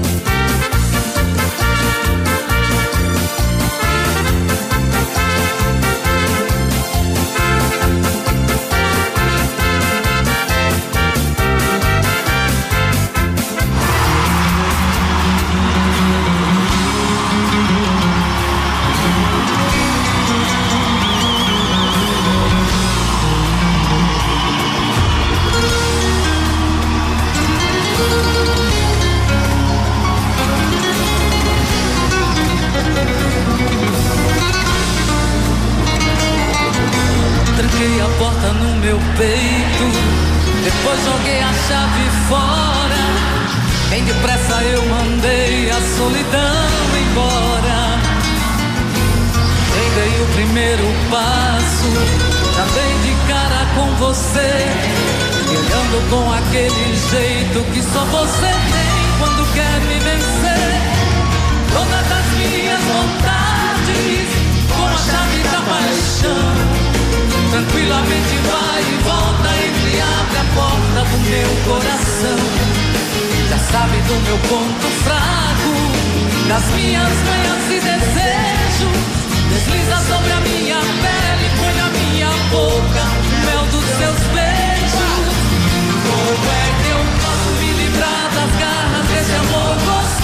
Tranquei a porta no meu peito, depois joguei a chave fora. Bem depressa eu mandei a solidão embora. Nem dei o primeiro passo, já dei de cara com você. Me olhando com aquele jeito que só você tem quando quer me vencer. Sabe do meu ponto fraco, das minhas manhas e desejos. Desliza sobre a minha pele, põe na minha boca o mel dos seus beijos. Como é que eu posso me livrar das garras desse amor gostoso?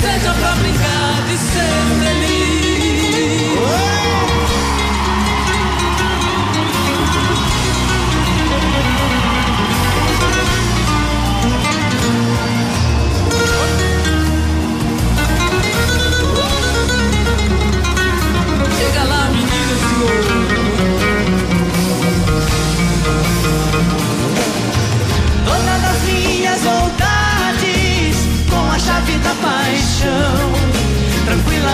seja pra brincar e ser feliz. Chega lá, menino senhor.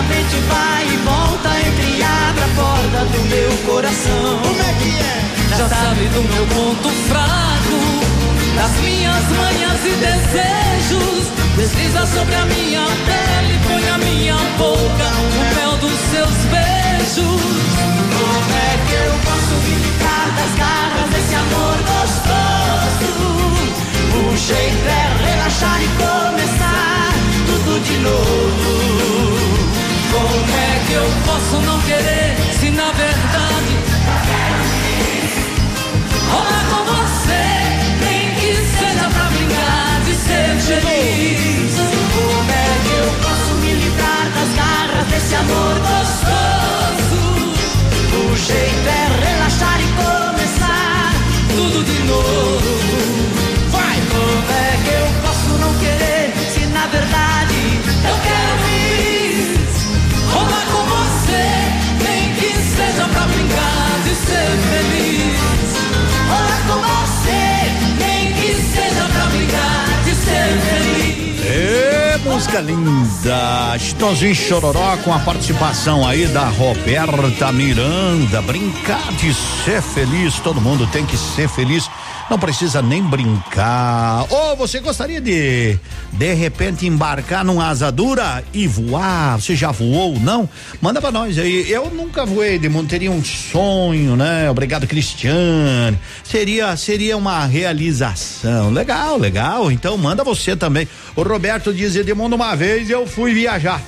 Mente vai e volta, entre abre a porta do meu coração. Como é que é? Já sabe do meu ponto fraco, das minhas manhas e desejos. Desliza sobre a minha pele, põe a minha boca no mel dos seus beijos. Como é que eu posso me livrar das garras desse amor gostoso? O jeito é relaxar e começar de novo. Como é que eu posso não querer se na verdade rolar com você? Nem que seja pra brincar de ser feliz. Como é que eu posso me livrar das garras desse amor gostoso? O jeito é relaxar e começar tudo de novo. Música linda. Chitãozinho Chororó com a participação aí da Roberta Miranda. Brincar de ser feliz, todo mundo tem que ser feliz. Não precisa nem brincar. Ou você gostaria de, de repente, embarcar numa asa dura e voar? Você já voou, não? Manda pra nós aí. Eu nunca voei, Edmundo. Teria um sonho, né? Obrigado, Cristiane. Seria, seria uma realização. Legal, legal. Então manda você também. O Roberto diz, Edmundo, uma vez eu fui viajar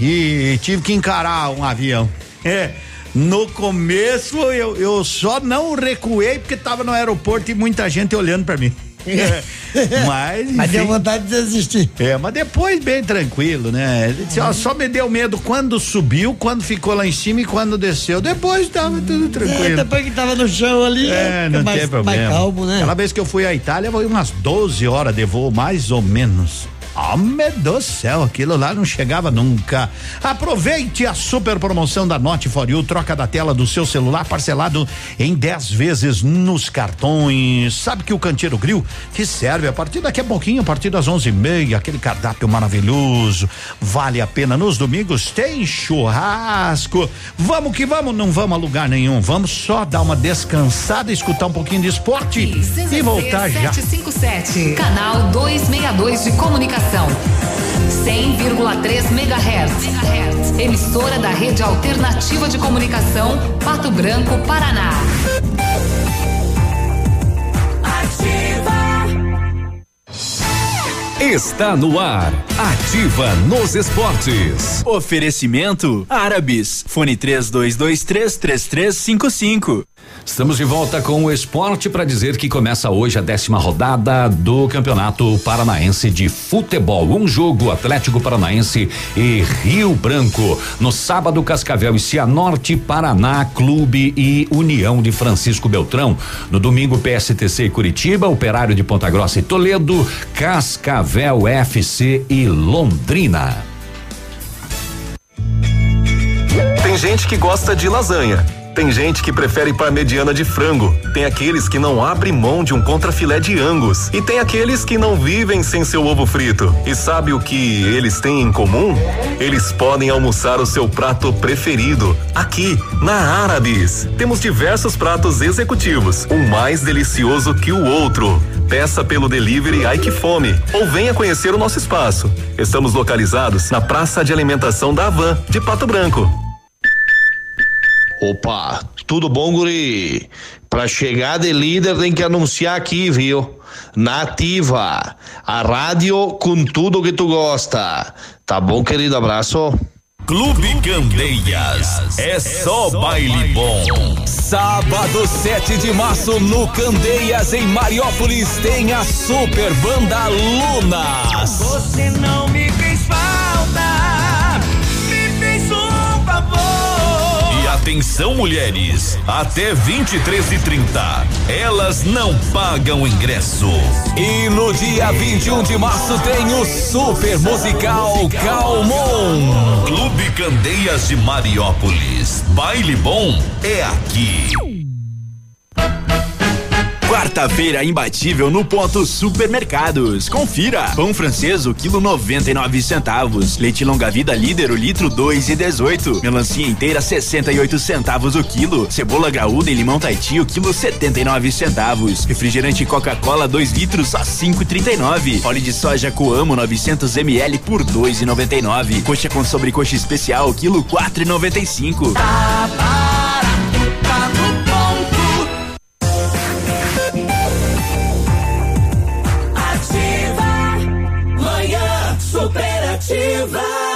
e tive que encarar um avião. É. No começo eu, eu só não recuei porque tava no aeroporto e muita gente olhando pra mim. mas, Mas deu vontade de desistir. É, mas depois bem tranquilo, né? Disse, ó, só me deu medo quando subiu, quando ficou lá em cima e quando desceu. Depois tava tudo É, tranquilo. depois que tava no chão ali, É, fica não mais, tem problema. mais calmo, né? Aquela vez que eu fui à Itália, foi umas 12 horas de voo, mais ou menos. Homem do céu, aquilo lá não chegava nunca. Aproveite a super promoção da Note For You, troca da tela do seu celular parcelado em 10 vezes nos cartões. Sabe que o Canteiro Grill te serve a partir daqui a pouquinho, a partir das onze e meia, aquele cardápio maravilhoso. Vale a pena nos domingos, tem churrasco. Vamos que vamos, não vamos a lugar nenhum. Vamos só dar uma descansada, escutar um pouquinho de esporte e voltar já. 757, canal 262 de comunicação. 100,3 MHz. Emissora da Rede Alternativa de Comunicação, Pato Branco, Paraná. Está no ar. Ativa nos esportes. Oferecimento Árabes. Fone 32233355. Estamos de volta com o esporte para dizer que começa hoje a décima rodada do Campeonato Paranaense de Futebol. Um jogo Atlético Paranaense e Rio Branco. No sábado, Cascavel e Cianorte, Paraná, Clube e União de Francisco Beltrão. No domingo, PSTC e Curitiba, Operário de Ponta Grossa e Toledo, Cascavel FC e Londrina. Tem gente que gosta de lasanha. Tem gente que prefere parmegiana de frango. Tem aqueles que não abrem mão de um contrafilé de angus. E tem aqueles que não vivem sem seu ovo frito. E sabe o que eles têm em comum? Eles podem almoçar o seu prato preferido aqui na Árabes. Temos diversos pratos executivos, um mais delicioso que o outro. Peça pelo delivery Ai Que Fome ou venha conhecer o nosso espaço. Estamos localizados na Praça de Alimentação da Havan, de Pato Branco. Opa, tudo bom, guri? Pra chegar de líder tem que anunciar aqui, viu? Nativa, a rádio com tudo que tu gosta. Tá bom, querido? Abraço. Clube Candeias. É só baile bom. Sábado 7 de março no Candeias, em Mariópolis, tem a Super Banda Lunas. Você não me atenção, mulheres, até 23 e 30 elas não pagam ingresso. E no dia 21 de março tem o Super Musical Calmon. Clube Candeias de Mariópolis. Baile bom é aqui. Quarta-feira imbatível no ponto supermercados. Confira. Pão francês, o quilo 99 centavos. Leite longa vida líder, o litro dois e dezoito. Melancia inteira 68 centavos o quilo. Cebola graúda e limão taiti, o quilo 79 centavos. Refrigerante Coca-Cola 2 litros só 5,39. Óleo de soja Coamo 900 ml por 2,99. Coxa com sobrecoxa especial, quilo 4,95. Tá barato, superativa.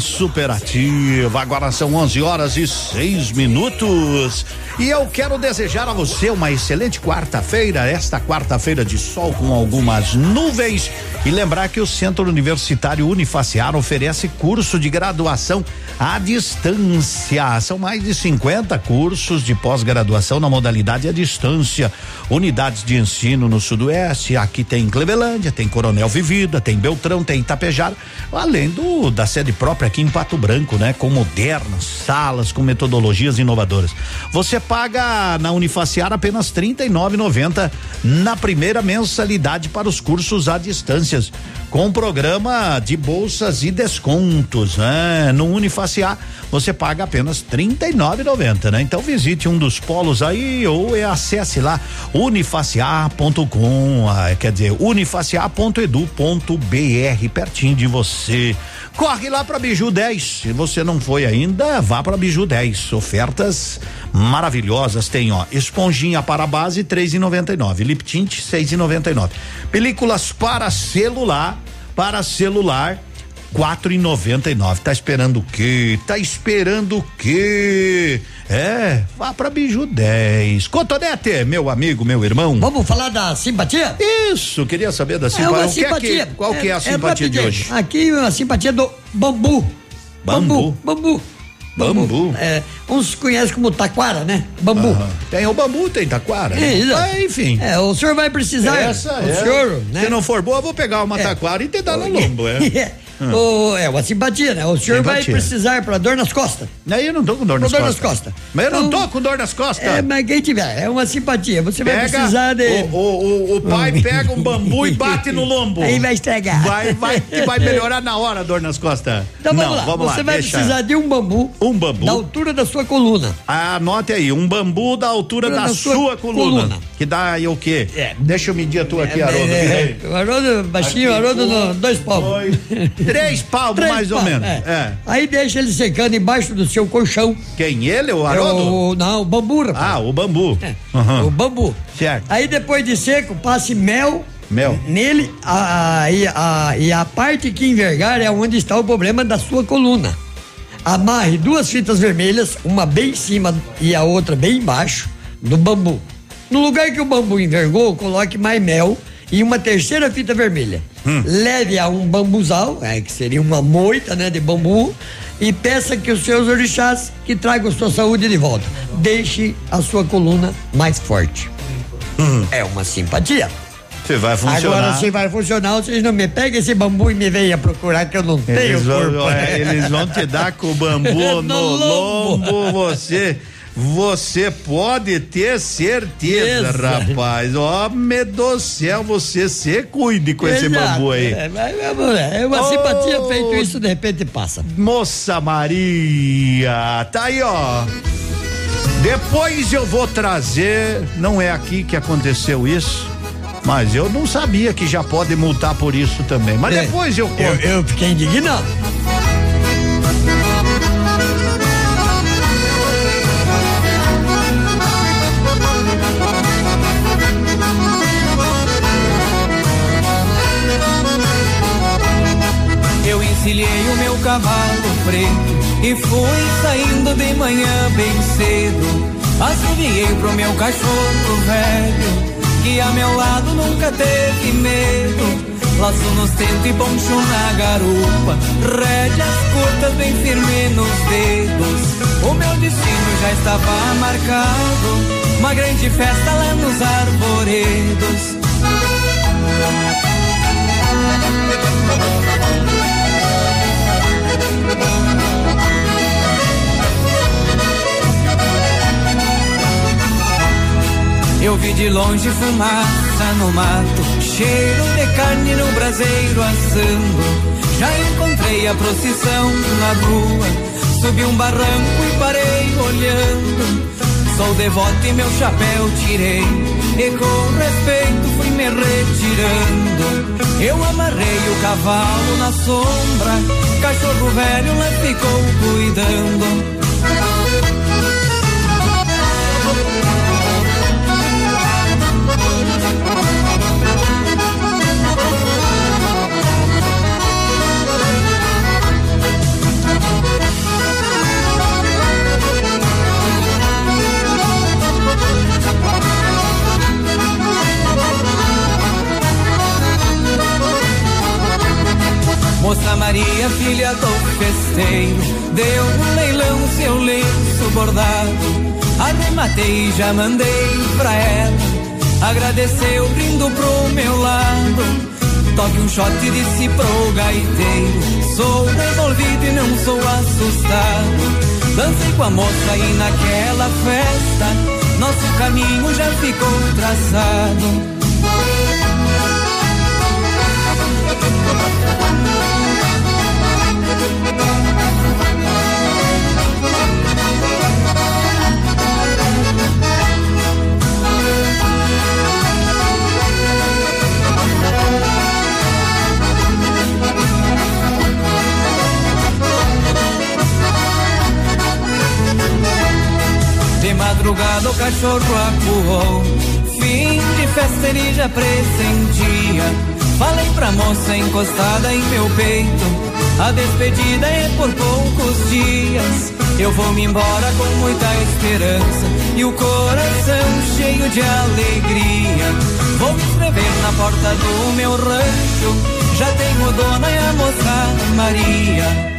Superativa. Agora são 11 horas e 6 minutos. E eu quero desejar a você uma excelente quarta-feira, esta quarta-feira de sol com algumas nuvens. E lembrar que o Centro Universitário Unifaciar oferece curso de graduação à distância. São mais de 50 cursos de pós-graduação na modalidade à distância. Unidades de ensino no Sudoeste, aqui tem Clevelândia, tem Coronel Vivida, tem Beltrão, tem Itapejara, além do da sede própria aqui em Pato Branco, né? Com modernas salas, com metodologias inovadoras. Você paga na Unifaciar apenas R$ 39,90 na primeira mensalidade para os cursos à distância, com programa de bolsas e descontos, né? No Unifaciar você paga apenas R$ 39,90, né? Então visite um dos polos aí ou é acesse lá unifaciar.com, ah, quer dizer, unifaciar.edu.br, pertinho de você. Corre lá para Biju 10. Se você não foi ainda, vá para Biju 10. Ofertas maravilhosas tem, ó, esponjinha para base 3,99, lip tint 6,99. Películas para celular, para celular quatro e noventa e nove. Tá esperando o quê? Tá esperando o quê? É, vá pra Biju 10. Cotonete, meu amigo, meu irmão. Vamos falar da simpatia? Isso, queria saber da É simpatia. uma O que é que- simpatia. qual que é a simpatia de rapidinho. hoje? Aqui a simpatia do bambu. Bambu? Bambu. Bambu. É, uns conhecem como taquara, né? Bambu. Aham. Tem o bambu, tem taquara. É, né? Ah, enfim. É, o senhor vai precisar. Essa o é. senhor, né? Se não for boa, vou pegar uma taquara e te dar no lombo, é. Hum. O- é uma simpatia, né? O senhor vai Simpatia. precisar pra dor nas costas. Aí eu não tô com dor nas dor costas. nas costas. Mas eu não Então, tô com dor nas costas. É, mas quem tiver, é uma simpatia. Você vai Pega precisar de. o, o, o, pai pega um bambu e bate no lombo. Aí vai estragar. Vai, vai, que vai melhorar na hora a dor nas costas. Então vamos não, lá. vamos Você lá, vai deixa. precisar de um bambu. Um bambu. Da altura da sua coluna. Anote aí, um bambu da altura da, da sua, sua coluna. coluna. Que dá aí o quê? É. Deixa eu medir a tua aqui, É, Haroldo. é, é, o Haroldo, baixinho, Aqui, Haroldo, um, no, dois palmos. Três palmos, Três mais ou palmos, menos. é. É. Aí deixa ele secando embaixo do seu colchão. Quem? Ele, o É Haroldo? o, não, o bambu, rapaz. Ah, o bambu. É, Aham. O bambu. Certo. Aí depois de seco, passe mel. Mel. Nele, a, a- e, a, e a parte que envergar é onde está o problema da sua coluna. Amarre duas fitas vermelhas, uma bem em cima e a outra bem embaixo do bambu. No lugar que o bambu envergou, coloque mais mel e uma terceira fita vermelha. Leve a um bambuzal, é, que seria uma moita né, de bambu, e peça que os seus orixás que tragam sua saúde de volta. Deixe a sua coluna mais forte. É uma simpatia. Você vai funcionar. Agora se vai funcionar, vocês não me peguem esse bambu e me venham procurar que eu não tenho Eles corpo. vão, é, eles vão te dar com o bambu no, No lombo. lombo, você. Você pode ter certeza, Isso. rapaz. Ó, meu do céu, você se cuide com esse Exato. bambu aí. É, mas, é uma Oh. simpatia feito isso, de repente passa. Moça Maria, tá aí, ó. Depois eu vou trazer, não é aqui que aconteceu isso, mas eu não sabia que já pode multar por isso também. Mas É, depois eu conto. Eu, eu fiquei indignado. Encilhei o meu cavalo preto e fui saindo de manhã bem cedo. Assoviei pro meu cachorro velho, que a meu lado nunca teve medo. Laço nos tentos e poncho na garupa, rédeas curtas bem firme nos dedos. O meu destino já estava marcado, uma grande festa lá nos arvoredos. Eu vi de longe fumaça no mato, cheiro de carne no braseiro assando. Já encontrei a procissão na rua, subi um barranco e parei olhando. Sou devoto e meu chapéu tirei, e com respeito fui me retirando. Eu amarrei o cavalo na sombra, cachorro velho lá ficou cuidando. Moça Maria, filha do festeiro, deu um leilão seu lenço bordado. Arrematei e já mandei pra ela. Agradeceu rindo pro meu lado. Toque um shot e disse pro gaiteiro. Sou resolvido e não sou assustado. Dancei com a moça e naquela festa. Nosso caminho já ficou traçado. Madrugada o cachorro acuou. Fim de festa ele já pressentia Falei pra moça encostada em meu peito. A despedida é por poucos dias. Eu vou me embora com muita esperança. E o coração cheio de alegria. Vou me inscrever na porta do meu rancho. Já tenho dona e a moça Maria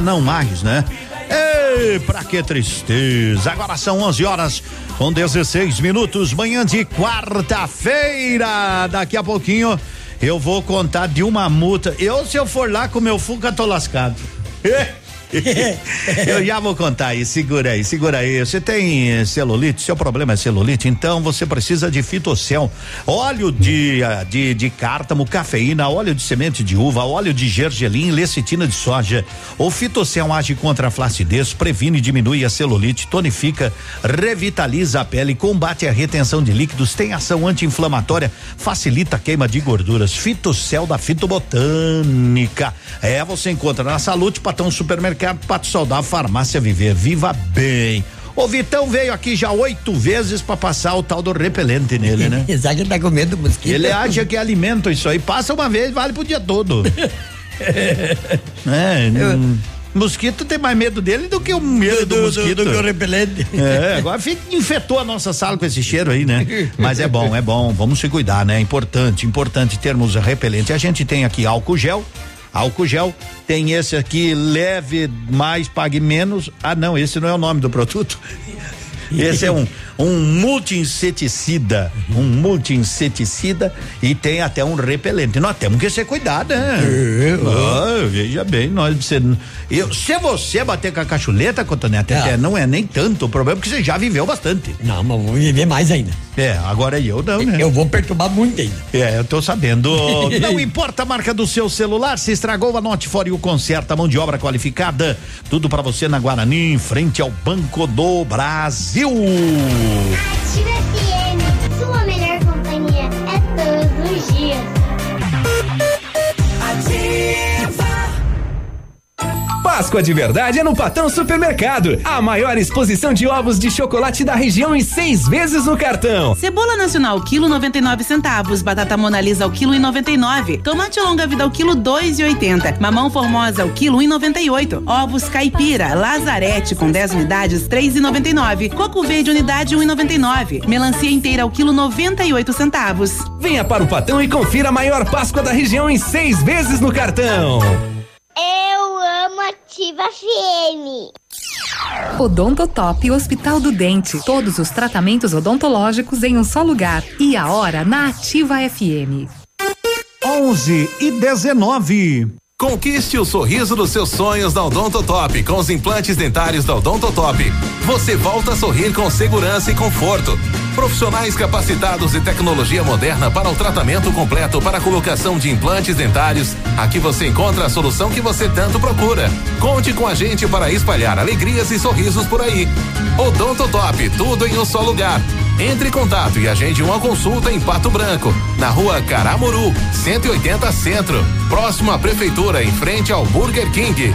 Não mais, né? Ei, pra que tristeza? Agora são 11 horas com 16 minutos, manhã de quarta-feira. Daqui a pouquinho eu vou contar de uma multa. Eu, se eu for lá com meu Fuca, tô lascado. Eu já vou contar aí, segura aí, segura aí. Você tem eh, celulite, seu problema é celulite, então você precisa de fitocel, óleo de, ah, de, de cártamo, cafeína, óleo de semente de uva, óleo de gergelim, lecitina de soja. O fitocel age contra a flacidez, previne e diminui a celulite, tonifica, revitaliza a pele, combate a retenção de líquidos, tem ação anti-inflamatória, facilita a queima de gorduras. Fitocel da Fitobotânica. É, você encontra na Salute, Patão Supermercado, Pato Saudável, Farmácia Viver, Viva Bem. O Vitão veio aqui já oito vezes pra passar o tal do repelente nele, né? Será que ele tá com medo do mosquito? Ele acha que é alimento isso aí. Passa uma vez, vale pro dia todo. é, hum, mosquito tem mais medo dele do que o medo do, do- mosquito. do que o repelente. É, agora fica- infetou a nossa sala com esse cheiro aí, né? Mas é bom, é bom. Vamos se cuidar, né? É importante, importante termos repelente. A gente tem aqui álcool gel. Álcool gel, tem esse aqui leve mais, pague menos. Ah, não, esse não é o nome do produto. Esse é um, um multi-inseticida, um multi-inseticida e tem até um repelente. Nós temos que ser cuidado, né? Ah, veja bem, nós você, eu, se você bater com a cachuleta, Cotonete, até não é nem tanto o problema, porque você já viveu bastante. Não, mas vou viver mais ainda. É, agora eu não, né? Eu vou perturbar muito ainda. É, eu tô sabendo. Não importa a marca do seu celular, se estragou, anote fora e o conserta, mão de obra qualificada. Tudo pra você na Guarani, em frente ao Banco do Brasil. Ativa Páscoa de verdade é no Patão Supermercado. A maior exposição de ovos de chocolate da região em seis vezes no cartão. Cebola nacional, quilo 99 centavos. Batata monalisa, ao quilo e 99. Tomate longa vida, ao quilo 2,80. Mamão formosa, ao quilo e 98. Ovos caipira, lazarete, com 10 unidades, 3,99. Coco verde, unidade, 1,99. Melancia inteira, ao quilo 98 centavos. Venha para o Patão e confira a maior Páscoa da região em seis vezes no cartão. Eu amo Ativa FM. Odontotop Hospital do Dente. Todos os tratamentos odontológicos em um só lugar. E a hora na Ativa FM. 11 e 19. Conquiste o sorriso dos seus sonhos da Odontotop com os implantes dentários da Odontotop. Você volta a sorrir com segurança e conforto. Profissionais capacitados e tecnologia moderna para o tratamento completo para a colocação de implantes dentários. Aqui você encontra a solução que você tanto procura. Conte com a gente para espalhar alegrias e sorrisos por aí. Odontotop, tudo em um só lugar. Entre em contato e agende uma consulta em Pato Branco, na rua Caramuru, 180 Centro, próximo à Prefeitura, em frente ao Burger King.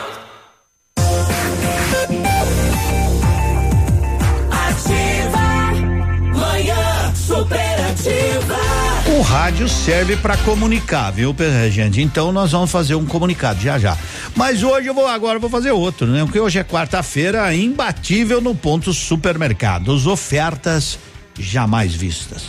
Rádio serve para comunicar, viu, gente? Então nós vamos fazer um comunicado já já. Mas hoje eu vou agora vou fazer outro, né? Porque hoje é quarta-feira, imbatível no ponto supermercados, ofertas jamais vistas.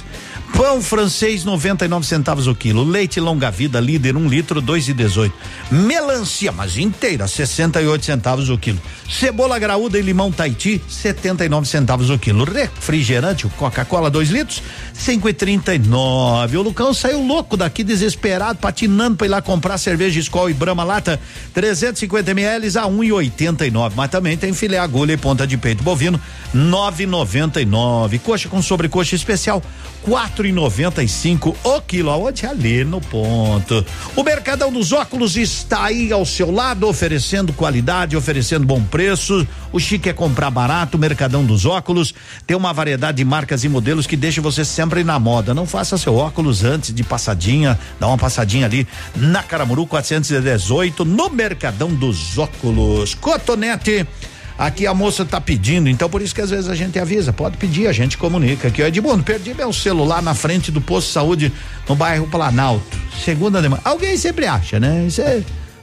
Pão francês 99 centavos o quilo. Leite longa vida líder um litro dois e dezoito. Melancia mas inteira 68 centavos o quilo. Cebola graúda e limão Tahiti 79 centavos o quilo. Refrigerante Coca-Cola 2 litros cinco e trinta e nove. O Lucão saiu louco daqui desesperado patinando para ir lá comprar cerveja Skol e Brahma lata 350 ml a um e. Mas também tem filé agulha e ponta de peito bovino nove noventa e nove. Coxa com sobrecoxa especial quatro e noventa e cinco o quilo. Aonde ali no ponto. O Mercadão dos Óculos está aí ao seu lado, oferecendo qualidade, oferecendo bom preço. O chique é comprar barato. Mercadão dos Óculos tem uma variedade de marcas e modelos que deixa você sempre na moda. Não faça seu óculos antes de passadinha, dá uma passadinha ali na Caramuru 418 no Mercadão dos Óculos. Cotonete Aqui a moça tá pedindo, então por isso que às vezes a gente avisa, pode pedir, a gente comunica. Aqui, ó, Edmundo, perdi meu celular na frente do posto de saúde no bairro Planalto. Segunda demanda. Alguém sempre acha, né? Isso é,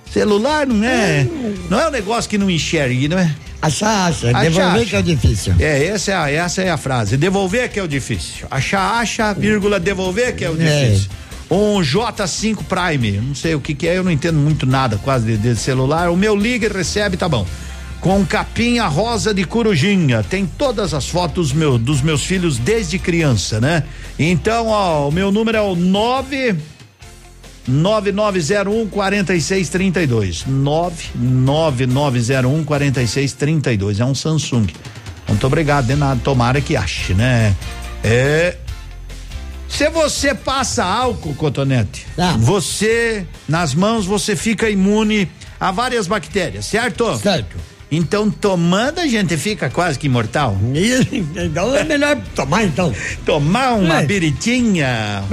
celular não é, não é um negócio que não enxergue, não é? Achar, acha. Devolver que é o difícil. É, essa é, a, essa é a frase. Devolver que é o difícil. Achar, acha, vírgula, devolver que é o difícil. Um J5 Prime, não sei o que que é, eu não entendo muito nada quase de, de celular. O meu liga e recebe, tá bom com capinha rosa de corujinha. Tem todas as fotos meu, dos meus filhos desde criança, né? Então, ó, o meu número é o 9 9901 4632. 99901 4632. É um Samsung. Muito obrigado, de nada. Tomara que ache, né? É. Se você passa álcool, Cotonete, Ah. você, nas mãos, você fica imune a várias bactérias, certo? Certo. Então, tomando, a gente fica quase que imortal. Então é melhor tomar, então. Tomar uma É. biritinha.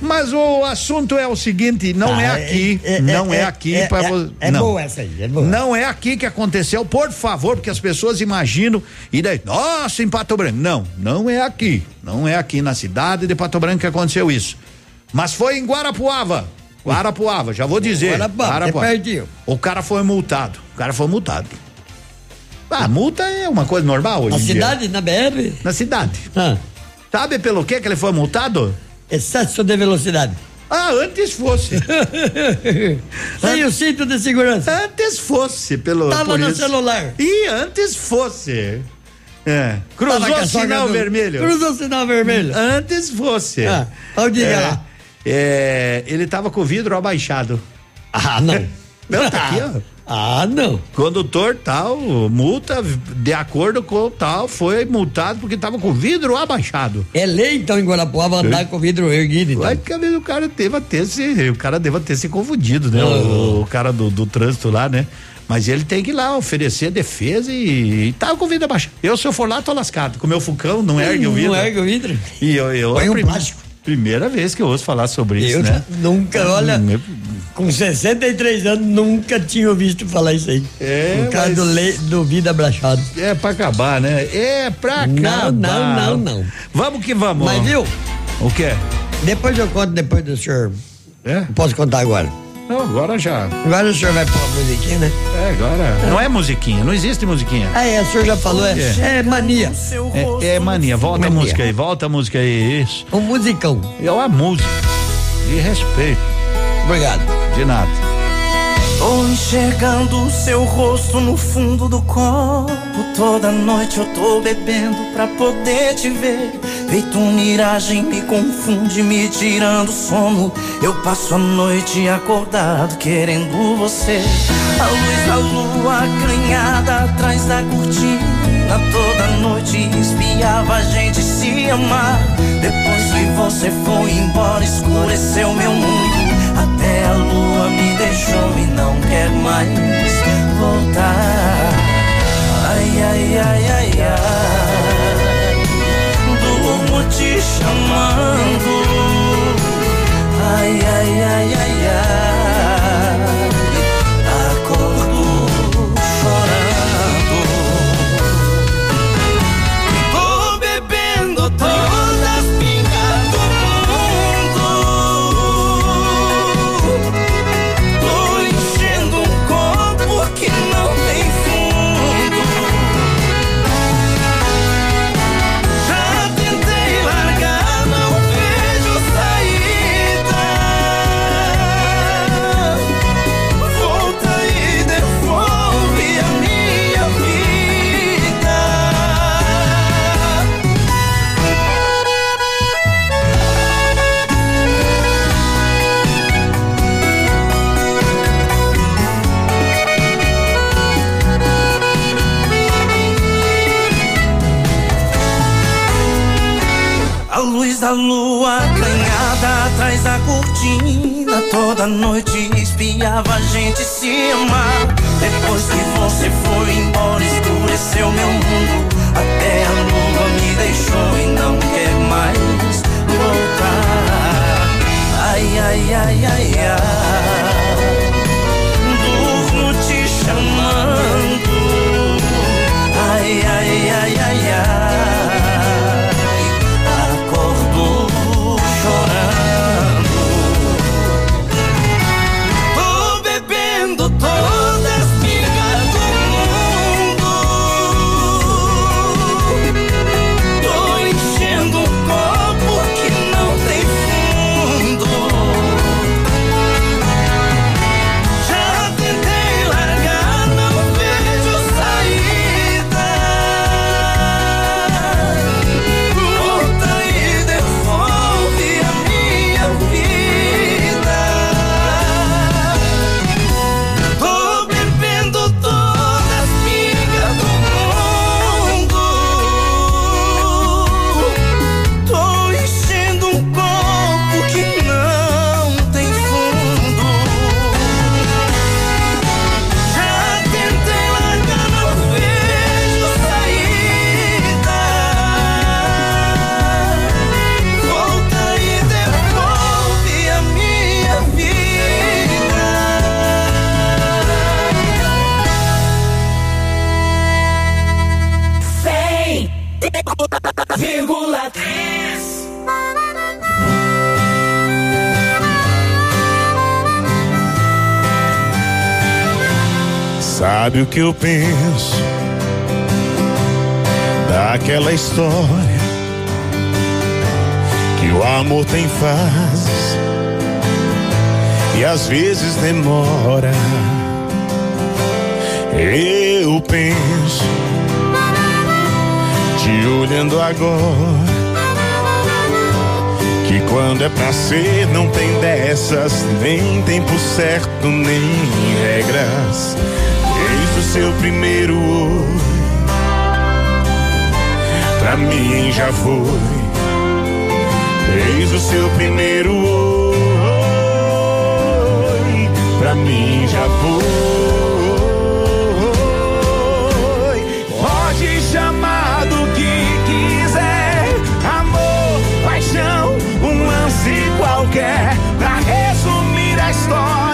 Mas o assunto é o seguinte, não é Ah, aqui, é- é- não é, é- aqui é- para é- você. é não. boa essa aí, é boa. Não é aqui que aconteceu, por favor, porque as pessoas imaginam e daí, nossa, em Pato Branco. Não, não é aqui. Não é aqui na cidade de Pato Branco que aconteceu isso. Mas foi em Guarapuava. Guarapuava, já vou dizer. Guarapuava, é pertinho. O cara foi multado. O cara foi multado. Ah, multa é uma coisa normal hoje Na em dia. cidade, na BR? Na cidade. Ah. Sabe pelo que que ele foi multado? Excesso de velocidade. Ah, antes fosse. Sem o cinto de segurança. Antes fosse, pelo Tava no isso. celular. E antes fosse. É. Cruzou a o sinal do- vermelho. Cruzou o sinal vermelho. Antes fosse. Ah, diga é, lá. é, ele tava com o vidro abaixado. Ah, não. Não, tá aqui, ó. Ah, não. Condutor tal, multa de acordo com tal, foi multado porque tava com o vidro abaixado. É lei, então, em Guarapuava andar com o vidro erguido, então. Vai que o cara deva ter se, o cara deva ter se confundido, né? O, o cara do, do trânsito lá, né? Mas ele tem que ir lá oferecer defesa e, e tá com o vidro abaixado. Eu, se eu for lá, tô lascado. Com o meu fucão, não ergue o vidro. Não ergue o vidro. E eu, eu Põe é um plástico. Primeira vez que eu ouço falar sobre isso, Eu né? nunca, olha, Hum, com 63 anos, nunca tinha ouvido falar isso aí. É, Por causa mas- do, le, do vidro abrachado. É pra acabar, né? É pra Não, acabar. não, não, não. Vamos que vamos. Mas viu? O quê? Depois eu conto depois do senhor. É? Não posso contar agora. Não, agora já. Agora o senhor vai pôr a musiquinha, né? É, agora. Não é musiquinha, não existe musiquinha. Ah, é, o senhor já falou, é, É. é mania. É, é mania, volta Mania. a música aí, volta a música aí, isso. Um musicão. É uma música. De respeito. Obrigado. De nada. Tô enxergando o seu rosto no fundo do copo. Toda noite eu tô bebendo pra poder te ver. Feito miragem, me confunde, me tirando sono. Eu passo a noite acordado, querendo você. A luz da lua acanhada atrás da cortina. Toda noite espiava a gente se amar. Depois que você foi embora, escureceu meu mundo. Até a lua me deixou e não quer mais voltar. Ai, ai, ai, ai, ai. Durmo te chamando. Ai, ai, ai, ai. Nossa lua canhada atrás da cortina. Toda noite espiava a gente se amar Depois que você foi embora escureceu meu mundo. Até a lua me deixou e não quer mais voltar. Ai, ai, ai, ai, ai Sabe o que eu penso daquela história que o amor tem fases e às vezes demora. Eu penso te olhando agora que quando é pra ser não tem dessas, nem tempo certo, nem regras. Seu primeiro oi, pra mim já foi. Desde o seu primeiro oi, pra mim já foi. Pode chamar do que quiser, amor, paixão, um lance qualquer, pra resumir a história.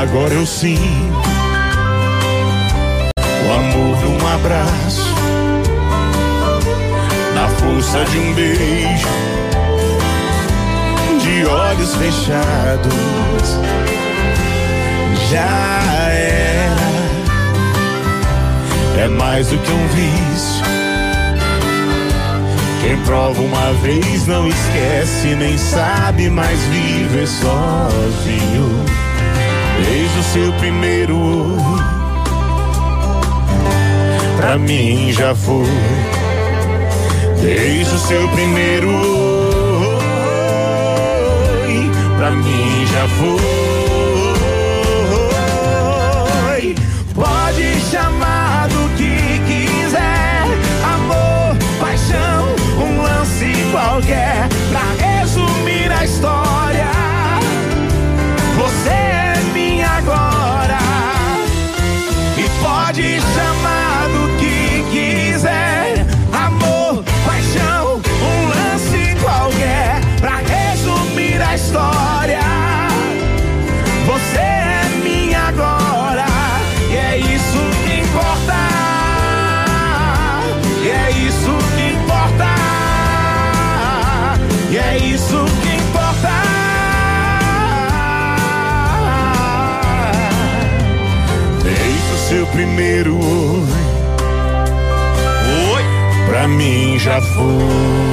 Agora eu sinto o amor num abraço, na força de um beijo, de olhos fechados. Já era, é mais do que um vício. Quem prova uma vez não esquece, nem sabe mais viver sozinho. Desde o seu primeiro oi, pra mim já foi. Desde o seu primeiro oi, pra mim já foi. Pode chamar do que quiser, amor, paixão, um lance qualquer, Primeiro oi, mim já foi.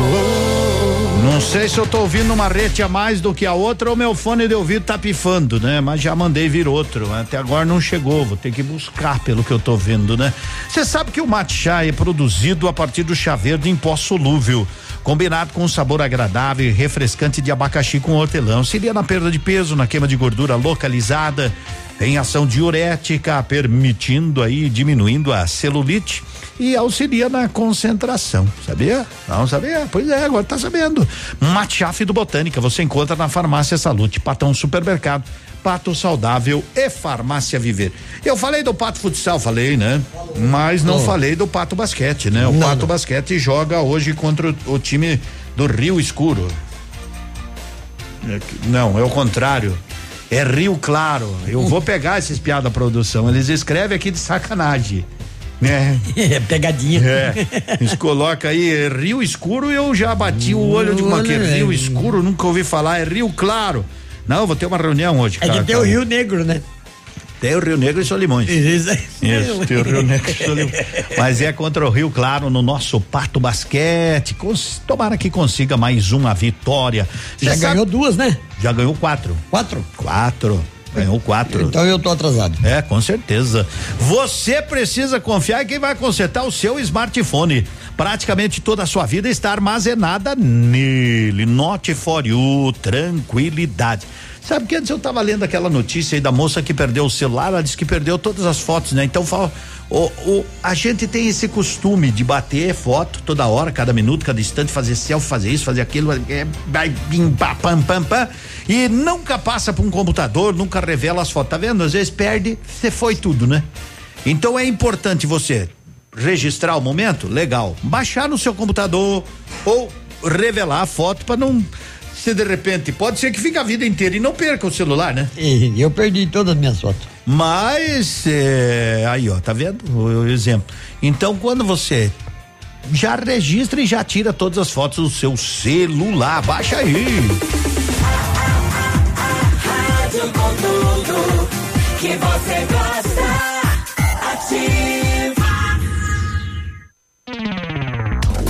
Não sei se eu tô ouvindo uma rede a mais do que a outra ou meu fone de ouvido tá pifando, né? Mas já mandei vir outro. Até agora não chegou, vou ter que buscar pelo que eu tô vendo, né? Você sabe que o matcha é produzido a partir do chá verde em pó solúvel, combinado com um sabor agradável e refrescante de abacaxi com hortelã. Auxilia na perda de peso, na queima de gordura localizada, tem ação diurética, permitindo aí, diminuindo a celulite e auxilia na concentração. Sabia? Não sabia? Pois é, agora tá sabendo. Matchaf do Botânica, você encontra na Farmácia Salute, Patão Supermercado, Pato Saudável e Farmácia Viver. Eu falei do Pato Futsal, falei, né? Mas não Oh. falei do Pato Basquete, né? O Não, Pato não. Basquete joga hoje contra o, o time do Rio Escuro. É Não, é o contrário. É Rio Claro. Eu vou pegar esses piada produção. Eles escrevem aqui de sacanagem. Né? É pegadinha. É. Eles colocam aí é Rio Escuro eu já bati o olho de uma que Rio é. Escuro, nunca ouvi falar, é Rio Claro. Não, vou ter uma reunião hoje. É cara, que tem o cara. Rio Negro, né? Tem o Rio Negro e Solimões. Isso, Isso, tem o Rio Negro e Solimões. Mas é contra o Rio Claro no nosso Pato Basquete. Cons- Tomara que consiga mais uma vitória. Já ganhou duas, né? Já ganhou quatro. Quatro? Quatro. Ganhou quatro. Então eu tô atrasado. É, com certeza. Você precisa confiar em quem vai consertar o seu smartphone. Praticamente toda a sua vida está armazenada nele. Note for you, tranquilidade. Sabe que antes eu tava lendo aquela notícia aí da moça que perdeu o celular, ela disse que perdeu todas as fotos, né? Então fala, o, o, a gente tem esse costume de bater foto toda hora, cada minuto, cada instante, fazer selfie, fazer isso, fazer aquilo, é, vai, bim, pam, pam, pam, e nunca passa para um computador, nunca revela as fotos, tá vendo? Às vezes perde, você foi tudo, né? Então é importante você registrar o momento, legal, baixar no seu computador ou revelar a foto para não se de repente pode ser que fique a vida inteira e não perca o celular, né? E eu perdi todas as minhas fotos. Mas é, aí ó, tá vendo o, o exemplo? Então quando você já registra e já tira todas as fotos do seu celular, baixa aí. Rádio com tudo que você gosta.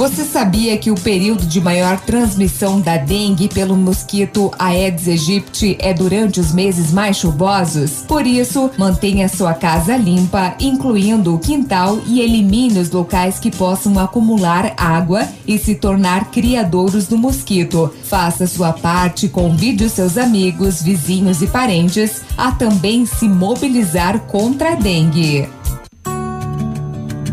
Você sabia que o período de maior transmissão da dengue pelo mosquito Aedes aegypti é durante os meses mais chuvosos? Por isso, mantenha sua casa limpa, incluindo o quintal, e elimine os locais que possam acumular água e se tornar criadouros do mosquito. Faça sua parte, convide os seus amigos, vizinhos e parentes a também se mobilizar contra a dengue.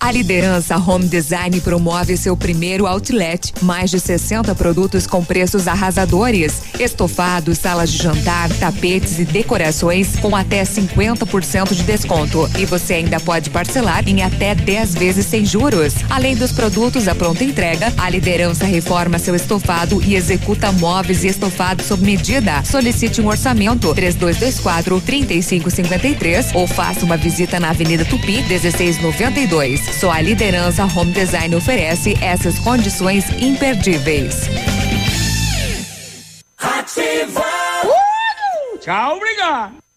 A liderança Home Design promove seu primeiro outlet. Mais de 60 produtos com preços arrasadores. Estofados, salas de jantar, tapetes e decorações com até 50% de desconto. E você ainda pode parcelar em até 10 vezes sem juros. Além dos produtos à pronta entrega, a liderança reforma seu estofado e executa móveis e estofados sob medida. Solicite um orçamento 3224 3553 ou faça uma visita na Avenida Tupi 1692. Só a liderança Home Design oferece essas condições imperdíveis. Ativa. Tchau, obrigado.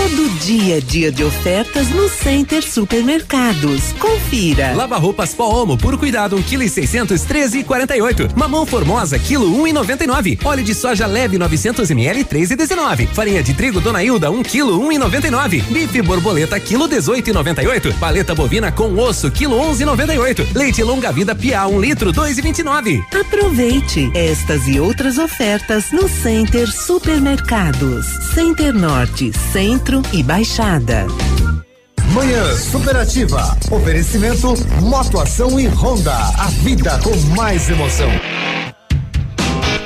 Todo dia dia de ofertas no Center Supermercados. Confira. Lava roupas pó Omo, puro cuidado, 1 kg e 613 e 48. Mamão formosa, quilo 1 e 99. Óleo de soja leve 900 ml, 3 e 19. Farinha de trigo Dona Hilda, 1 kg, 1 e 99. Bife borboleta, quilo 18 e 98. Paleta bovina com osso, quilo 11 e 98. Leite longa vida Pia, 1 litro, 2 e 29. Aproveite estas e outras ofertas no Center Supermercados. Center Norte, Centro e Baixada. Manhã Superativa. Oferecimento Motoação e Honda. A vida com mais emoção.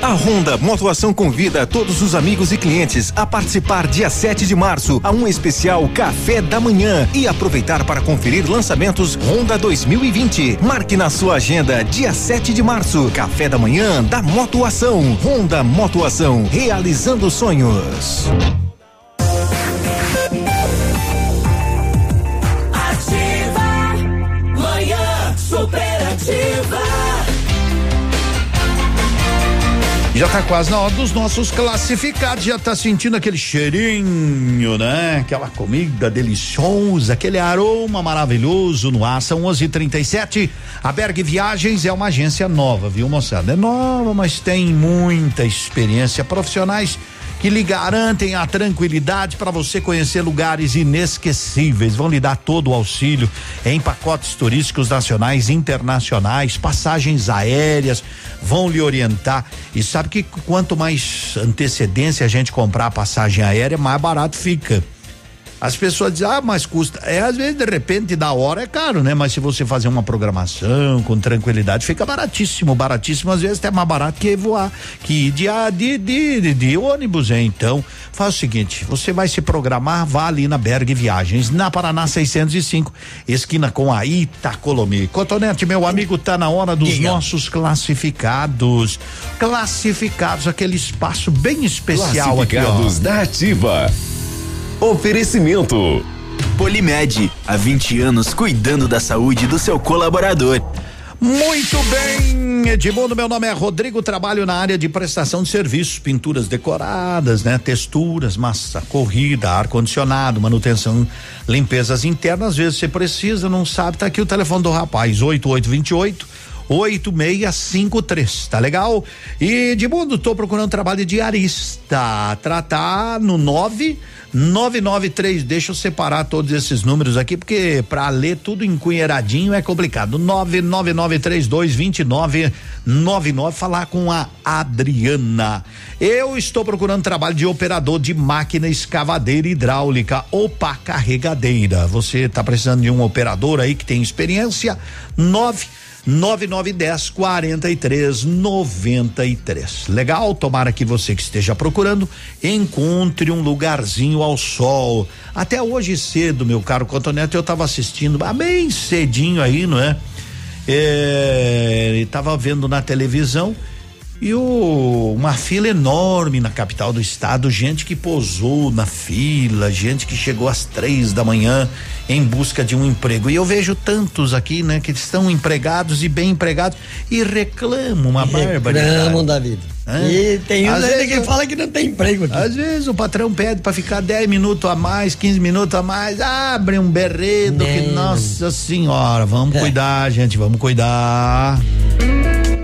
A Honda Motoação convida todos os amigos e clientes a participar dia 7 de março a um especial Café da Manhã e aproveitar para conferir lançamentos Honda 2020. Marque na sua agenda dia 7 de março, Café da Manhã da Motoação. Honda Motoação, realizando sonhos. Já tá quase na hora dos nossos classificados, já tá sentindo aquele cheirinho, né? Aquela comida deliciosa, aquele aroma maravilhoso no ar. São 11:37. A Berg Viagens é uma agência nova, viu, moçada? É nova, mas tem muita experiência, profissionais que lhe garantem a tranquilidade para você conhecer lugares inesquecíveis. Vão lhe dar todo o auxílio em pacotes turísticos nacionais e internacionais, passagens aéreas, vão lhe orientar. E sabe que quanto mais antecedência a gente comprar a passagem aérea, mais barato fica. As pessoas dizem, ah, mas custa. É, às vezes, de repente, da hora é caro, né? Mas se você fazer uma programação com tranquilidade, fica baratíssimo. Baratíssimo, às vezes, até mais barato que voar, que ir de, de, de, de, de ônibus, hein? Então, faz o seguinte: você vai se programar, vá ali na Berg Viagens, na Paraná 605, esquina com a Itacolomi. Cotonete, meu amigo, tá na hora dos nossos classificados. Classificados, aquele espaço bem especial aqui, ó. Classificados da Ativa. Oferecimento. Polimed, há 20 anos cuidando da saúde do seu colaborador. Muito bem, Edmundo, meu nome é Rodrigo, trabalho na área de prestação de serviços, pinturas decoradas, né? Texturas, massa corrida, ar-condicionado, manutenção, limpezas internas, às vezes você precisa, não sabe, tá aqui o telefone do rapaz, 8828 8653, tá legal? E Edmundo, tô procurando trabalho de diarista, tratar no 9 993, deixa eu separar todos esses números aqui, porque para ler tudo encunheiradinho é complicado. 999322999, falar com a Adriana. Eu estou procurando trabalho de operador de máquina escavadeira hidráulica ou pá carregadeira. Você está precisando de um operador aí que tem experiência? 9 9910 43 93. Legal? Tomara que você que esteja procurando encontre um lugarzinho ao sol. Até hoje cedo, meu caro Cotonete, eu estava assistindo, ah, bem cedinho aí, não é? É, estava vendo na televisão e o, uma fila enorme na capital do estado, gente que posou na fila, gente que chegou às três da manhã em busca de um emprego. E eu vejo tantos aqui, né, que estão empregados e bem empregados e reclamam uma barbaridade. Reclamam da vida. E tem uns ainda vezes que fala que não tem emprego aqui. Às vezes o patrão pede para ficar 10 minutos a mais, 15 minutos a mais, abre um berredo que nossa senhora, vamos cuidar, gente, vamos cuidar.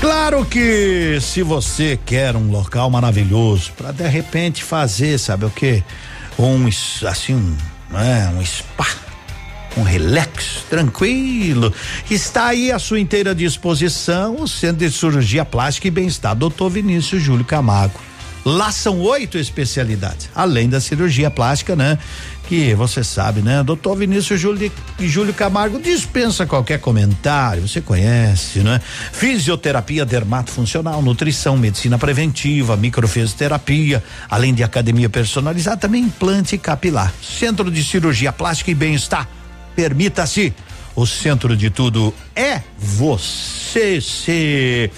Claro que se você quer um local maravilhoso para de repente fazer, sabe o que? Um assim, um, né, um spa, um relax, tranquilo. Está aí à sua inteira disposição o Centro de Cirurgia Plástica e Bem-Estar, Dr. Vinícius Júlio Camargo. Lá são oito especialidades, além da cirurgia plástica, né? Que você sabe, né? Doutor Vinícius Júlio, Júlio Camargo dispensa qualquer comentário, você conhece, né? Fisioterapia dermatofuncional, nutrição, medicina preventiva, microfisioterapia, além de academia personalizada, também implante capilar. Centro de Cirurgia Plástica e Bem-Estar. Permita-se o centro de tudo é você. Se.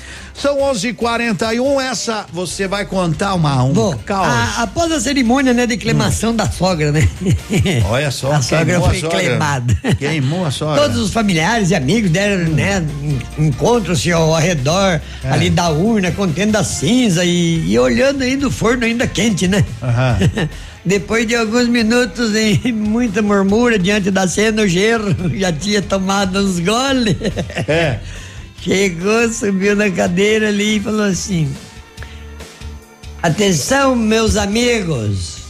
São 11:41. Essa você vai contar uma um Bom, a- após a cerimônia, né, de clemação da sogra, né? Olha só, a sogra queimou a foi sogra. clemada. Queimou a sogra. Todos os familiares e amigos deram, né, en- encontram-se ao, ao redor É. ali da urna, contendo a cinza e, e olhando ainda o forno ainda quente, né? Depois de alguns minutos em muita murmura diante da cena, o gerro já tinha tomado uns goles. É. Chegou, subiu na cadeira ali e falou assim: Atenção, meus amigos.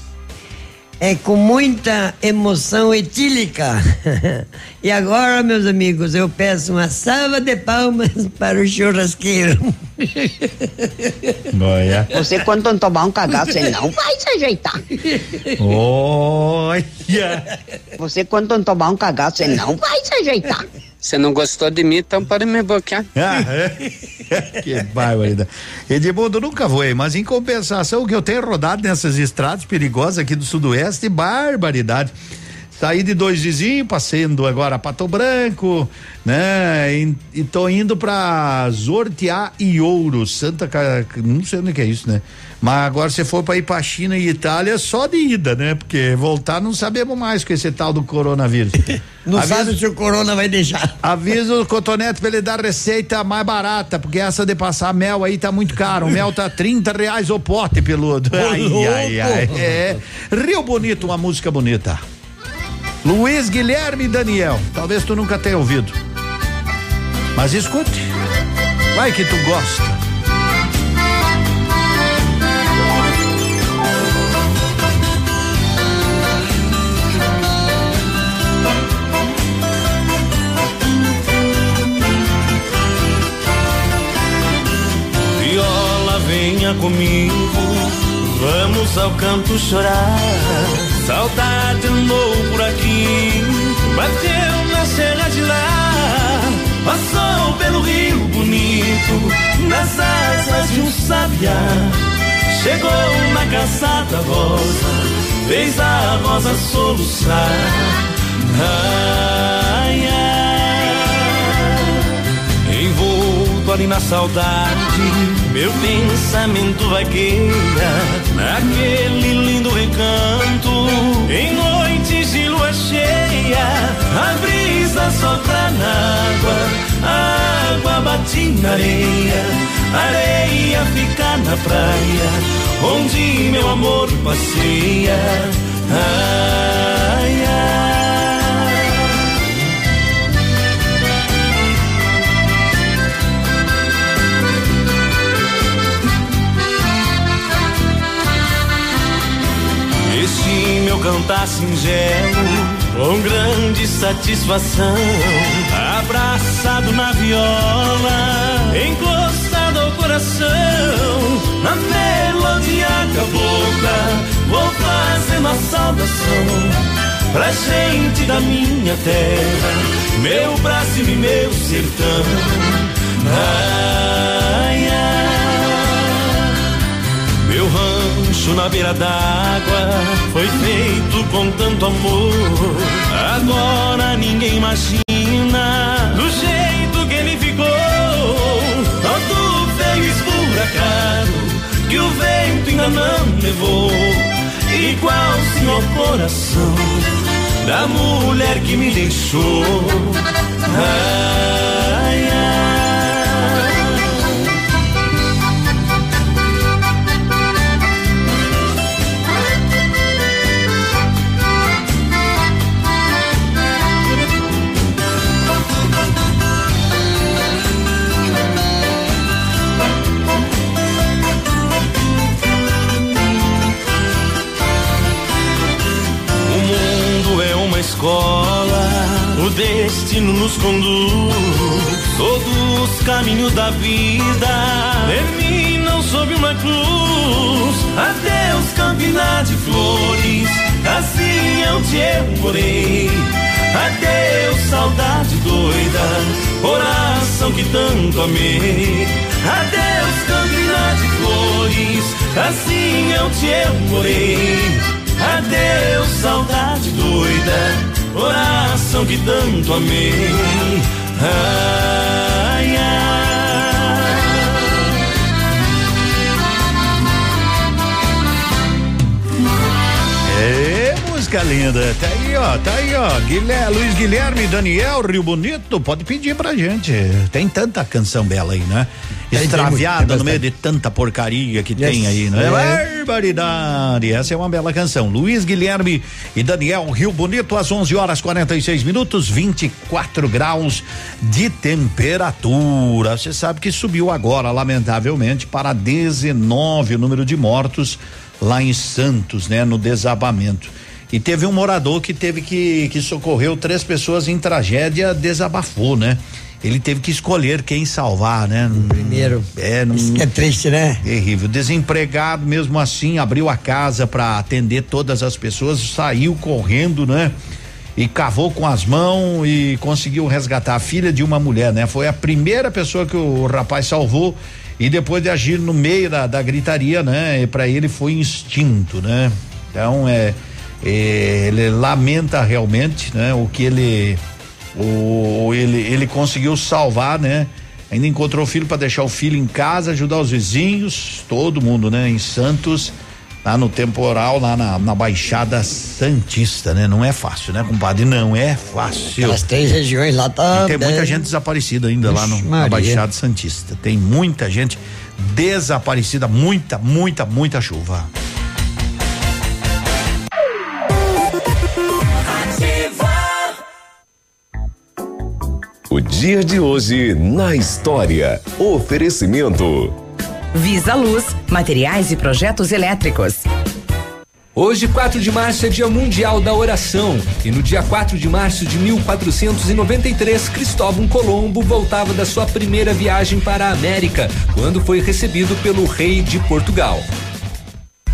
É com muita emoção etílica. e agora, meus amigos, eu peço uma salva de palmas para o churrasqueiro. Olha. Você quando não tomar um cagaço, você não vai se ajeitar. Olha. Você quando não tomar um cagaço, você não vai se ajeitar. Você não gostou de mim, então pode me bloquear. Ah, é? que barbaridade. Edmundo, nunca voei, mas em compensação, o que eu tenho rodado nessas estradas perigosas aqui do Sudoeste, barbaridade. Saí de dois vizinhos, passando agora Pato Branco, né? E, e tô indo pra Zortear e Ouro, Santa Ca... não sei onde que é isso, né? Mas agora se for pra ir pra China e Itália, só de ida, né? Porque voltar não sabemos mais com esse tal do coronavírus. Não Avisa- sabe se o corona vai deixar. Avisa o cotonete pra ele dar receita mais barata, porque essa de passar mel aí tá muito caro. O mel tá 30 reais o pote, peludo. Ai, ai, ai. É. Rio Bonito, uma música bonita. Luiz Guilherme Daniel. Talvez tu nunca tenha ouvido. Mas escute. Vai que tu gosta. Venha comigo, vamos ao canto chorar. Saudade andou por aqui, bateu na serra de lá. Passou pelo rio bonito, nas asas de um sabiá. Chegou na caçada rosa, fez a rosa soluçar. Ai, ai. Ali na saudade, meu pensamento vagueia naquele lindo recanto. Em noites de lua cheia, a brisa sopra na água, a água bate na areia, a areia fica na praia, onde meu amor passeia. Ai, ai. Cantar singelo, com grande satisfação, abraçado na viola, encostado ao coração, na melodia cabocla, vou fazendo a saudação. Pra gente da minha terra, meu Brasil e meu sertão. Ai, rancho na beira d'água foi feito com tanto amor. Agora ninguém imagina do jeito que ele ficou. Todo feio esburacado que o vento ainda não levou. Igual sim ao coração da mulher que me deixou. Ai, ai. Escola, o destino nos conduz. Todos os caminhos da vida terminam sob uma cruz. Adeus, Campina de Flores, assim eu te morei. Adeus, saudade doida, coração que tanto amei. Adeus, Campina de Flores, assim eu te morei. Adeus, saudade doida, coração que tanto amei. Ai, É, música linda. Tá aí, ó, tá aí, ó. Guilherme, Luiz Guilherme, Daniel, Rio Bonito, pode pedir pra gente. Tem tanta canção bela aí, né? Tem, Extraviada tem no meio de tanta porcaria que Yes. tem aí, né? É. Barbaridade. Essa é uma bela canção. Luiz Guilherme e Daniel, Rio Bonito, às 11 horas 46 minutos, 24 graus de temperatura. Você sabe que subiu agora, lamentavelmente, para 19 o número de mortos lá em Santos, né, no desabamento. E teve um morador que teve que que socorreu três pessoas em tragédia, desabafou, né? Ele teve que escolher quem salvar, né? Primeiro. É, não, Isso que é triste, né? Terrível. Desempregado, mesmo assim, abriu a casa para atender todas as pessoas, saiu correndo, né? E cavou com as mãos e conseguiu resgatar a filha de uma mulher, né? Foi a primeira pessoa que o rapaz salvou e depois de agir no meio da, da gritaria, né? Para ele foi instinto, né? Então é, ele lamenta realmente, né? O que ele o ele ele conseguiu salvar, né? Ainda encontrou o filho para deixar o filho em casa, ajudar os vizinhos, todo mundo, né? Em Santos, lá no temporal, lá na, na Baixada Santista, né? Não é fácil, né, compadre? Não é fácil. As três regiões lá tá. E tem muita bem- gente desaparecida ainda lá no, Ixi, na. Baixada Santista. Tem muita gente desaparecida, muita, muita, muita chuva. O dia de hoje na história. Oferecimento. Visa Luz, materiais e projetos elétricos. Hoje, 4 de março, é Dia Mundial da Oração. E no dia 4 de março de 1493, Cristóvão Colombo voltava da sua primeira viagem para a América, quando foi recebido pelo rei de Portugal.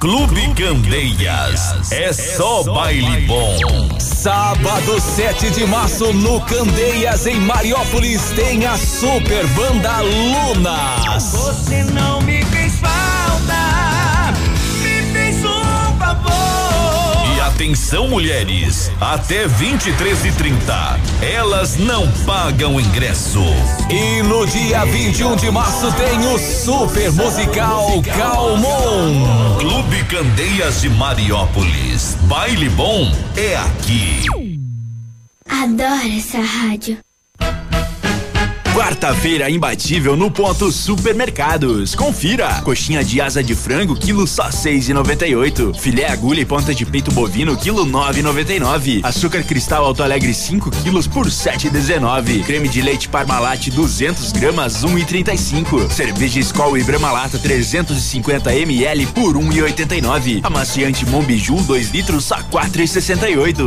Clube Candeias. É só baile bom. Sábado 7 de março no Candeias, em Mariópolis, tem a Super Banda Lunas. Você não me fez falta, atenção, mulheres, até 23 e 30 elas não pagam ingresso. E no dia 21 de março tem o super musical Calmon. Clube Candeias de Mariópolis. Baile bom é aqui. Adoro essa rádio. Quarta-feira imbatível no ponto supermercados. Confira. Coxinha de asa de frango, quilo só seis e noventa e oito. Filé agulha e ponta de peito bovino, quilo nove e noventa e nove. Açúcar cristal Alto Alegre 5 quilos por sete e dezenove. Creme de leite Parmalat 200 gramas, um e trinta e cinco. Cerveja Skol e Brahma Lata 350 ml por um e oitenta e nove. Amaciante Monbiju 2 litros só quatro e sessenta e oito.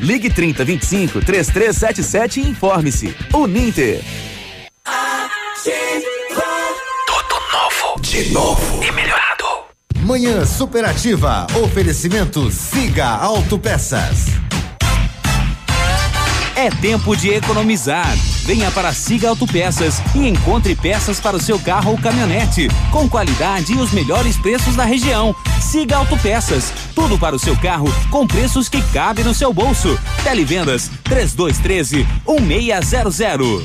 Ligue 30 25 3377 e informe-se. Uninter. Tudo novo. De novo. E melhorado. Manhã Superativa. Oferecimento Siga Autopeças. É tempo de economizar. Venha para Siga Autopeças e encontre peças para o seu carro ou caminhonete, com qualidade e os melhores preços da região. Siga Autopeças, tudo para o seu carro com preços que cabem no seu bolso. Televendas 3213 1600.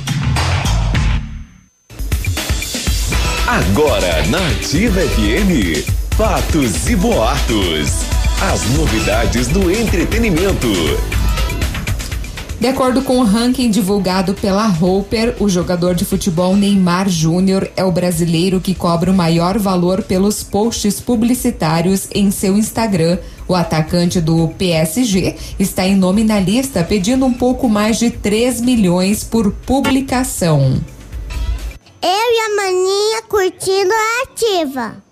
Agora na Ativa FM, fatos e boatos. As novidades do entretenimento. De acordo com o ranking divulgado pela Roper, o jogador de futebol Neymar Júnior é o brasileiro que cobra o maior valor pelos posts publicitários em seu Instagram. O atacante do PSG está em nome na lista, pedindo um pouco mais de 3 milhões por publicação. Eu e a maninha curtindo a ativa.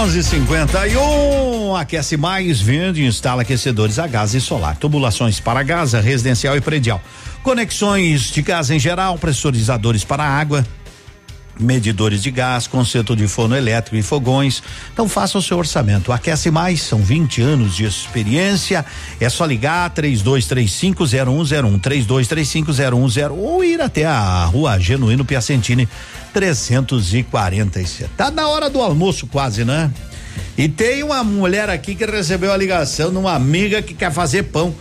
São 11:51. Aquece mais, vende e instala aquecedores a gás e solar. Tubulações para gás, residencial e predial. Conexões de gás em geral, pressurizadores para água, medidores de gás, conserto de forno elétrico e fogões. Então faça o seu orçamento. Aquece mais, são 20 anos de experiência. É só ligar 32350101, 32350101 ou ir até a Rua Genuíno Piacentini 347. Tá na hora do almoço quase, né? E tem uma mulher aqui que recebeu a ligação de uma amiga que quer fazer pão.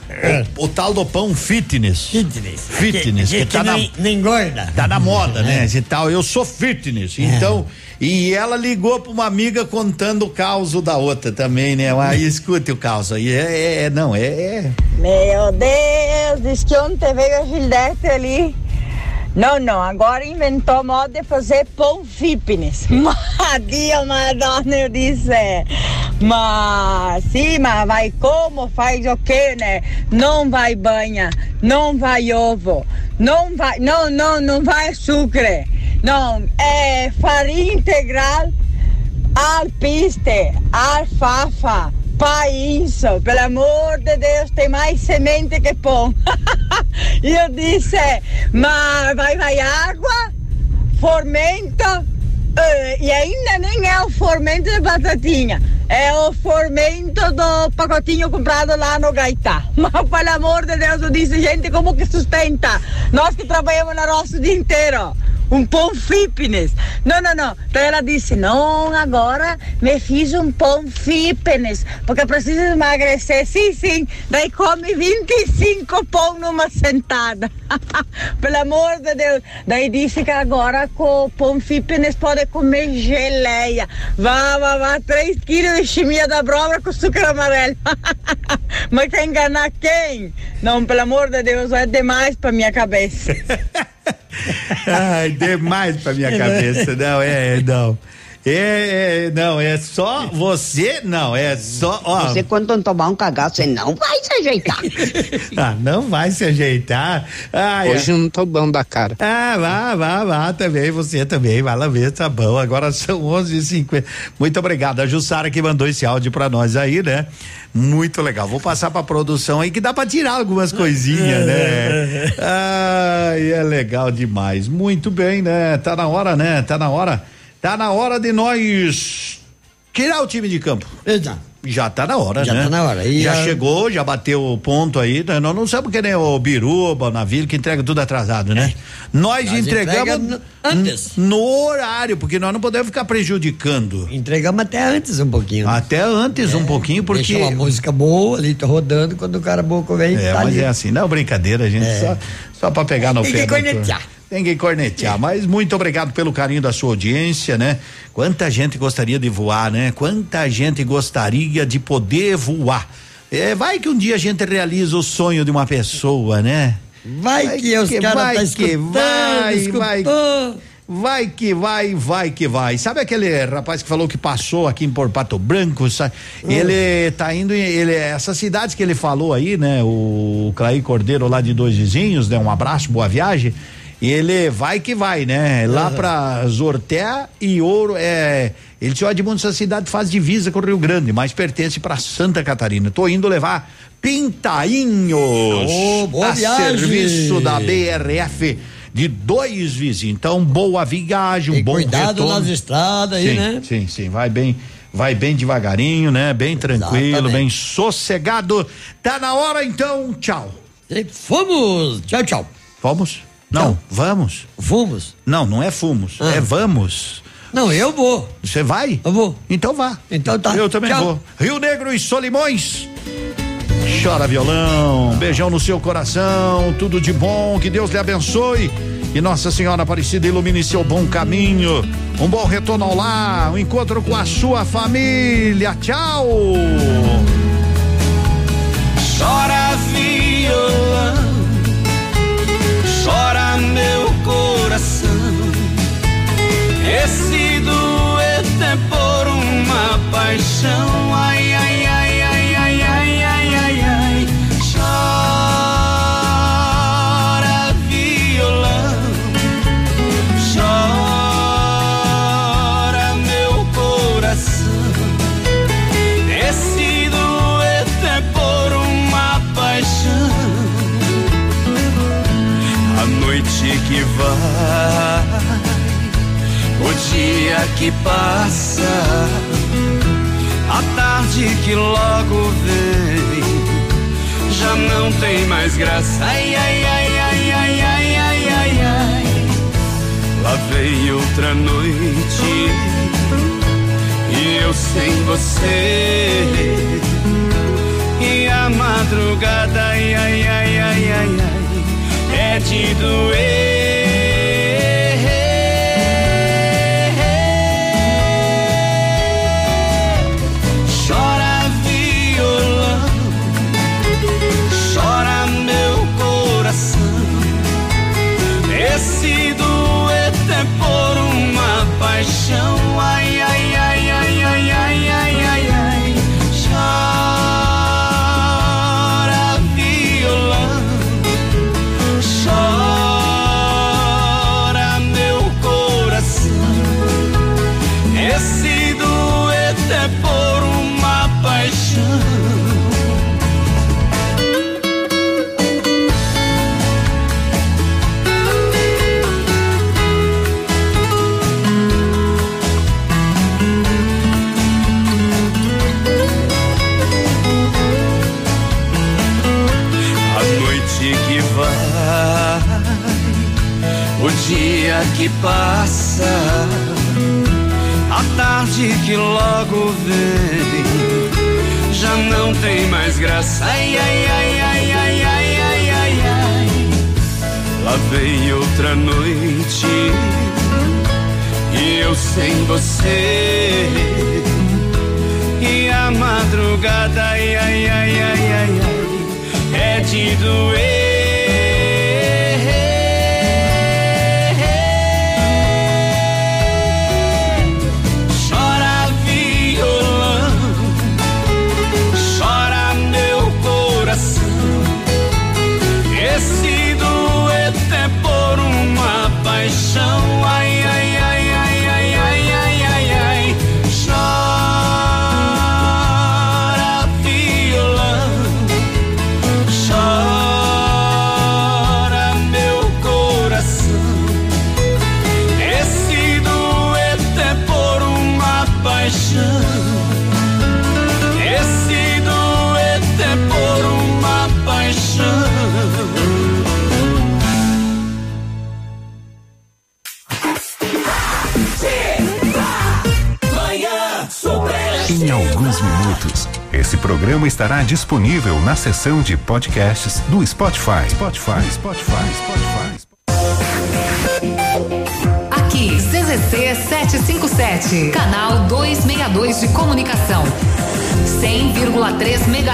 O, o tal do pão fitness. Fitness. Fitness. Que, que tá não, na, não engorda. tá na moda, né? É. Esse tal. Eu sou fitness. Então, e ela ligou pra uma amiga contando o caos da outra também, né? Aí escute o caos aí. É, é, é, não, é, é. Meu Deus, diz que ontem veio a Gildete ali. Não, não, agora inventou moda de fazer pão fitness. Madia Madonna, eu disse. é. Mas sim, mas vai como? Faz o quê, né? Não vai banha, não vai ovo, não vai, não, não, não vai açúcar. Não, é farinha integral, alpiste, alfafa, painço, pelo amor de Deus, tem mais semente que pão. e eu disse, mas vai, vai água, formento, eh, e ainda nem é o formento de batatinha, é o formento do pacotinho comprado lá no Gaitá. Mas pelo amor de Deus, eu disse, gente, como que sustenta? Nós que trabalhamos na roça o dia inteiro. Um pão fitness. Não, não, não. Então ela disse: não, agora me fiz um pão fitness, porque eu preciso emagrecer. Sim, sim. Daí come 25 pão numa sentada. Pelo amor de Deus. Daí disse que agora com o pão fitness pode comer geleia. Vá, vá, vá. 3 quilos de chimia da broma com açúcar amarelo. Mas quer enganar quem? Não, pelo amor de Deus, é demais pra minha cabeça. Ai, demais pra minha cabeça. Não, é, não. É, é, não, é só você, não, é só, ó. Você quando tomar um cagaço, você não vai se ajeitar. ah, não vai se ajeitar. Ai, Hoje eu não tô bom da cara. Ah, vá, vá, vá também, você também, vai lá ver, tá bom. Agora são 11h50. Muito obrigado. A Jussara que mandou esse áudio pra nós aí, né? Muito legal. Vou passar pra produção aí que dá pra tirar algumas coisinhas, né? Ai, é legal demais. Muito bem, né? Tá na hora, né? Tá na hora. Tá na hora de nós tirar o time de campo. Exato. Já tá na hora, Já né? tá na hora. E já a- chegou, já bateu o ponto aí. né? Nós não somos que nem o Biruba, o Navio, que entrega tudo atrasado, né? Nós, Nós entregamos entrega antes. no horário, porque nós não podemos ficar prejudicando. Entregamos até antes um pouquinho. né? Até antes um pouquinho, porque. Deixa uma música boa ali, tá rodando, quando o cara boco vem, É, tá mas ali. é assim, não, brincadeira, gente. É. Só, só pra pegar no Tem pé. que do outro. cornetear. Tem que cornetear, mas muito obrigado pelo carinho da sua audiência, né? Quanta gente gostaria de voar, né? Quanta gente gostaria de poder voar. É, vai que um dia a gente realiza o sonho de uma pessoa, né? Vai que os caras vai tá que escutando, vai, vai, escutou. vai que vai, vai que vai. Sabe aquele rapaz que falou que passou aqui em Por Pato Branco? sa- Hum. Ele tá indo, ele essas cidades que ele falou aí, né? O Clay Cordeiro lá de Dois Vizinhos, né? Um abraço, boa viagem. E ele vai que vai, né? Lá pra Zorté e Ouro, é. Ele disse, ó, Edmundo, essa cidade faz divisa com o Rio Grande, mas pertence pra Santa Catarina. Tô indo levar pintainhos boa a viagem. serviço da BRF de dois vizinhos. Então, boa viagem, um bom cuidado retorno. nas estradas aí, sim, né? Sim, sim, vai bem, vai bem devagarinho, né? Bem tranquilo, Exatamente. bem sossegado. Tá na hora então, tchau. E fomos, tchau, tchau. Fomos? Não, vamos. Fomos? Não, não é fomos, Ah. é vamos. Não, eu vou. Você vai? Eu vou. Então vá. Então tá. Eu também Tchau. vou. Rio Negro e Solimões. Chora violão, beijão no seu coração, tudo de bom, que Deus lhe abençoe e Nossa Senhora Aparecida ilumine seu bom caminho. Um bom retorno ao lar, um encontro com a sua família. Tchau! Chora violão, Dueto é por uma paixão. Ai, ai, ai, ai, ai, ai, ai, ai, ai. Chora violão, chora meu coração. Dueto é por uma paixão. A noite que vai, o dia que passa, a tarde que logo vem, já não tem mais graça. Ai, ai, ai, ai, ai, ai, ai, ai, ai. Lá vem outra noite e eu sem você. E a madrugada, ai, ai, ai, ai, ai, ai, é de doer. Passa, a tarde que logo vem, já não tem mais graça. Ai, ai, ai, ai, ai, ai, ai, ai, ai. Lá vem outra noite e eu sem você. E a madrugada, ai, ai, ai, ai, ai, ai, é de doer. Esse programa estará disponível na seção de podcasts do Spotify. Spotify, Spotify, Spotify. Aqui, CZC 757, canal 262 de comunicação. 100,3 MHz